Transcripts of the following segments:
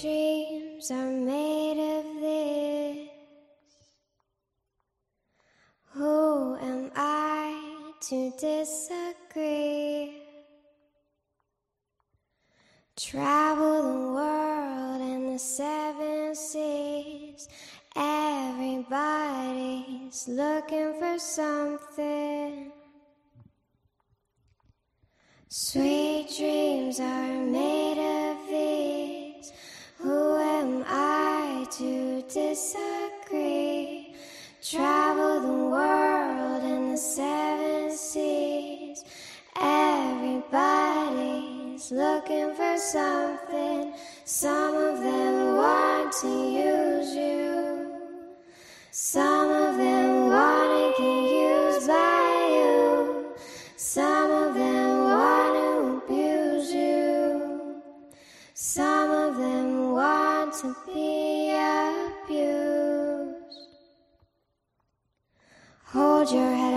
dreams are made of this. Who am I to disagree? Travel the world and the seven seas. Everybody's looking for something. Sweet dreams are something. Some of them want to use you. Some of them want to get used by you. Some of them want to abuse you. Some of them want to be abused. Hold your head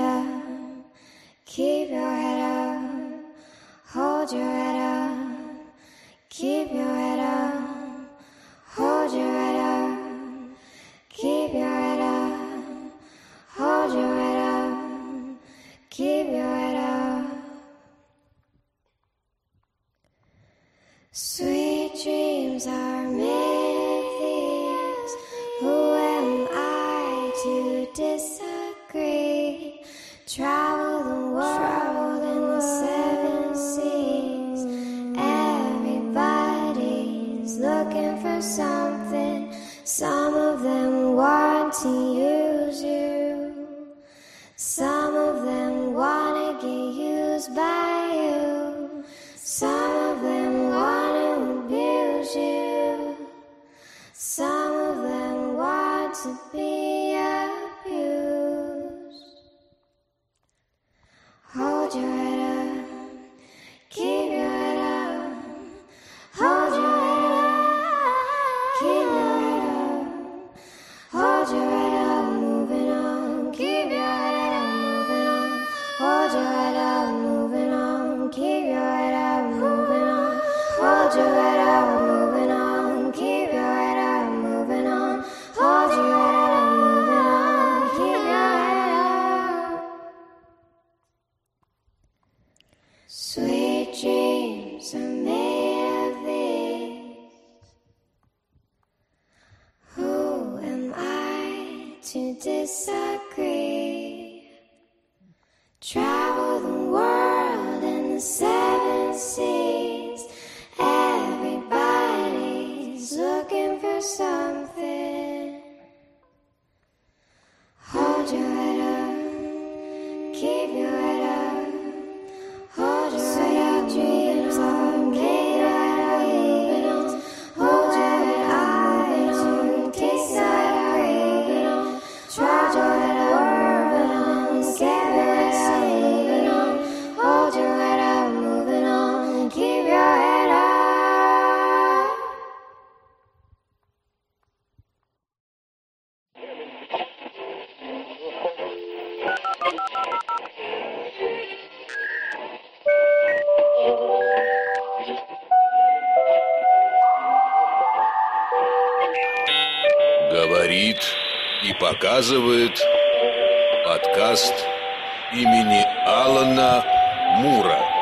Говорит и показывает подкаст имени Алана Мура.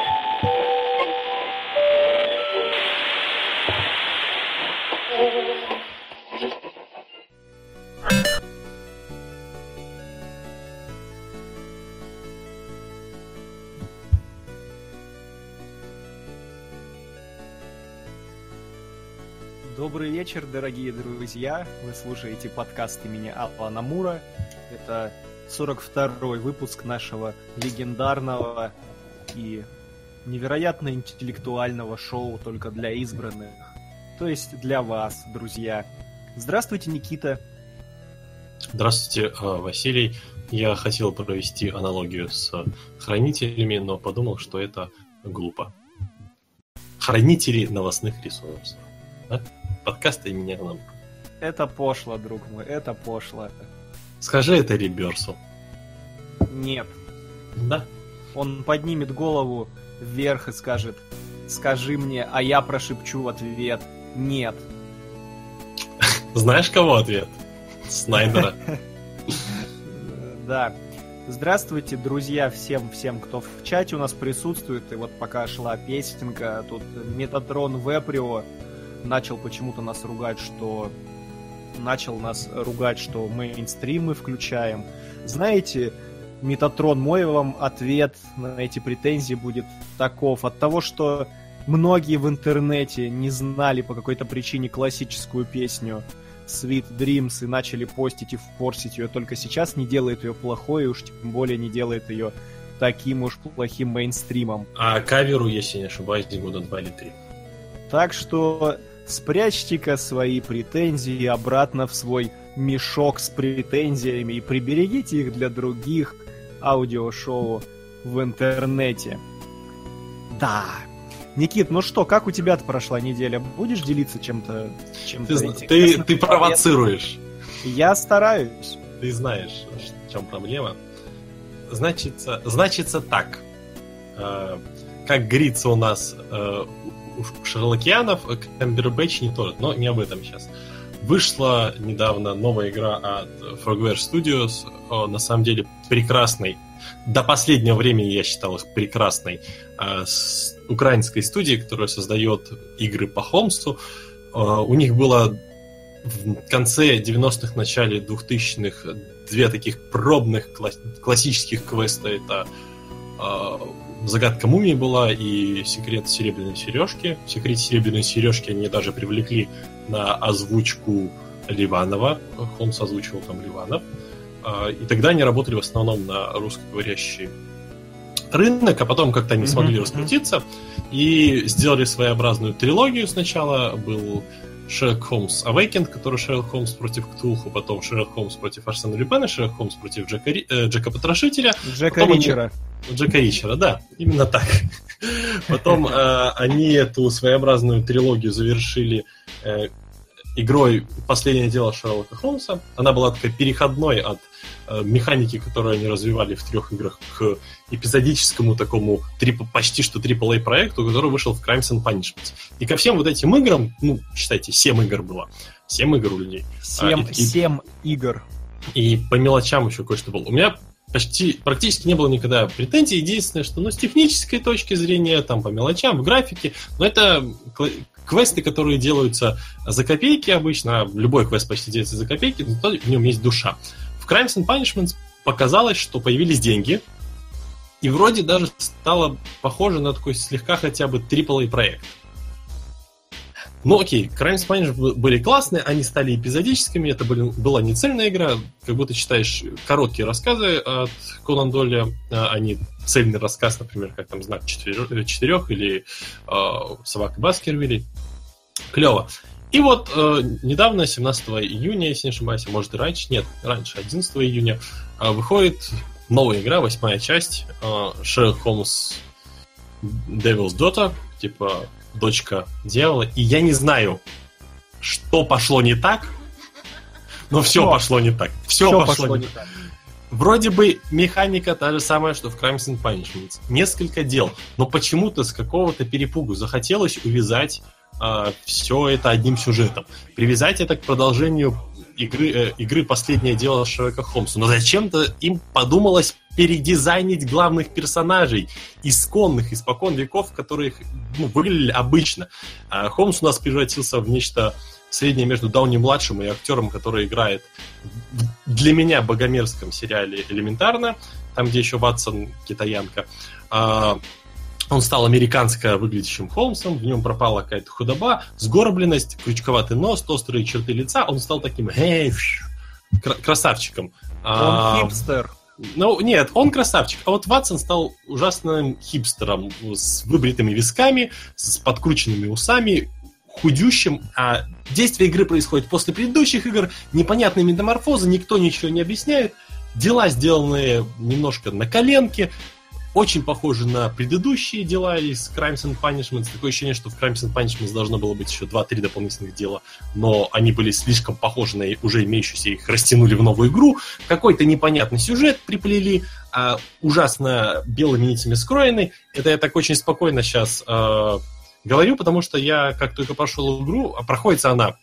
Вечер, дорогие друзья. Вы слушаете подкаст имени Алана Мура. Это 42-й выпуск нашего легендарного и невероятно интеллектуального шоу только для избранных. То есть для вас, друзья. Здравствуйте, Никита. Здравствуйте, а, Василий. Я хотел провести аналогию с хранителями, но подумал, что это глупо. Хранители новостных ресурсов. Да? Подкаст имени Мура. Это пошло, друг мой, это пошло. Скажи это Реберсу. Нет. Да? Он поднимет голову вверх и скажет «Скажи мне, а я прошепчу в ответ «Нет». Знаешь, кого ответ? Снайдера. Да. Здравствуйте, друзья, всем, всем, кто в чате у нас присутствует. И вот пока шла песенка, тут Метатрон Веприо начал почему-то нас ругать, что... Начал нас ругать, что мейнстримы включаем. Знаете, Метатрон, мой вам ответ на эти претензии будет таков. От того, что многие в интернете не знали по какой-то причине классическую песню Sweet Dreams и начали постить и форсить ее, только сейчас не делает ее плохой, и уж тем более не делает ее таким уж плохим мейнстримом. А каверу, если не ошибаюсь, года 2 или 3. Так что спрячьте-ка свои претензии обратно в свой мешок с претензиями и приберегите их для других аудиошоу в интернете. Да. Никит, ну что, как у тебя прошла неделя? Будешь делиться чем-то? Чем ты, ты, ты провоцируешь. Я стараюсь. Ты знаешь, в чем проблема. Значится, значится так. Э, как говорится у нас э, шерлокианов, Камбербэтч не тот, но не об этом сейчас. Вышла недавно новая игра от Frogware Studios, на самом деле прекрасной. До последнего времени я считал их прекрасной. Э, с украинской студии, которая создает игры по Холмсу. Э, у них было в конце 90-х, начале 2000-х две таких пробных классических квеста. Это э, Загадка мумии была и секрет серебряной сережки. В секрете серебряной сережки они даже привлекли на озвучку Ливанова. Холмс озвучивал там Ливанов. А, и тогда они работали в основном на русскоговорящий рынок, а потом как-то они смогли mm-hmm. раскрутиться и сделали своеобразную трилогию. Сначала был Шерлок Холмс Awakened, который Шерлок Холмс против Ктулху, потом Шерлок Холмс против Арсена Люпена, Шерлок Холмс против Джека, э, Джека Потрошителя. Джека Ричера. Они... Джека Ричера, да, именно так. Потом э, они эту своеобразную трилогию завершили э, игрой «Последнее дело Шерлока Холмса». Она была такой переходной от э, механики, которую они развивали в трех играх, к эпизодическому такому трип, почти что AAA проекту, который вышел в Crimes and Punishment. И ко всем вот этим играм, ну, считайте, 7 игр было. 7 игр у людей. 7, а, и, 7 игр. И по мелочам еще кое-что было. У меня почти практически не было никогда претензий. Единственное, что ну, с технической точки зрения, там по мелочам, в графике, но это квесты, которые делаются за копейки обычно, любой квест почти делается за копейки, но в нем есть душа. В Crimes and Punishments показалось, что появились деньги, и вроде даже стало похоже на такой слегка хотя бы AAA проект. Ну окей, Crimes Spanish были классные, они стали эпизодическими, это были, была не цельная игра, как будто читаешь короткие рассказы от Конан Дойля, а они цельный рассказ, например, как там «Знак четырех» или э, «Собака Баскервилли». Клево. И вот э, недавно, 17 июня, если не ошибаюсь, а может и раньше, нет, раньше, 11 июня, э, выходит новая игра, восьмая часть, э, Sherlock Holmes Devil's Daughter, типа дочка дьявола, и я не знаю, что пошло не так, но все, все пошло не так. Все, все пошло, пошло не так. Вроде бы механика та же самая, что в Crimes and Punishments. Несколько дел, но почему-то с какого-то перепугу захотелось увязать э, все это одним сюжетом. Привязать это к продолжению игры, э, игры «Последнее дело Шерлока Холмса». Но зачем-то им подумалось передизайнить главных персонажей, исконных, испокон веков, которые ну, выглядели обычно. А Холмс у нас превратился в нечто среднее между Дауни-младшим и актером, который играет для меня богомерзком сериале «Элементарно», там, где еще Ватсон китаянка. А, он стал американско выглядящим Холмсом, в нем пропала какая-то худоба, сгорбленность, крючковатый нос, острые черты лица. Он стал таким эй, красавчиком. Он а, хипстер. Ну, нет, он красавчик. А вот Ватсон стал ужасным хипстером с выбритыми висками, с подкрученными усами, худющим, а действие игры происходит после предыдущих игр, непонятные метаморфозы, никто ничего не объясняет, дела сделанные немножко на коленке, очень похожи на предыдущие дела из Crimes and Punishments. Такое ощущение, что в Crimes and Punishments должно было быть еще 2-3 дополнительных дела, но они были слишком похожи на уже имеющиеся, их растянули в новую игру. Какой-то непонятный сюжет приплели, а, ужасно белыми нитями скроенный. Это я так очень спокойно сейчас а, говорю, потому что я как только прошел игру, а проходится она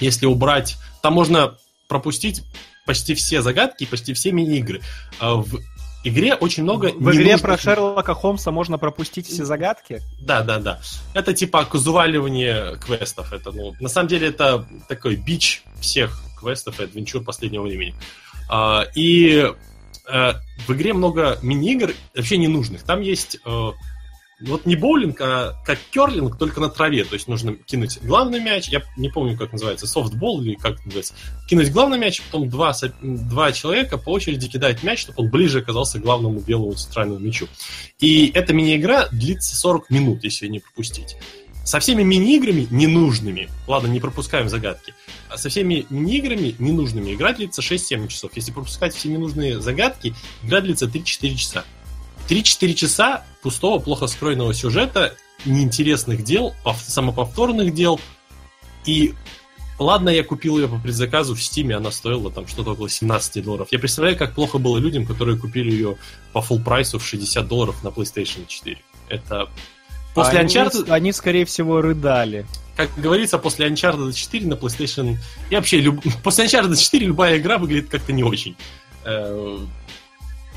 если убрать... Там можно пропустить почти все загадки, почти все мини-игры. А В игре очень много... В игре ненужных- про Шерлока Холмса можно пропустить все загадки? Да, да, да. Это типа казуваливание квестов. Это, ну, на самом деле, это такой бич всех квестов и адвенчур последнего времени. А, и э, в игре много мини-игр вообще ненужных. Там есть э, вот не боулинг, а как керлинг, только на траве. То есть нужно кинуть главный мяч, я не помню, как называется, софтбол или как это называется. Кинуть главный мяч, потом два, два человека по очереди кидают мяч, чтобы он ближе оказался к главному белому центральному мячу. И эта мини-игра длится 40 минут, если не пропустить. Со всеми мини-играми ненужными, ладно, не пропускаем загадки, а со всеми мини-играми ненужными игра длится 6-7 часов. Если пропускать все ненужные загадки, игра длится 3-4 часа. 3-4 часа пустого, плохо скроенного сюжета, неинтересных дел, пов- самоповторных дел. И ладно, я купил ее по предзаказу в Стиме, она стоила там что-то около 17 долларов. Я представляю, как плохо было людям, которые купили ее по full прайсу в 60 долларов на PlayStation 4. Это после они, Uncharted, они, скорее всего, рыдали. как говорится, после Uncharted 4 на PlayStation... И вообще, люб- после Uncharted 4 любая игра выглядит как-то не очень. Э,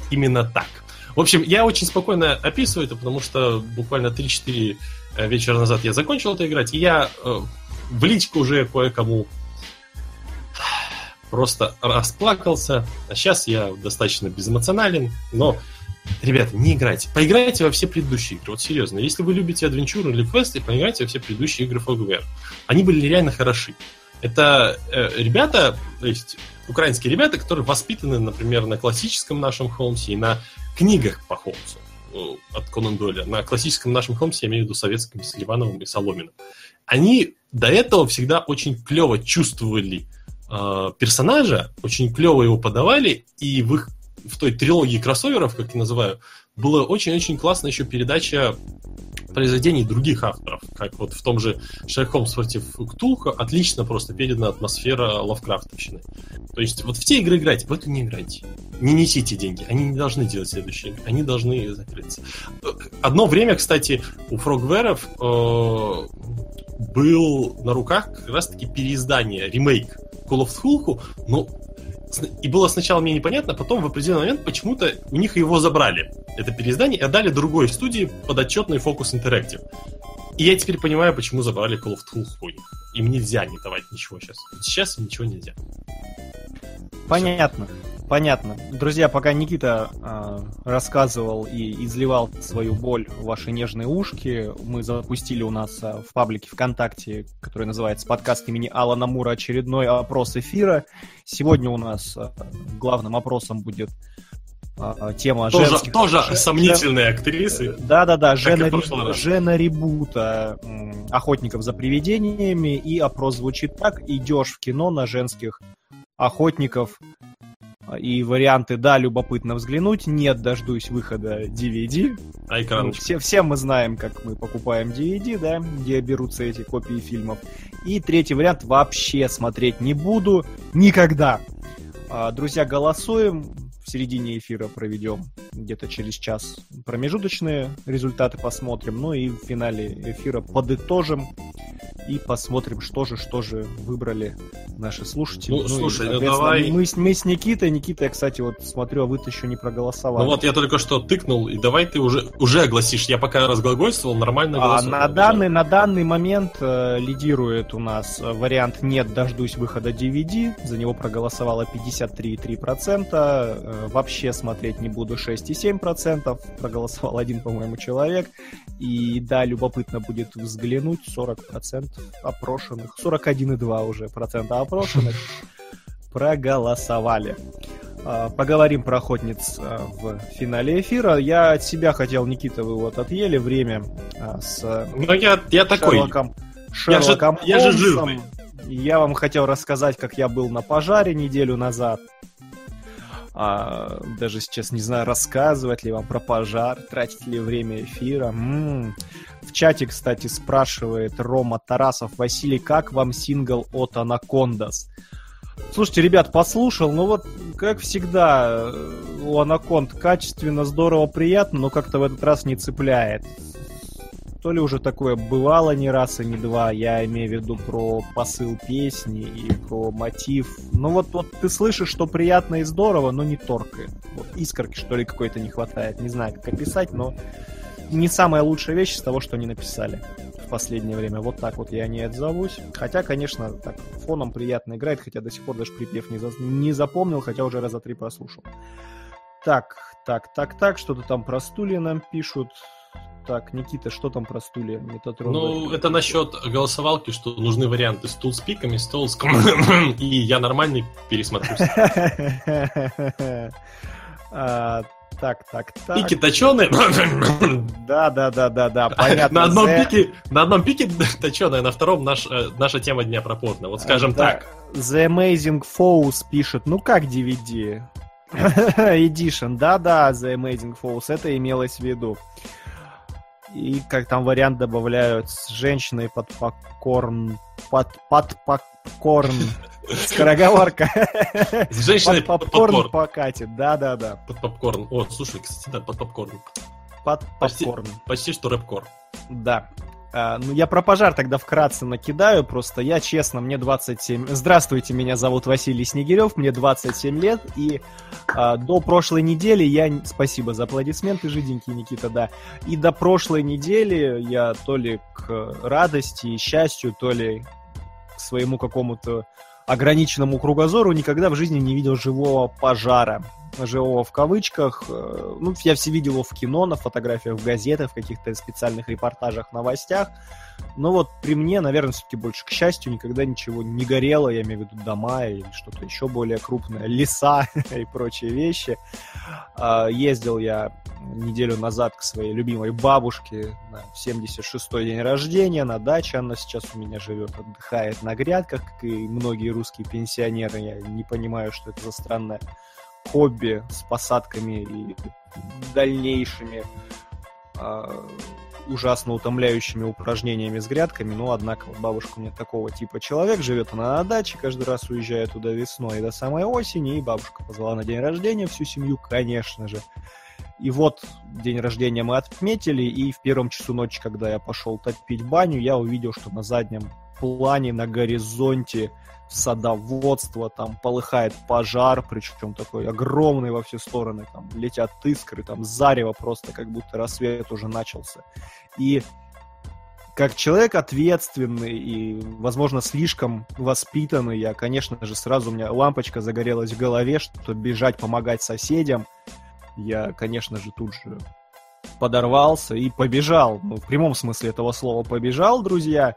Именно так. В общем, я очень спокойно описываю это, потому что буквально 3-4 э, вечера назад я закончил это играть, и я э, в личку уже кое-кому просто расплакался. А сейчас я достаточно безэмоционален, но Ребята, не играйте. Поиграйте во все предыдущие игры. Вот серьезно. Если вы любите адвенчуры или квесты, поиграйте во все предыдущие игры FogWare. Они были реально хороши. Это э, ребята, то есть украинские ребята, которые воспитаны, например, на классическом нашем Холмсе и на книгах по Холмсу э, от Конан Дойля. На классическом нашем Холмсе, я имею в виду советском, с Ливановым и Соломиным. Они до этого всегда очень клево чувствовали э, персонажа, очень клево его подавали, и в их в той трилогии кроссоверов, как я называю, была очень-очень классная еще передача произведений других авторов, как вот в том же Шерлок Холмс против Ктулха отлично просто передана атмосфера Лавкрафтовщины. То есть вот в те игры играйте, в эту не играйте. Не несите деньги, они не должны делать следующие игры, они должны закрыться. Одно время, кстати, у Фрогверов э, был на руках как раз-таки переиздание, ремейк Call of Cthulhu, но и было сначала мне непонятно, потом в определенный момент почему-то у них его забрали, это переиздание, и отдали другой студии подотчетный Focus Interactive. И я теперь понимаю, почему забрали Call of них. Им нельзя не давать ничего сейчас. Сейчас им ничего нельзя. Понятно. Понятно. Друзья, пока Никита э, рассказывал и изливал свою боль в ваши нежные ушки, мы запустили у нас э, в паблике ВКонтакте, который называется подкаст имени Алана Мура, очередной опрос эфира. Сегодня у нас э, главным опросом будет тема Тоже, женских... тоже жен- сомнительные актрисы. Да-да-да, Жена, в прошлый Ри- раз. Жена ребута м, «Охотников за привидениями», и опрос звучит так, идешь в кино на женских охотников, и варианты «да, любопытно взглянуть», «нет, дождусь выхода DVD». А Ну, все, все мы знаем, как мы покупаем DVD, да, где берутся эти копии фильмов. И третий вариант «вообще смотреть не буду никогда». А, Друзья, голосуем. В середине эфира проведем где-то через час промежуточные результаты посмотрим. Ну и в финале эфира подытожим и посмотрим, что же, что же выбрали наши слушатели. Ну, и, слушай, ну соответственно, давай- Мы, с- мы с Никитой, Никита, я, кстати, вот смотрю, а вы-то еще не проголосовали. Ну вот я только что тыкнул, и давай ты уже, уже огласишь. Я пока разглагольствовал, нормально А голосовал. на данный, на данный момент э, лидирует у нас э, вариант «Нет, дождусь выхода DVD». За него проголосовало 53,3%. Э, вообще смотреть не буду 6,7%. Проголосовал один, по-моему, человек. И да, любопытно будет взглянуть 40% опрошенных. 41,2 уже процента опрошенных проголосовали. А, Поговорим про охотниц а, в финале эфира. Я от себя хотел, Никита, вы вот отъели время а, с Ну я, я такой. Шерлоком, Я же- я же жирный. Я вам хотел рассказать, как я был на пожаре неделю назад. А, даже сейчас не знаю, рассказывать ли вам про пожар, тратить ли время эфира. М. В чате, кстати, спрашивает Рома Тарасов, Василий, как вам сингл от Анакондас? Слушайте, ребят, послушал, ну вот, как всегда, э, у Анаконд качественно, здорово, приятно, но как-то в этот раз не цепляет. То ли уже такое бывало не раз и не два. Я имею в виду про посыл песни и про мотив. Ну вот, вот ты слышишь, что приятно и здорово, но не торкает. Вот искорки, что ли, какой-то не хватает. Не знаю, как описать, но не самая лучшая вещь из того, что они написали в последнее время. Вот так вот я не отзовусь. Хотя, конечно, так фоном приятно играет, хотя до сих пор даже припев не, за- не запомнил, хотя уже раза три прослушал. Так, так, так, так, что-то там про стулья нам пишут. Так, Никита, что там про стулья? Метатрон. Ну, это насчет голосовалки, что нужны варианты стул с пиками, стол с... И я нормальный пересмотрю. А, Так, так, так. Пики точеные. Да, да, да, да, да, понятно. На одном пике, на одном пике точеная, на втором наш, э, наша тема дня про порно. Вот скажем так. The Amazing Foes пишет, ну как DVD? Edition, да-да, The Amazing Foes, это имелось в виду. И как там вариант добавляют с женщиной под попкорн, под, под попкорн, скороговорка. С женщиной Под попкорн покатит, да-да-да, Под попкорн. О, слушай, кстати, да, под попкорн. под Почти. попкорн. Почти что рэпкор. Да. А, ну, я про пожар тогда вкратце накидаю, просто я честно, мне 27... Здравствуйте, меня зовут Василий Снегирев, мне 27 лет, и а, до прошлой недели я... Спасибо за аплодисменты, жиденький Никита, да. И до прошлой недели я то ли к радости и счастью, то ли к своему какому-то ограниченному кругозору никогда в жизни не видел живого пожара. Живого в кавычках. Э, Ну, я все видел его в кино, на фотографиях, в газетах, в каких-то специальных репортажах, новостях. Но вот при мне, наверное, все-таки больше, к счастью, никогда ничего не горело. Я имею в виду дома или что-то еще более крупное, леса и прочие вещи. А, Ездил я неделю назад к своей любимой бабушке на 76-й день рождения на даче. Она сейчас у меня живет, отдыхает на грядках, как и многие русские пенсионеры. Я не понимаю, что это за странное хобби с посадками и дальнейшими а, ужасно утомляющими упражнениями с грядками, но, однако, вот бабушка у меня такого типа человек, живет она на даче, каждый раз уезжая туда весной до самой осени, и бабушка позвала на день рождения всю семью, конечно же. И вот день рождения мы отметили, и в первом часу ночи, когда я пошел топить баню, я увидел, что на заднем плане, на горизонте садоводство, там полыхает пожар, причем такой огромный во все стороны, там летят искры, там зарево просто, как будто рассвет уже начался. И как человек ответственный и, возможно, слишком воспитанный, я, конечно же, сразу у меня лампочка загорелась в голове, что бежать, помогать соседям. Я, конечно же, тут же подорвался и побежал. Ну, в прямом смысле этого слова побежал, друзья.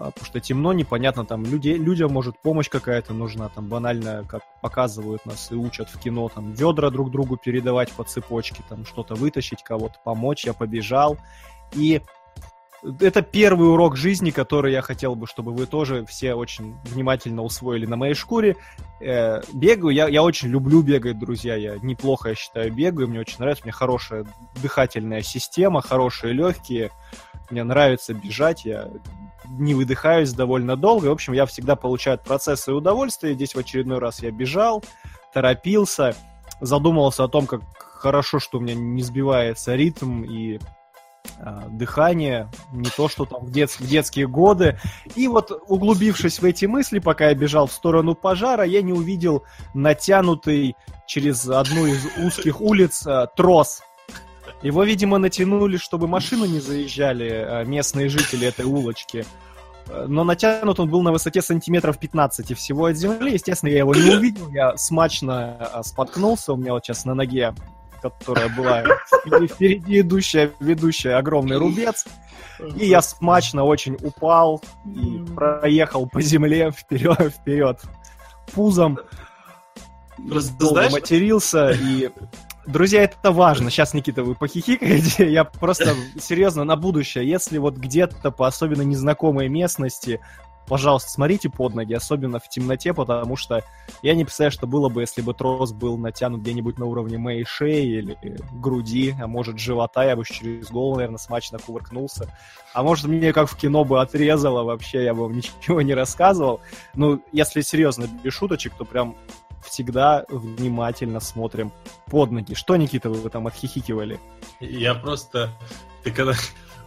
А, Потому что темно, непонятно, там люди, людям, может, помощь какая-то нужна, там банально, как показывают нас и учат в кино, там ведра друг другу передавать по цепочке, там что-то вытащить, кого-то помочь, я побежал. И это первый урок жизни, который я хотел бы, чтобы вы тоже все очень внимательно усвоили на моей шкуре. Э, бегаю, я, я очень люблю бегать, друзья, я неплохо, я считаю, бегаю, мне очень нравится, у меня хорошая дыхательная система, хорошие легкие, мне нравится бежать, я не выдыхаюсь довольно долго. В общем, я всегда получаю от процесса и удовольствие. Здесь в очередной раз я бежал, торопился, задумывался о том, как хорошо, что у меня не сбивается ритм и а, дыхание, не то, что там в, дет- в детские годы. И вот, углубившись в эти мысли, пока я бежал в сторону пожара, я не увидел натянутый через одну из узких улиц а, трос. Его, видимо, натянули, чтобы машины не заезжали, а, местные жители этой улочки. Э, Но натянут он был на высоте сантиметров 15 всего от земли. Естественно, я его не увидел. Я смачно а, споткнулся. У меня вот сейчас на ноге, которая была впереди, впереди идущая, ведущая, огромный рубец. И я смачно очень упал и проехал по земле вперед, вперед пузом. Просто Долго знаешь- матерился и Друзья, это важно. Сейчас, Никита, вы похихикаете. Я просто серьезно на будущее. Если вот где-то по особенно незнакомой местности, пожалуйста, смотрите под ноги, особенно в темноте, потому что я не представляю, что было бы, если бы трос был натянут где-нибудь на уровне моей шеи или груди, а может живота, я бы через голову, наверное, смачно кувыркнулся. А может, мне как в кино бы отрезало вообще, я бы вам ничего не рассказывал. Ну, если серьезно, без шуточек, то прям всегда внимательно смотрим под ноги. Что, Никита, вы там отхихикивали? Я просто... Ты когда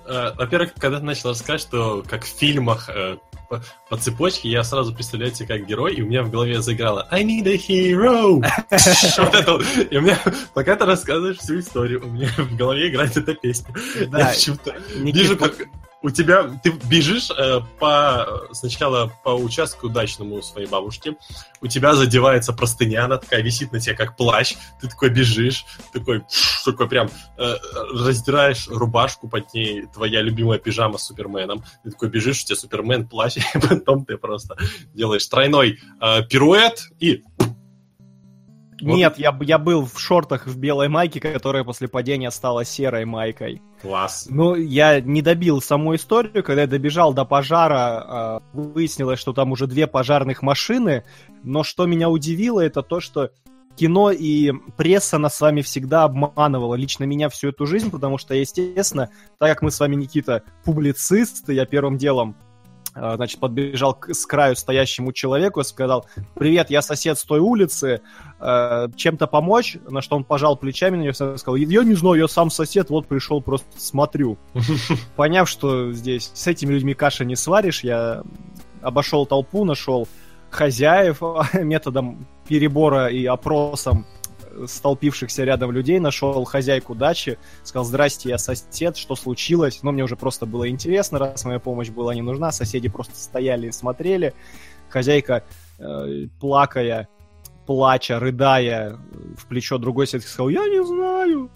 э, во-первых, когда ты начал рассказывать, что как в фильмах э, по, по цепочке, я сразу представляю себя как герой, и у меня в голове заиграло I need a hero! Вот это вот. И у меня, пока ты рассказываешь всю историю, у меня в голове играет эта песня. Да, Я вижу, как у тебя ты бежишь э, по сначала по участку дачному своей бабушки, у тебя задевается простыня, она такая висит на тебе как плащ, ты такой бежишь, такой, такой прям э, раздираешь рубашку под ней, твоя любимая пижама с Суперменом, ты такой бежишь, у тебя Супермен плащ, и потом ты просто делаешь тройной э, пируэт и Вот. Нет, я, я был в шортах в белой майке, которая после падения стала серой майкой. класс. Ну, я не добил саму историю, когда я добежал до пожара, э, выяснилось, что там уже две пожарных машины, но что меня удивило, это то, что кино и пресса нас с вами всегда обманывала, лично меня всю эту жизнь, потому что, естественно, так как мы с вами, Никита, публицисты, я первым делом значит, подбежал к с краю стоящему человеку и сказал, привет, я сосед с той улицы, э, чем-то помочь, на что он пожал плечами на нее, сказал, я не знаю, я сам сосед, вот пришел, просто смотрю. Поняв, что здесь с этими людьми каши не сваришь, я обошел толпу, нашел хозяев методом перебора и опросом столпившихся рядом людей, нашел хозяйку дачи, сказал, здрасте, я сосед, что случилось? Но мне уже просто было интересно, раз моя помощь была не нужна, соседи просто стояли и смотрели. Хозяйка, э, плакая, плача, рыдая в плечо другой соседки, сказал, я не знаю.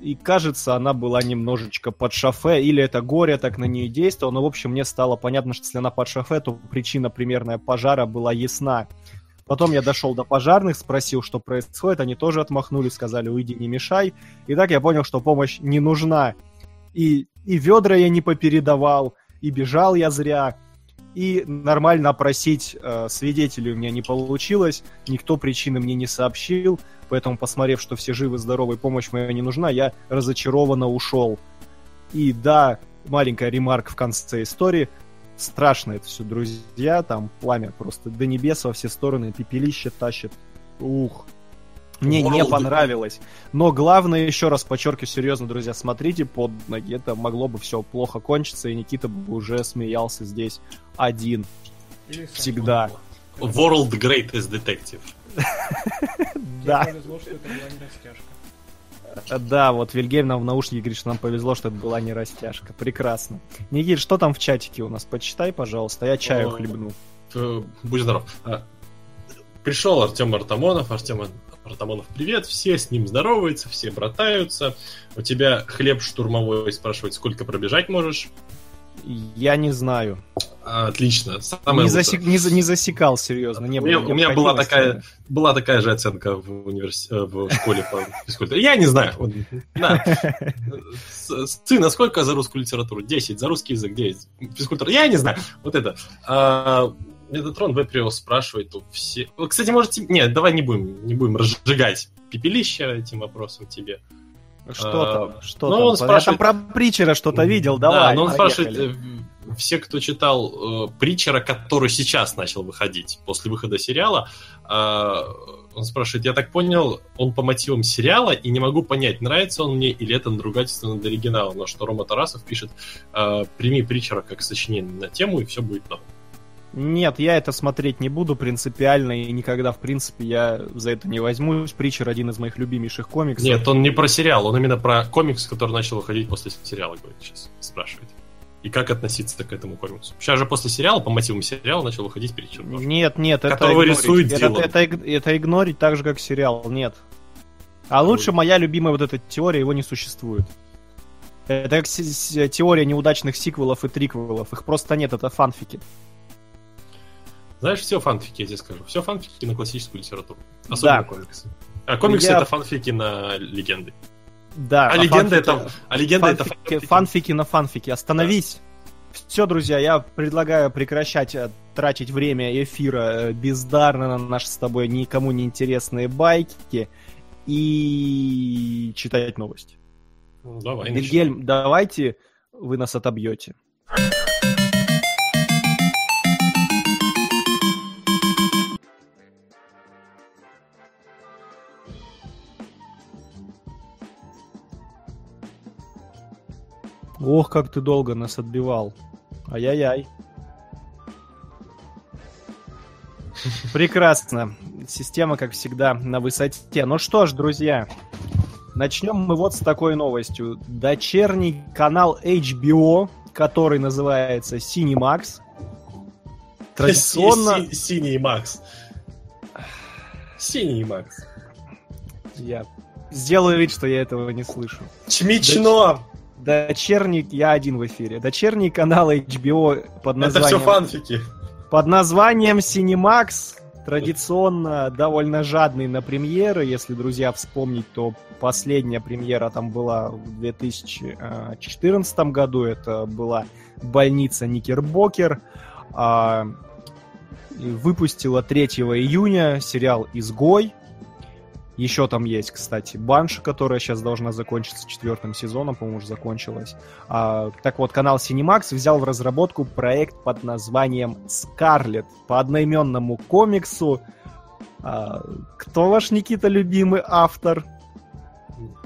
И кажется, она была немножечко под шофе, или это горе так на нее действовало, но, в общем, мне стало понятно, что если она под шофе, то причина примерная пожара была ясна. Потом я дошел до пожарных, спросил, что происходит, они тоже отмахнулись, сказали, уйди, не мешай. И так я понял, что помощь не нужна. И, и ведра я не попередавал, и бежал я зря, и нормально опросить э, свидетелей у меня не получилось, никто причины мне не сообщил, поэтому, посмотрев, что все живы, здоровы, помощь моя не нужна, я разочарованно ушел. И да, маленькая ремарка в конце истории, страшно это все, друзья, там пламя просто до небес во все стороны, пепелище тащит. Ух. Мне не World. понравилось. Но главное, еще раз подчеркиваю, серьезно, друзья, смотрите под ноги. Это могло бы все плохо кончиться, и Никита бы уже смеялся здесь один. Или. Всегда. World Greatest Detective. Тебе Да. что это была не растяжка. Да, вот Вильгельм нам в наушнике говорит, что нам повезло, что это была не растяжка. Прекрасно. Никит, что там в чатике у нас? Почитай, пожалуйста, я чаю хлебну. Э, Будь здоров. А, Пришел Артем Артамонов. Артем Артамонов, привет. Все с ним здороваются, все братаются. У тебя хлеб штурмовой спрашивает, сколько пробежать можешь. Я не знаю. Отлично. Самое Не, засек- не не засекал, серьезно. Не У меня, у меня была такая, была такая же оценка в, универс... э, в школе по физкультуре. Я не знаю. Да. А сколько за русскую литературу? 10. За русский язык 9. Физкультура? Я не знаю. Вот это. А, Метатрон Веприо спрашивает у все... Вот, Кстати, можете... Нет, давай не будем, не будем разжигать пепелище этим вопросом тебе. Что А, там? Что ну, там? он Я спрашивает- там про Притчера что-то видел, Да, давай. но он поехали. спрашивает, э, все, кто читал э, Притчера, который сейчас начал выходить после выхода сериала, э, он спрашивает, я так понял, он по мотивам сериала, и не могу понять, нравится он мне или это надругательство над оригиналом. На что Рома Тарасов пишет, э, прими Притчера как сочинение на тему, и все будет норм. Нет, я это смотреть не буду принципиально, и никогда, в принципе, я за это не возьмусь. Притчер один из моих любимейших комиксов. Нет, он не про сериал, он именно про комикс, который начал выходить после сериала, говорит сейчас, спрашивает. И как относиться к этому комиксу? Сейчас же после сериала, по мотивам сериала, начал выходить Притчер. Нет, нет, это Которого игнорить. рисует это, Дилан. это, иг- это игнорить так же, как сериал. Нет. А лучше моя любимая вот эта теория, его не существует. Это как теория неудачных сиквелов и триквелов. Их просто нет, это фанфики. Знаешь, все фанфики, я тебе скажу. Все фанфики на классическую литературу. Особенно Да. комиксы. А комиксы Я- это фанфики на легенды. Да. А, легенда фанфики- это. А легенда это фанфики, фанфики. фанфики на фанфики. Остановись. Все, друзья, я предлагаю прекращать э, тратить время эфира э, бездарно на наши с тобой никому не интересные байки и читать новости. Ну, давай, начнем. Вильгельм, давайте вы нас отобьете. Ох, как ты долго нас отбивал. Ай-яй-яй. Прекрасно. Система, как всегда, на высоте. Ну что ж, друзья, начнем мы вот с такой новостью. Дочерний канал HBO, который называется Cinemax, традиционно... Си- си- Синий Макс. Синий Макс. Я сделаю вид, что я этого не слышу. Чмично! Дочерний... Я один в эфире. Дочерний канал HBO под Это все названием... фанфики. Под названием Cinemax традиционно довольно жадный на премьеры. Если, друзья, вспомнить, то последняя премьера там была в 2014 году. Это была больница Никербокер. А, выпустила 3 июня сериал «Изгой». Еще там есть, кстати, Банша, которая сейчас должна закончиться четвертым сезоном, по-моему, уже закончилась. А, так вот, канал Cinemax взял в разработку проект под названием «Скарлет» по одноименному комиксу. А, кто ваш, Никита, любимый автор?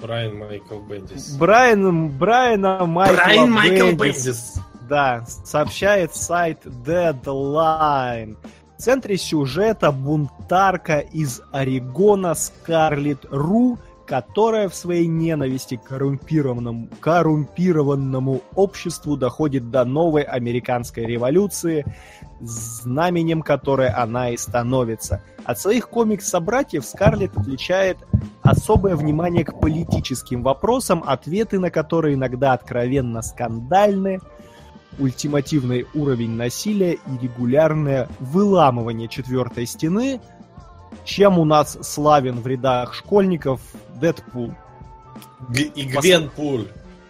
Брайан Майкл Бендис. Брайан, Брайана Майкла Брайан Майкл Бендис. Бендис. Да, сообщает сайт Deadline. В центре сюжета бунтарка из Орегона Скарлетт Ру, которая в своей ненависти к коррумпированному, коррумпированному обществу доходит до новой американской революции, знаменем которой она и становится. От своих комикс-собратьев Скарлетт отличает особое внимание к политическим вопросам, ответы на которые иногда откровенно скандальны, ультимативный уровень насилия и регулярное выламывание четвертой стены, чем у нас славен в рядах школьников Дэдпул Г- И Гвен Пуль.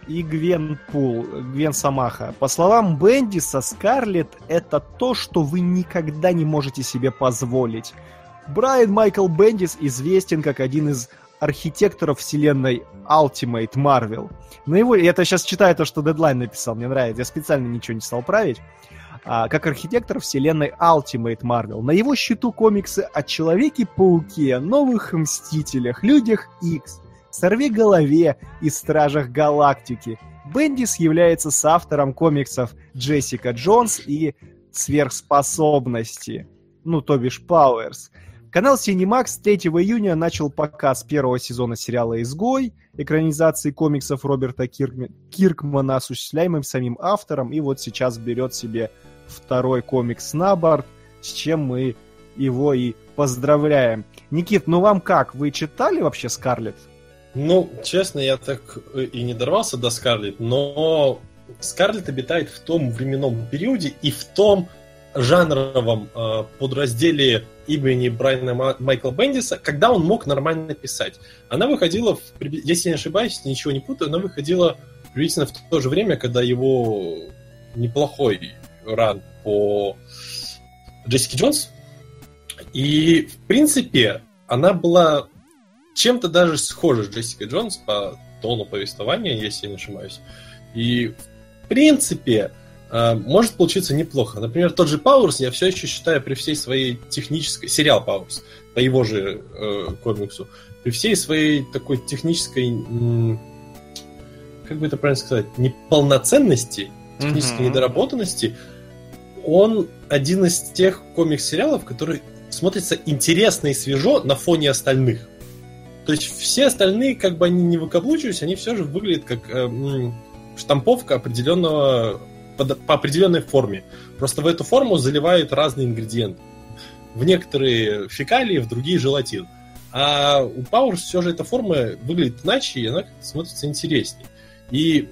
и Гвен Пул, Гвен Самаха. По словам Бендиса, Скарлетт — это то, что вы никогда не можете себе позволить. Брайан Майкл Бендис известен как один из архитекторов вселенной Ultimate Marvel. На его, я это сейчас читаю то, что Deadline написал, мне нравится, я специально ничего не стал править. А, как архитектор вселенной Ultimate Marvel. На его счету комиксы о Человеке-пауке, Новых Мстителях, Людях X, Сорви голове и Стражах Галактики. Бендис является соавтором комиксов Джессика Джонс и Сверхспособности, ну, то бишь Пауэрс. Канал Cinemax 3 июня начал показ первого сезона сериала «Изгой», экранизации комиксов Роберта Киркме- Киркмана, осуществляемым самим автором, и вот сейчас берет себе второй комикс на борт, с чем мы его и поздравляем. Никит, ну вам как? Вы читали вообще «Скарлетт»? Ну, честно, я так э, и не дорвался до Скарлетт, но Скарлетт обитает в том временном периоде и в том жанровом э, подразделе имени Брайана Ма- Майкла Бендиса, когда он мог нормально писать. Она выходила, если не ошибаюсь, ничего не путаю, она выходила приблизительно в то же время, когда его неплохой ран по Джессике Джонс. И, в принципе, она была чем-то даже схожа с Джессикой Джонс по тону повествования, если я не ошибаюсь. И, в принципе, может получиться неплохо. Например, тот же Пауэрс я все еще считаю при всей своей технической... Сериал Пауэрс, по его же э, комиксу, при всей своей такой технической... м, как бы это правильно сказать? Неполноценности, технической Мгм. недоработанности, он один из тех комикс-сериалов, который смотрится интересно и свежо на фоне остальных. То есть все остальные, как бы они не выкаблучивались, они все же выглядят как э, м, штамповка определенного под- по определенной форме. Просто в эту форму заливают разные ингредиенты. В некоторые фекалии, в другие желатин. А у Powers все же эта форма выглядит иначе, и она смотрится интереснее. И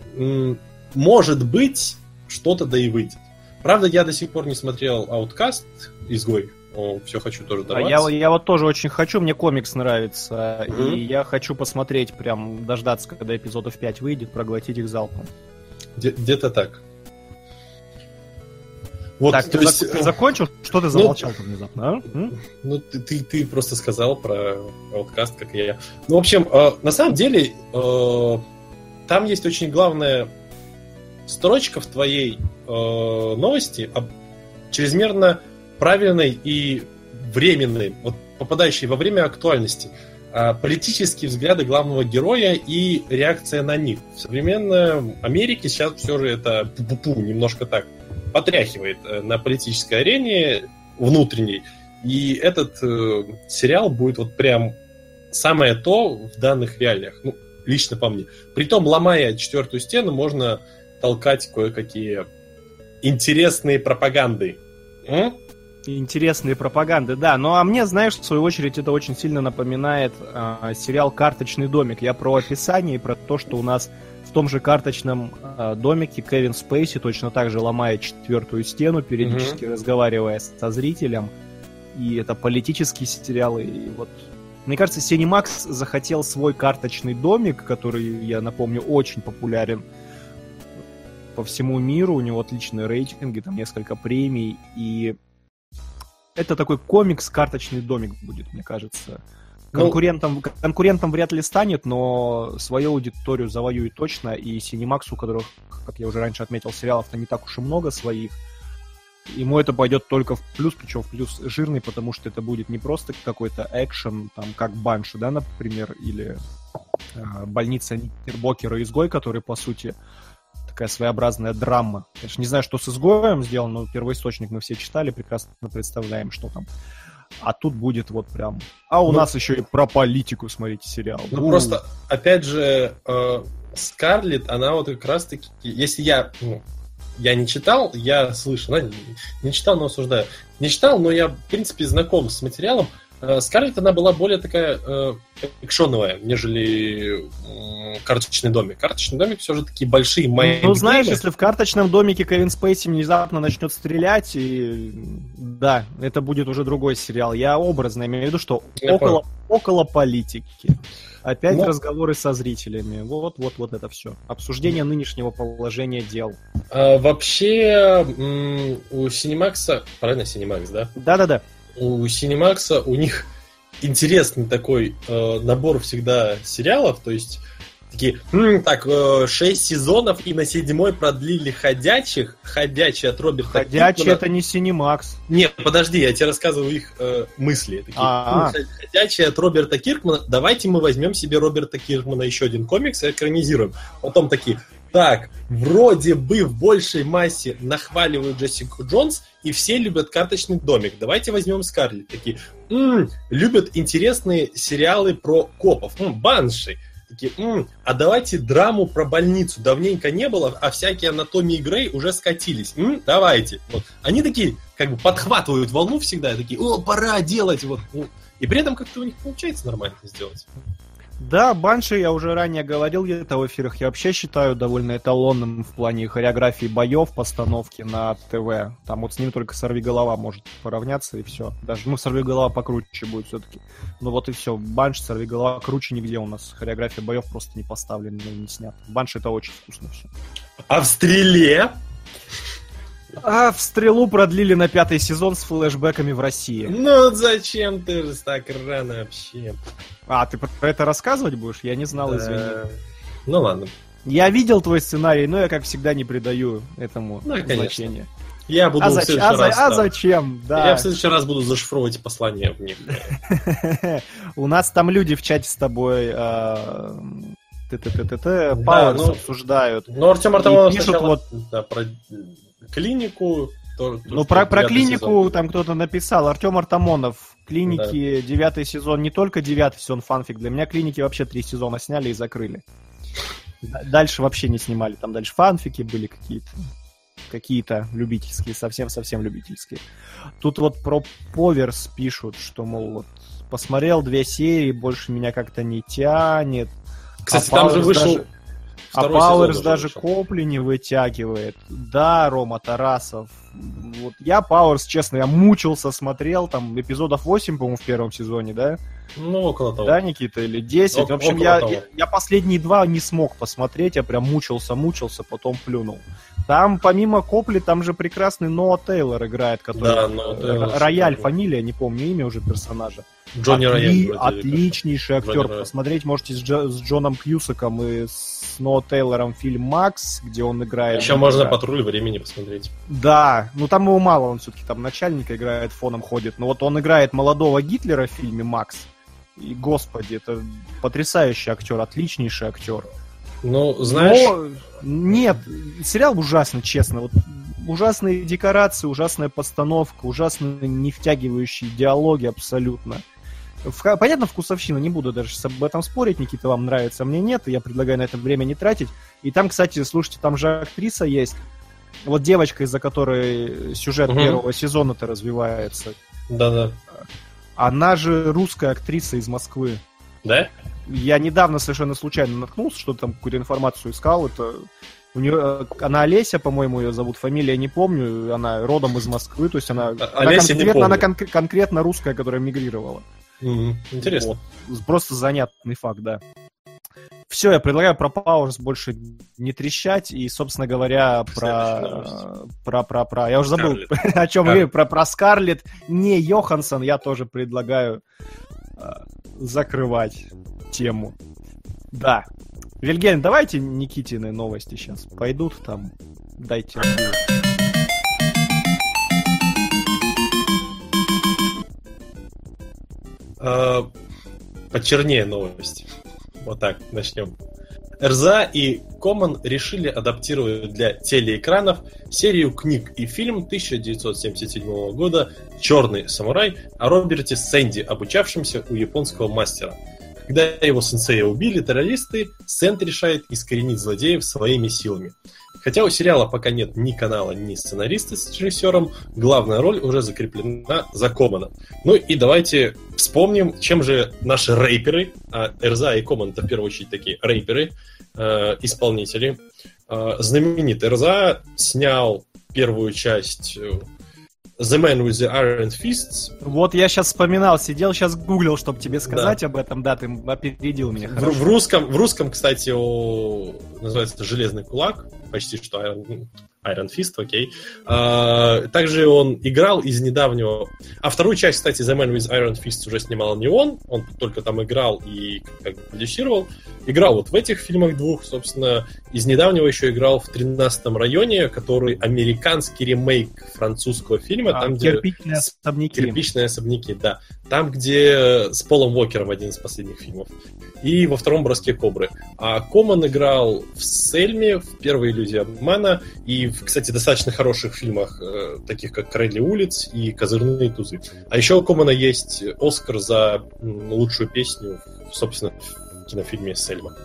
может быть, что-то да и выйдет. Правда, я до сих пор не смотрел Outcast, изгой. все хочу тоже А дорваться. я, я вот тоже очень хочу, мне комикс нравится, Мгм. и я хочу посмотреть, прям дождаться, когда эпизодов 5 выйдет, проглотить их залпом. Где- Где-то так. Вот, так, ты, есть, зак- э, закончил? Что ты замолчал-то внезапно, а? М? Ну, ты, ты, ты просто сказал про Outcast, как я. Ну, в общем, э, на самом деле, э, там есть очень главная строчка в твоей э, новости об чрезмерно правильной и временной, вот попадающей во время актуальности. а, политические взгляды главного героя и реакция на них. В современной Америке сейчас все же это пу-пу-пу, немножко так потряхивает э, на политической арене внутренней. И этот э, сериал будет вот прям самое то в данных реалиях. Ну, лично по мне. Притом, ломая четвертую стену, можно толкать кое-какие интересные пропаганды. М? Интересные пропаганды, да. Ну а мне, знаешь, в свою очередь, это очень сильно напоминает а, сериал «Карточный домик». Я про описание и про то, что у нас в том же карточном а, домике Кевин Спейси точно так же ломает четвертую стену, периодически разговаривая со зрителем. И это политические сериалы. И вот мне кажется, Cinemax захотел свой карточный домик, который, я напомню, очень популярен по всему миру. У него отличные рейтинги, там несколько премий. И это такой комикс «Карточный домик» будет, мне кажется. Ну- Конкурентом, конкурентом вряд ли станет, но свою аудиторию завоюет точно. И Cinemax, у которых, как я уже раньше отметил, сериалов-то не так уж и много своих, ему это пойдет только в плюс, причем в плюс жирный, потому что это будет не просто какой-то экшен, там, как Банши, да, например, или э, больница Никербокера изгой, который, по сути, такая своеобразная драма. Конечно, не знаю, что с изгоем сделано, но первоисточник мы все читали, прекрасно представляем, что там. А тут будет вот прям... А у Ну- нас еще и про политику, смотрите, сериал. Ну, У. просто, опять же, э, Скарлетт, она вот как раз-таки... Если я... ну, я не читал, я слышал, да, не, не читал, но осуждаю. Не читал, но я, в принципе, знаком с материалом. Э, Скарлетт, она была более такая э, экшоновая, нежели м, карточный домик. Карточный домик все же такие большие мои. Ну, знаешь, если в карточном домике Кевин Спейси внезапно начнет стрелять, и да, это будет уже другой сериал. Я образно имею в виду, что Я около, около политики. Опять Ну- разговоры со зрителями. Вот, вот, вот это все. Обсуждение нынешнего положения дел. А, вообще, у Cinemax, правильно, Cinemax, да? Да-да-да. У Cinemax у них интересный такой э, набор всегда сериалов, то есть такие, «М, так, э, шесть сезонов и на седьмой продлили ходячих, ходячий от Роберта Ходячий Киркмана». это не Синемакс. Нет, подожди, я тебе рассказываю их э, мысли. Такие, А-а. «М, ходячий от Роберта Киркмана, давайте мы возьмем себе Роберта Киркмана еще один комикс и экранизируем. Потом такие, так, вроде бы в большей массе нахваливают Джессику Джонс, и все любят карточный домик. Давайте возьмем Скарлетт. Такие, «М, любят интересные сериалы про копов. М, Банши. Такие, «М, а давайте драму про больницу. Давненько не было, а всякие анатомии Грей уже скатились. М, давайте. Вот. Они такие, как бы подхватывают волну всегда, такие, о, пора делать. Вот. Ну, И при этом как-то у них получается нормально сделать. Да, Банши, я уже ранее говорил где-то в эфирах, я вообще считаю довольно эталонным в плане хореографии боев, постановки на ТВ. Там вот с ним только Сорвиголова может поравняться, и все. Даже, ну, Сорвиголова покруче будет все-таки. Ну вот и все. Банш, Сорвиголова круче нигде у нас. Хореография боев просто не поставлена и не снята. Банш это очень вкусно все. А в стреле А в Стрелу продлили на пятый сезон с флешбэками в России. Ну зачем ты же так рано вообще? А, ты про это рассказывать будешь? Я не знал, извини. Ну ладно. Я видел твой сценарий, но я, как всегда, не придаю этому Ну, значения. Я буду А, в зач- следующий а за- раз, а да. зачем? Да. Я в следующий раз буду зашифровывать послания в них. У нас там люди в чате с тобой э, т-т-т-т-т, Пауэрс ну, обсуждают. Ну, Артем Артемов И пишут вот- про клинику. Ну, про, про клинику там кто-то написал. Артем Артамонов. Клиники девятый сезон, не только девятый сезон фанфик. Для меня клиники вообще три сезона сняли и закрыли. Дальше вообще не снимали. Там дальше фанфики были какие-то. Какие-то любительские, совсем-совсем любительские. Тут вот про Поверс пишут, что, мол, вот посмотрел две серии, больше меня как-то не тянет. Кстати, а там же вышел даже- А Пауэрс даже вышел. Копли не вытягивает. Да, Рома Тарасов. Вот я Пауэрс, честно, я мучился, смотрел, там эпизодов 8, по-моему, в первом сезоне, да? Ну, около того. Да, Никита, или 10. О- в общем, я, того. я, я последние два не смог посмотреть, я прям мучился, мучился, потом плюнул. Там, помимо Копли, там же прекрасный Ноа Тейлор играет, который... Да, Ноа Тейлор Рояль, фамилия, не помню имя уже персонажа. Джонни Отли- Рояль. Отличнейший Джонни актер. Рояль. Посмотреть можете с, Джо- с Джоном Кьюсаком и с Ноа Тейлором фильм «Макс», где он играет... Еще можно патруль времени посмотреть. Да, ну там его мало, он все-таки там начальника играет, фоном ходит. Но вот он играет молодого Гитлера в фильме «Макс». И, господи, это потрясающий актер, отличнейший актер. Ну, знаешь, Но нет, сериал ужасный, честно. Вот ужасные декорации, ужасная постановка, ужасно не втягивающие диалоги абсолютно. В- понятно, вкусовщина, не буду даже об этом спорить, Никита, вам нравится, а мне нет, и я предлагаю на это время не тратить. И там, кстати, слушайте, там же актриса есть, вот девочка, из-за которой сюжет Мгм. первого сезона-то развивается. да-да. Она же русская актриса из Москвы. Да? Я недавно совершенно случайно наткнулся, что там какую-то информацию искал. Это у нее, она Олеся, по-моему, ее зовут, фамилия не помню. Она родом из Москвы, то есть она, она А, Олеся не конкретно, она конкре- конкретно русская, которая мигрировала. Мгм. Интересно. Вот. Просто занятный факт, да. Все, я предлагаю про Пауэрс больше не трещать и, собственно говоря, про, новость. про, про, про, я уже забыл, Скарлетт. о чем Скарлетт. вы, про, про Скарлетт, не Йоханссон, я тоже предлагаю э, закрывать тему. Да. Вильгельм, давайте Никитины новости сейчас пойдут там. Дайте. А, Почернее новость. Вот так, начнем. РЗА и Common решили адаптировать для телеэкранов серию книг и фильм 1977 года «Черный самурай» о Роберте Сэнди, обучавшемся у японского мастера. Когда его сенсея убили террористы, Сэнд решает искоренить злодеев своими силами. Хотя у сериала пока нет ни канала, ни сценариста с режиссером, главная роль уже закреплена за Комана. Ну и давайте вспомним, чем же наши рэперы, а Эрза и Коман это в первую очередь такие рэперы, э, исполнители. Э, знаменитый Эрза снял первую часть э, The Man with the Iron Fists. Вот я сейчас вспоминал, сидел, сейчас гуглил, чтобы тебе сказать об этом. Да, ты опередил меня. В, Хорошо. в русском, в русском, кстати, о, называется Железный кулак, почти что Iron, Iron Fist, окей. А, также он играл из недавнего... А вторую часть, кстати, The Man with Iron Fist уже снимал не он, он только там играл и как бы продюсировал. Играл вот в этих фильмах двух, собственно, из недавнего еще играл в 13-м районе, который американский ремейк французского фильма, А, там, где... кирпичные особняки. Кирпичные особняки, да. Там, где с Полом Уокером один из последних фильмов. И во втором броске Кобры. А Коман играл в Сельме, в Первой иллюзии обмана, и, в, кстати, достаточно хороших фильмах, э, таких как Крылья улиц и Козырные тузы. А еще у Комана есть Оскар за лучшую песню, собственно, в кинофильме Сельма.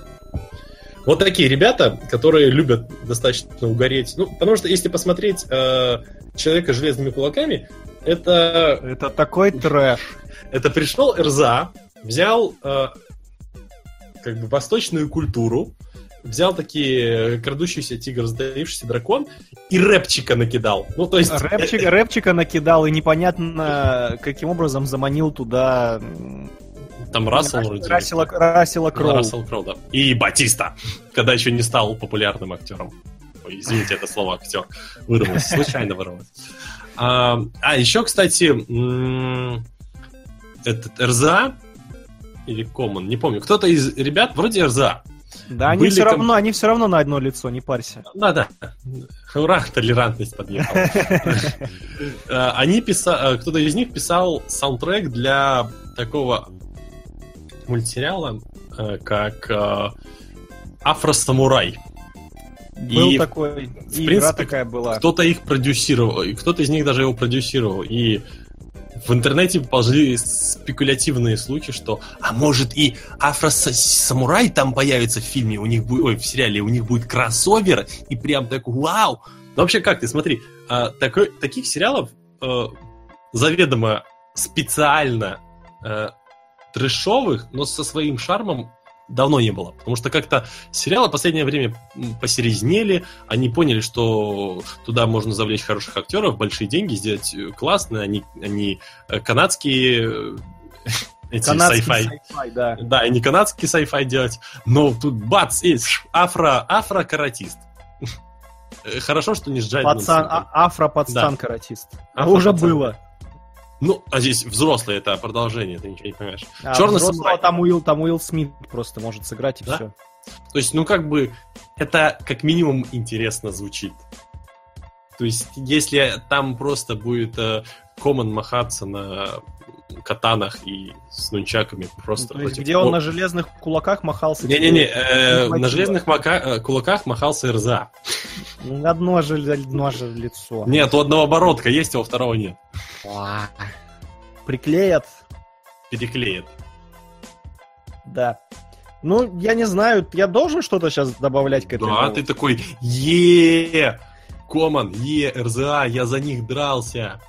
Вот такие ребята, которые любят достаточно угореть. Ну, потому что если посмотреть э, человека с железными кулаками, это Это такой трэш. Это пришел РЗА, взял э, как бы восточную культуру, взял такие э, крадущийся тигр, сдаившийся дракон и рэпчика накидал. Ну, то есть... Рэпчика, рэпчика накидал и непонятно каким образом заманил туда Там Рассел Рас- вроде. Рассела, Рассела Кроу. Рассел Кроу, да. И Батиста, когда еще не стал популярным актером. Ой, извините, это слово актер вырвалось, случайно вырвалось. А, а еще, кстати, м, этот РЗА или Коман, не помню, кто-то из ребят, вроде РЗА, Да, они все равно, они все равно на одно лицо, не парься. Да-да. Ура, толерантность подъехала. Э, Они писали, кто-то из них писал саундтрек для такого мультсериала, э, как э, Афросамурай. Был И, такой, в и игра принципе, такая была. Кто-то их продюсировал, и кто-то из них даже его продюсировал. И в интернете поползли спекулятивные слухи, что а может и афросамурай там появится в фильме, у них будет, ой, в сериале, у них будет кроссовер, и прям такой вау! Ну вообще как ты, смотри, а, такой, таких сериалов э, заведомо специально э, трэшовых, но со своим шармом давно не было. Потому что как-то сериалы в последнее время посерезнели, они поняли, что туда можно завлечь хороших актеров, большие деньги, сделать э, классно, они, они э, канадские э, эти sci-fi. sci-fi, да. Да, и не канадский sci-fi делать, но тут бац, есть афро, афро-каратист. Хорошо, что не с Джайденом Пацан, а, афро-пацан-каратист. А Афро-пацан. уже было. Ну, а здесь взрослый, это продолжение, ты ничего не понимаешь. А Черный самурай. там Уилл, там Уилл Смит просто может сыграть и Да? все. То есть, ну, как бы, это как минимум интересно звучит. То есть, если там просто будет э, Коман махаться на катанах и с нунчаками просто То есть, где он на железных кулаках махался? Не-не-не, э, на железных мака- э, кулаках махался РЗА. Одно же, одно же лицо. Нет, у одного оборотка есть, а у второго нет. Приклеят, Переклеит. да. Ну, я не знаю, я должен что-то сейчас добавлять к этой Да, ты такой, е Коман, е РЗА, я за них дрался.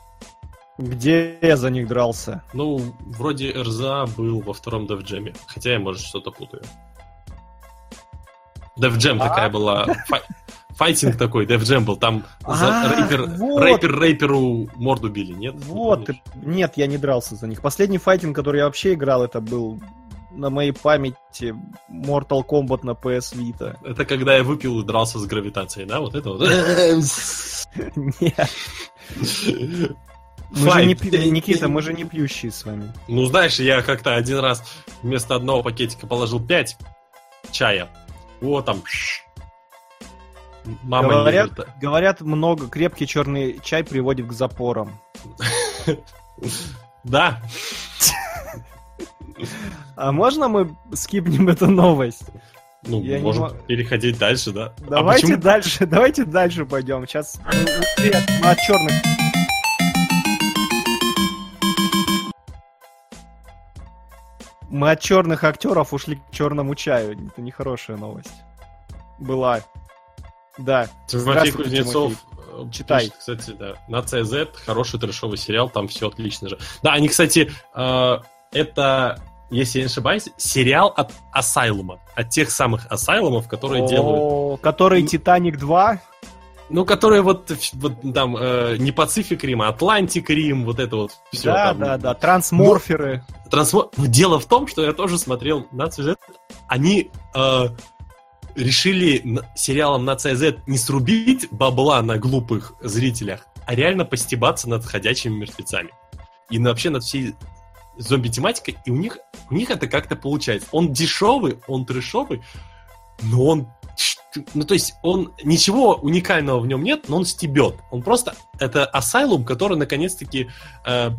Где я за них дрался? Ну, вроде РЗА был во втором Девджеме. Хотя я, может, что-то путаю. Девджем А? такая была. фай- Файтинг такой, Девджем был. Там за А, рэпер, вот. рэпер рэперу морду били, нет? Не Вот, нет, я не дрался за них. Последний файтинг, который я вообще играл, это был на моей памяти Mortal Kombat на PS Vita. Это когда я выпил и дрался с гравитацией, да? Вот это вот. Нет, мы же не пи- Никита, мы же не пьющие с вами. Ну, знаешь, я как-то один раз вместо одного пакетика положил 5 чая. О, там... Мама Говорят, говорят, много крепкий черный чай приводит к запорам. Да, А можно мы скипнем эту новость? ну, Я не можем мо- переходить дальше, да? А Давайте почему- дальше, давайте дальше пойдем. Сейчас мы от черных. Мы от черных актеров ушли к черному чаю. Это нехорошая новость. Была. Да. Тимофей Кузнецов Тимофей. э, Читай. пишет, кстати, да, на CZ хороший трешовый сериал, там все отлично же. Да, они, кстати, э, это, если я не ошибаюсь, сериал от Асайлума, от тех самых Асайлумов, которые делают О, Который Ну- Титаник 2. Ну, которые вот, вот там э, не Пацифик Рим, а Атлантик Рим, вот это вот все. да, да, да. Трансморферы. Трансфо- Ну, дело в том, что я тоже смотрел на CZ. Они э, решили сериалом на CZ не срубить бабла на глупых зрителях, а реально постебаться над ходячими мертвецами. И вообще над всей зомби-тематикой. И у них, у них это как-то получается. Он дешевый, он трешовый, но он... Ну, то есть, он... Ничего уникального в нем нет, но он стебет. Он просто... Это асайлум, который, наконец-таки, э,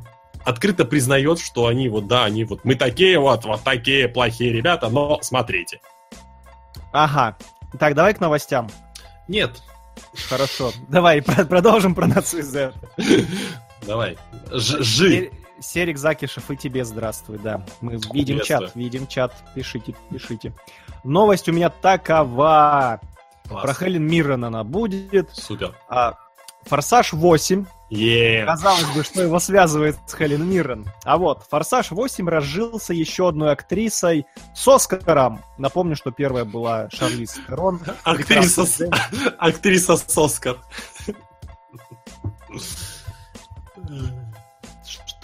открыто признает, что они вот, да, они вот, мы такие вот, вот такие плохие ребята, но смотрите. Ага. Так, давай к новостям. Нет, Хорошо. Давай про- продолжим про нацию Z. давай, Ж- Серик Закишев, и тебе здравствуй, да. Мы видим чат, видим чат. Пишите, пишите. Новость у меня такова. Класс. Про Хелен Миррен она будет. Супер. А, Форсаж 8. Е. Казалось бы, что его связывает с Хелен Миррен. А вот, Форсаж 8 разжился еще одной актрисой с Оскаром. Напомню, что первая была Шарлиз Терон. Актриса, актриса с Оскар.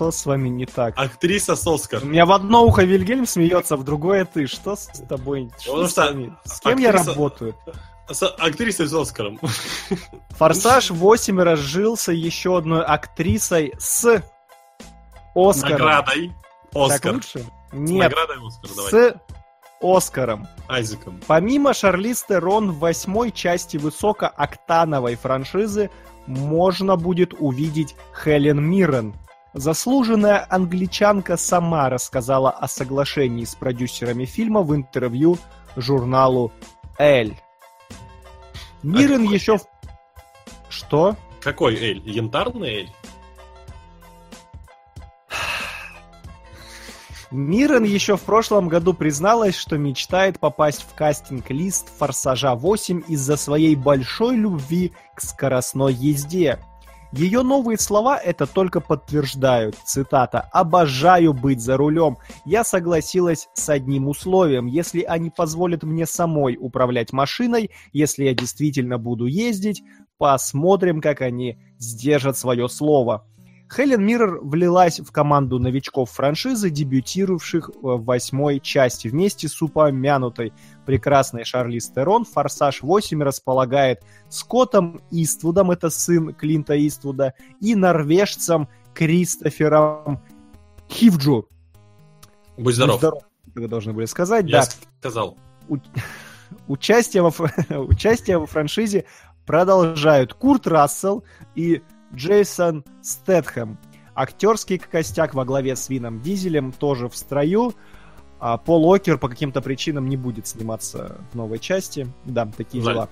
Что с вами не так? Актриса с Оскар. У меня в одно ухо Вильгельм смеется, в другое ты. Что с тобой? Что Потому с, что вами? С кем я актриса- работаю? С актрисой с Оскаром. Форсаж 8 разжился еще одной актрисой с Оскаром. Наградой. Так Оскар. лучше? С Нет, наградой Оскар, давай. с Оскаром. Айзеком. Помимо Шарлиз Терон в восьмой части высокооктановой франшизы можно будет увидеть Хелен Миррен. Заслуженная англичанка сама рассказала о соглашении с продюсерами фильма в интервью журналу «Эль». Миррен какой еще... в- Что? Какой Эль? Янтарный Эль? Миррен еще в прошлом году призналась, что мечтает попасть в кастинг-лист «Форсажа 8» из-за своей большой любви к скоростной езде. Ее новые слова это только подтверждают. Цитата. «Обожаю быть за рулем. Я согласилась с одним условием. Если они позволят мне самой управлять машиной, если я действительно буду ездить, посмотрим, как они сдержат свое слово». Хелен Миррор влилась в команду новичков франшизы, дебютировавших в восьмой части. Вместе с упомянутой прекрасной Шарлиз Терон «Форсаж 8» располагает Скоттом Иствудом, это сын Клинта Иствуда, и норвежцем Кристофером Хивджу. Будь здоров. Здоров, вы должны были сказать, Я да. сказал. Участие во, участие во франшизе продолжают Курт Рассел и Джейсон Стэтхэм. актерский костяк во главе с Вином Дизелем тоже в строю. А Пол Окер по каким-то причинам не будет сниматься в новой части. Да, такие Жаль. дела.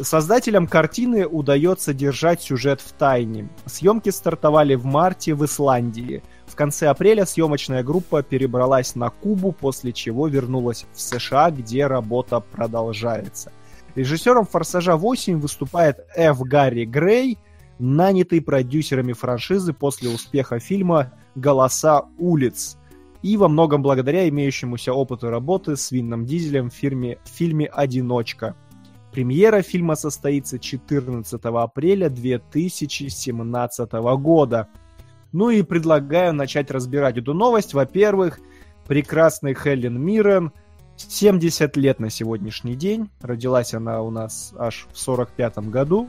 Создателям картины удается держать сюжет в тайне. Съемки стартовали в марте в Исландии. В конце апреля съемочная группа перебралась на Кубу, после чего вернулась в США, где работа продолжается. Режиссером «Форсажа 8» выступает Ф. Гарри Грей, нанятый продюсерами франшизы после успеха фильма «Голоса улиц» и во многом благодаря имеющемуся опыту работы с Винном Дизелем в фильме, фильме «Одиночка». Премьера фильма состоится 14 апреля 2017 года. Ну и предлагаю начать разбирать эту новость. Во-первых, прекрасный Хелен Миррен, 70 лет на сегодняшний день. Родилась она у нас аж в 45 году.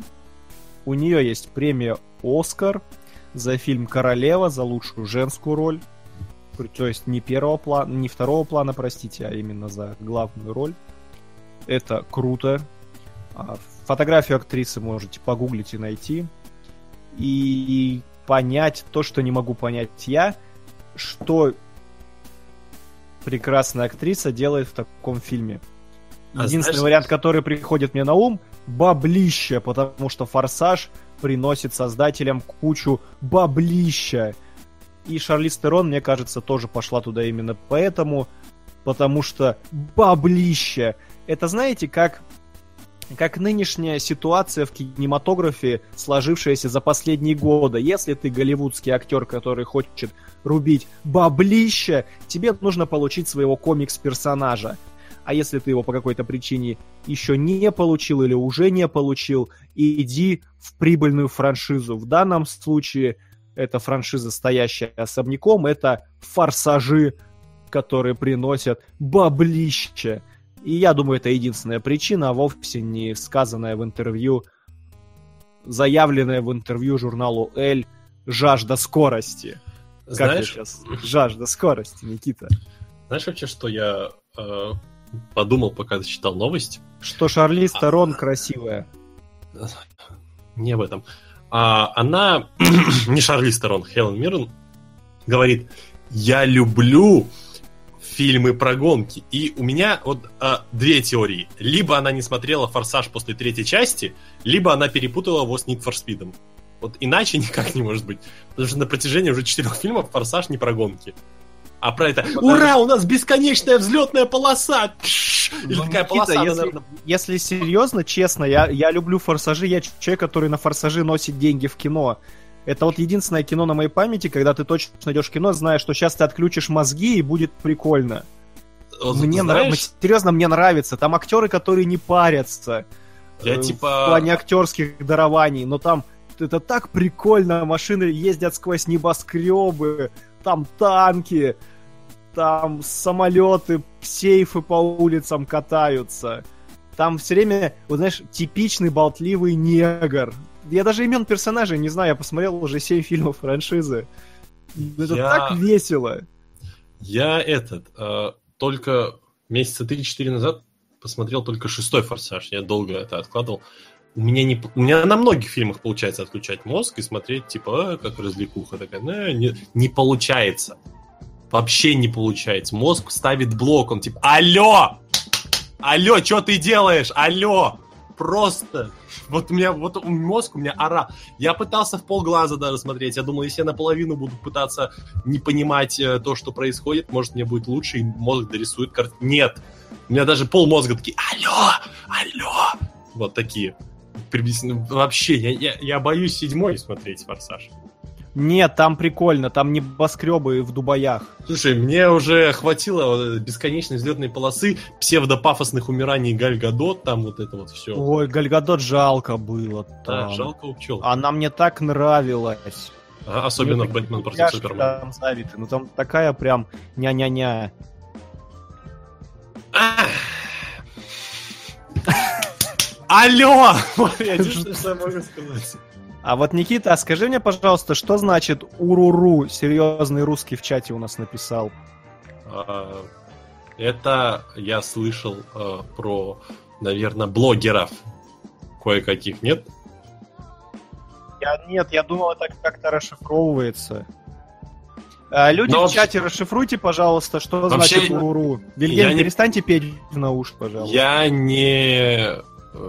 У нее есть премия «Оскар» за фильм «Королева», за лучшую женскую роль. То есть не первого плана, не второго плана, простите, а именно за главную роль. Это круто. А, Фотографию актрисы можете погуглить и найти. И понять то, что не могу понять я, что прекрасная актриса делает в таком фильме. А Единственный знаешь- вариант, который приходит мне на ум, баблища, потому что Форсаж приносит создателям кучу баблища. И Шарлиз Терон, мне кажется, тоже пошла туда именно поэтому, потому что баблища. Это знаете, как как нынешняя ситуация в кинематографе, сложившаяся за последние годы. Если ты голливудский актер, который хочет рубить баблища, тебе нужно получить своего комикс-персонажа. А если ты его по какой-то причине еще не получил или уже не получил, иди в прибыльную франшизу. В данном случае это франшиза, стоящая особняком, это форсажи, которые приносят баблище. И я думаю, это единственная причина, а вовсе не сказанная в интервью, заявленная в интервью журналу «Эль» жажда скорости. Как Знаешь, сейчас? Жажда скорости, Никита. знаешь вообще, что я э, подумал, пока читал новость? Что Шарлиз Терон красивая. Не об этом. А, она, не Шарлиз Терон, Хелен Миррен, говорит, я люблю фильмы про гонки. И у меня вот а, две теории. Либо она не смотрела «Форсаж» после третьей части, либо она перепутала его с «Need for Speed». Вот иначе никак не может быть. Потому что на протяжении уже четырех фильмов «Форсаж» не про гонки. А про это «Ура, у нас бесконечная взлетная полоса!» Пш! Или Ну, такая Никита, полоса, если, наверное, если серьезно, честно, я, я люблю форсажи, я человек, который на форсажи носит деньги в кино. Это вот единственное кино на моей памяти, когда ты точно в кино, зная, что сейчас ты отключишь мозги и будет прикольно. вот мне нравится, серьезно, мне нравится. Там актеры, которые не парятся. Я э, типа- В плане актерских дарований, но там это так прикольно, машины ездят сквозь небоскребы, там танки, там самолеты, сейфы по улицам катаются. Там все время, вот знаешь, типичный болтливый негр. Я даже имен персонажей не знаю, я посмотрел уже 7 фильмов франшизы. Это Я- так весело. Я этот, э, только месяца 3-4 назад посмотрел только шестой форсаж. Я долго это откладывал. У меня, не, у меня на многих фильмах получается отключать мозг и смотреть, типа, «А, как развлекуха. Такая, «Не, не, не получается. Вообще не получается. Мозг ставит блок, он типа, алло! Алло, что ты делаешь? Алло! Просто. Вот у меня, вот мозг у меня ора. Я пытался в полглаза даже смотреть. Я думал, если я наполовину буду пытаться не понимать э, то, что происходит, может, мне будет лучше, и мозг дорисует картину. Нет. У меня даже пол мозга такие, алло, алло. Вот такие. Вообще, я, я, я боюсь седьмой смотреть «Форсаж». Нет, там прикольно, там небоскребы в Дубаях. Слушай, мне уже хватило этой бесконечной взлетной полосы, псевдопафосных умираний Галь Гадот, там вот это вот все. Ой, Гальгадот жалко было Да, там. жалко учел. Она мне так нравилась. А, особенно Мне в Бэтмен против Супермена. Там завиты. Ну там такая прям ня-ня-ня. Алло! Я единственное, что я могу сказать. А вот, Никита, а скажи мне, пожалуйста, что значит уруру? Серьезный русский в чате у нас написал. А, Это я слышал а, про, наверное, блогеров кое-каких, нет? Я, нет, я думал, это как-то расшифровывается. А, люди Но в чате, расшифруйте, пожалуйста, что Вообще, значит уру. Вильгельм, не- перестаньте петь на уши, пожалуйста. Я не,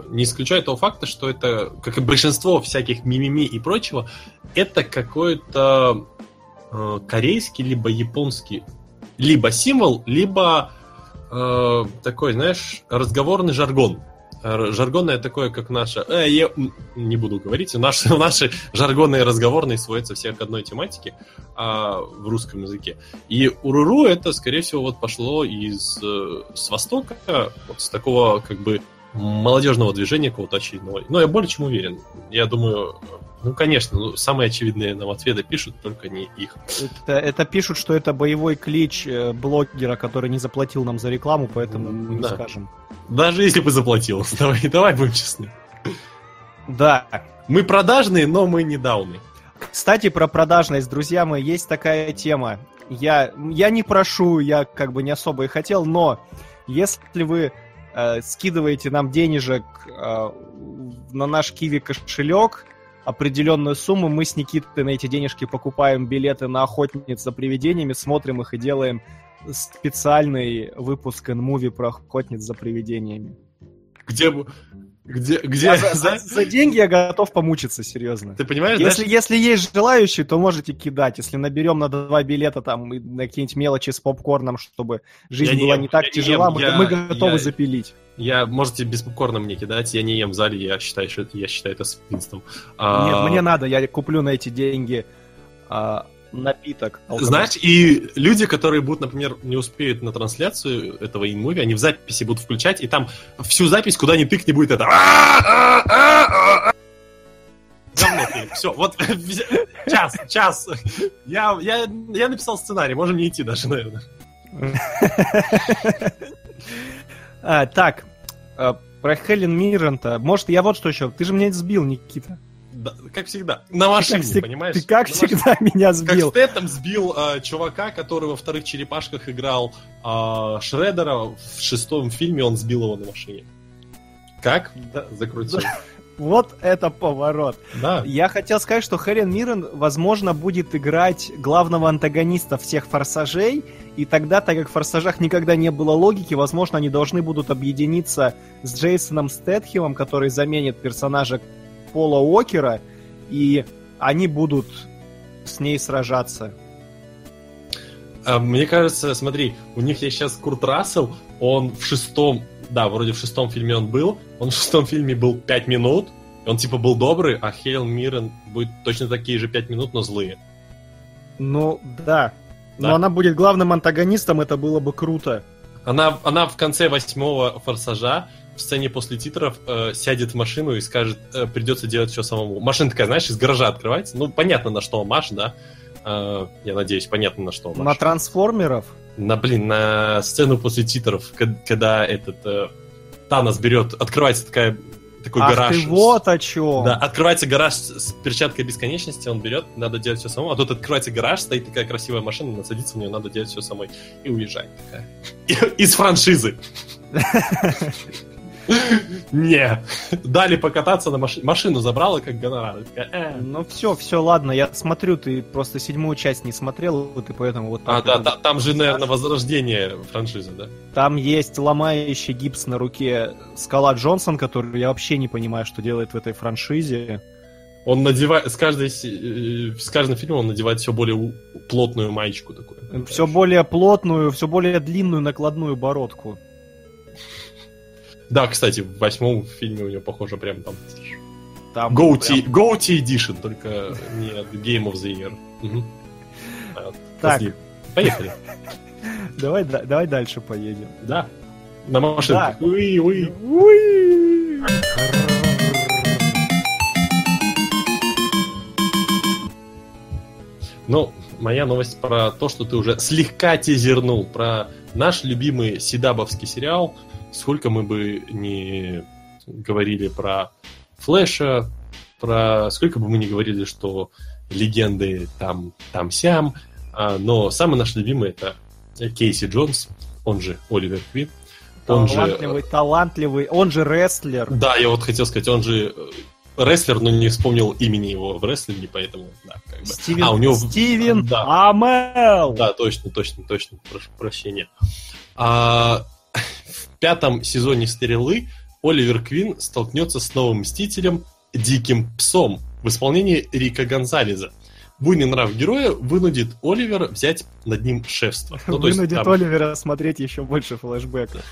не исключаю того факта, что это, как и большинство всяких мимими и прочего, это какой-то э, корейский, либо японский, либо символ, либо э, такой, знаешь, разговорный жаргон. Жаргонное такое, как наше... э, я не буду говорить, наши, наши жаргонные разговорные сводятся все к одной тематике а, в русском языке. И уруру это, скорее всего, вот пошло из э, с Востока, вот с такого как бы молодежного движения какого-то очевидного. Но я более чем уверен. Я думаю, ну, конечно, ну, самые очевидные нам ответы пишут, только не их. Это, это пишут, что это боевой клич э, блогера, который не заплатил нам за рекламу, поэтому мы не Да. скажем. Даже если бы заплатил. Давай, давай будем честны. Да. Мы продажные, но мы не дауны. Кстати, про продажность, друзья мои, есть такая тема. Я, я не прошу, я как бы не особо и хотел, но если вы э, скидываете нам денежек э, на наш Киви кошелек, определенную сумму, мы с Никитой на эти денежки покупаем билеты на охотниц за привидениями, смотрим их и делаем специальный выпуск инмуви про охотниц за привидениями. Где... Где... где Я за, за- за- деньги я готов помучиться, серьезно. Ты понимаешь, Если, знаешь, если есть желающие, то можете кидать. Если наберем на два билета там и на какие-нибудь мелочи с попкорном, чтобы жизнь Я не была ем, не так я не тяжела, ем, мы, я- мы готовы я- запилить. я, можете без попкорна мне кидать, я не ем в зале, я считаю, что это, я считаю это свинством. А, Нет, мне надо, я куплю на эти деньги а, напиток. алкоголь. Знаешь, и люди, которые будут, например, не успеют на трансляцию этого инмуви, они в записи будут включать, и там всю запись, куда ни тыкни, будет это... Говно фильм. Все, вот час, час. Я, я, я написал сценарий, можем не идти даже, наверное. А, так, а, про Хелен Миррента. Может, я вот что еще. Ты же меня сбил, Никита. Как всегда. На машине, всег- понимаешь? Ты как На машине. всегда меня Как сбил. Стэттем сбил а, чувака, который во вторых черепашках играл а, Шреддера. В шестом фильме он сбил его на машине. Как? Да, закрутил. Вот это поворот. Да. Я хотел сказать, что Хелен Миррен, возможно, будет играть главного антагониста всех форсажей, и тогда, так как в форсажах никогда не было логики, возможно, они должны будут объединиться с Джейсоном Стэтхемом, который заменит персонажа Пола Уокера, и они будут с ней сражаться. А, Мне кажется, смотри, у них есть сейчас Курт Рассел, он в шестом, да, вроде в шестом фильме он был, он в шестом фильме был пять минут, он типа был добрый, а Хелен Миррен будет точно такие же пять минут, но злые. Ну, да. Но Да. она будет главным антагонистом, это было бы круто. Она, она в конце восьмого форсажа в сцене после титров э, сядет в машину и скажет, э, придется делать все самому. Машина такая, знаешь, из гаража открывается. Ну, понятно, на что Маш, да. Э, я надеюсь, понятно, на что На Маш. трансформеров? На, блин, на сцену после титров, когда этот э, Танос берет, открывается такая, такой Ах гараж. ты вот о чем. Да, открывается гараж с, перчаткой бесконечности, он берет, надо делать все самому. А тут открывается гараж, стоит такая красивая машина, надо садиться в нее, надо делать все самой. И уезжает такая. Из франшизы. Не. Дали покататься на машине. Машину забрала как гонорар. Э. Ну все, все, ладно, я смотрю, ты просто седьмую часть не смотрел, и поэтому вот А, да, там же, наверное, возрождение франшизы, да? Там есть ломающий гипс на руке Скала Джонсон, который я вообще не понимаю, что делает в этой франшизе. Он надевает, с, каждой, э, с каждым фильмом он надевает все более плотную маечку такую. Все более плотную, все более длинную накладную бородку. Да, кстати, в восьмом фильме у него, похоже, прям там Там Goatee, прям- Goatee Edition, только не Game of the Year. А, Так. Поехали. давай, да- давай дальше поедем. Да. На машинках. Да. Уи, уи. Уи! Ну, моя новость про то, что ты уже слегка тизернул, про наш любимый седабовский сериал. Сколько мы бы не говорили про Флэша, про сколько бы мы не говорили, что легенды там, там сям, а, но самый наш любимый это Кейси Джонс, он же Оливер Квин. Он же, Талантливый, талантливый, он же рестлер. да, я вот хотел сказать, он же э, рестлер, но не вспомнил имени его в рестлинге, поэтому, да, как бы. Стивен, А, у него... Стивен Да. Амел! Да, точно, точно, точно. Прошу прощения. А, в пятом сезоне «Стрелы» Оливер Квин столкнется с новым Мстителем Диким Псом в исполнении Рика Гонзалеза. Буйный нрав героя вынудит Оливера взять над ним шефство. Ну, то есть Вынудит там- Оливера смотреть еще больше флешбеков.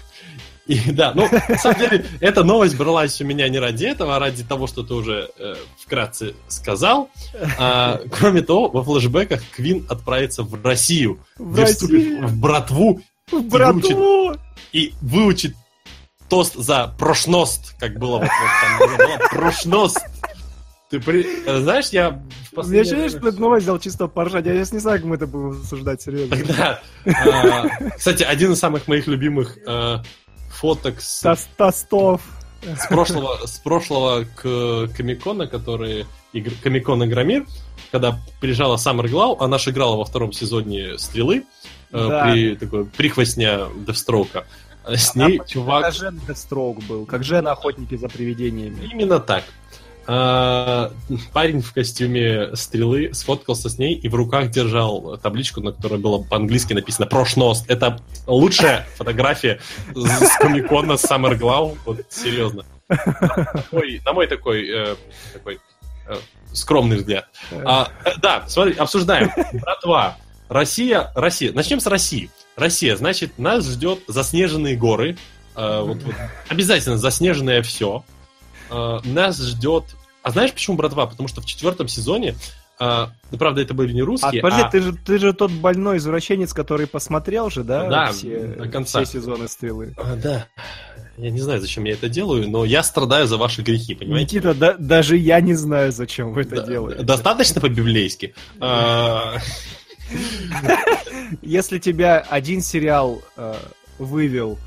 И, да, ну, на самом деле, эта новость бралась у меня не ради этого, а ради того, что ты уже э, вкратце сказал. А, кроме того, во флешбеках Квин отправится в Россию, В где вступит Россию! в братву Братву! И выучит тост за прошност, как было вот, вот там было, прошност. Ты при- э, знаешь, я последнее ощущение, что ты новость взял чисто поржать. Я сейчас не знаю, как мы это будем обсуждать, серьезно. Тогда, а, кстати, один из самых моих любимых э, фоток с Тос- Тостов. с прошлого, с прошлого к Комикона, который игр, Комикон Игромир, когда приезжала Саммер Глау, она же играла во втором сезоне Стрелы, э, Да. при такой прихвостня Девстроука. А С ней Это чувак... Жен Дестроук был, как Жен Охотники за привидениями. Именно так. А, парень в костюме стрелы сфоткался с ней и в руках держал табличку, на которой было по-английски написано «Прошност». Это лучшая фотография с комикона Summer Glow. Вот серьезно. Такой- на мой такой, э, такой э, скромный взгляд. А, э, да, смотри, обсуждаем. Братва. Россия, Россия. Начнем с России. Россия, значит, нас ждет заснеженные горы. Э, вот- вот обязательно заснеженное все. нас ждет. А знаешь почему, братва? Потому что в четвертом сезоне, э, ну, правда, это были не А, русские, подожди, а- ты же, ты же тот больной извращенец, который посмотрел же, да? Да, все, до конца. все сезоны стрелы. А, да. Я не знаю, зачем я это делаю, но я страдаю за ваши грехи, понимаете? Никита, да- даже я не знаю, зачем вы это Да- делаете. Достаточно по-библейски. Если тебя один сериал э, вывел,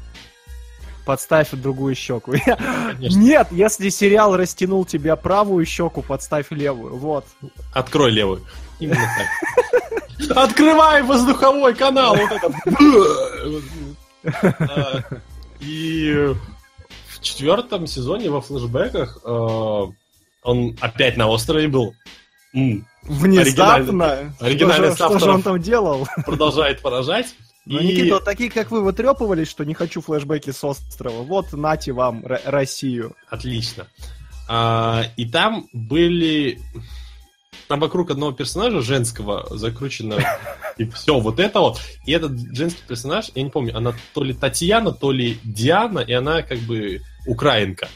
подставь другую щеку. Конечно. Нет, если сериал растянул тебя правую щеку, подставь левую. Вот. Открой левую. Именно так. Открывай воздуховой канал. Вот И в четвертом сезоне во флешбеках э, он опять на острове был. Внезапно. оригинальный Что же- Что же он там делал? Продолжает поражать. Ну, И- Никита, вот такие, как вы, вытрепывались, что не хочу флешбеки с острова. Вот, нате вам Р- Россию. Отлично. А, и там были... Там вокруг одного персонажа женского закручено и все вот это вот. И этот женский персонаж, я не помню, она то ли Татьяна, то ли Диана, и она как бы украинка.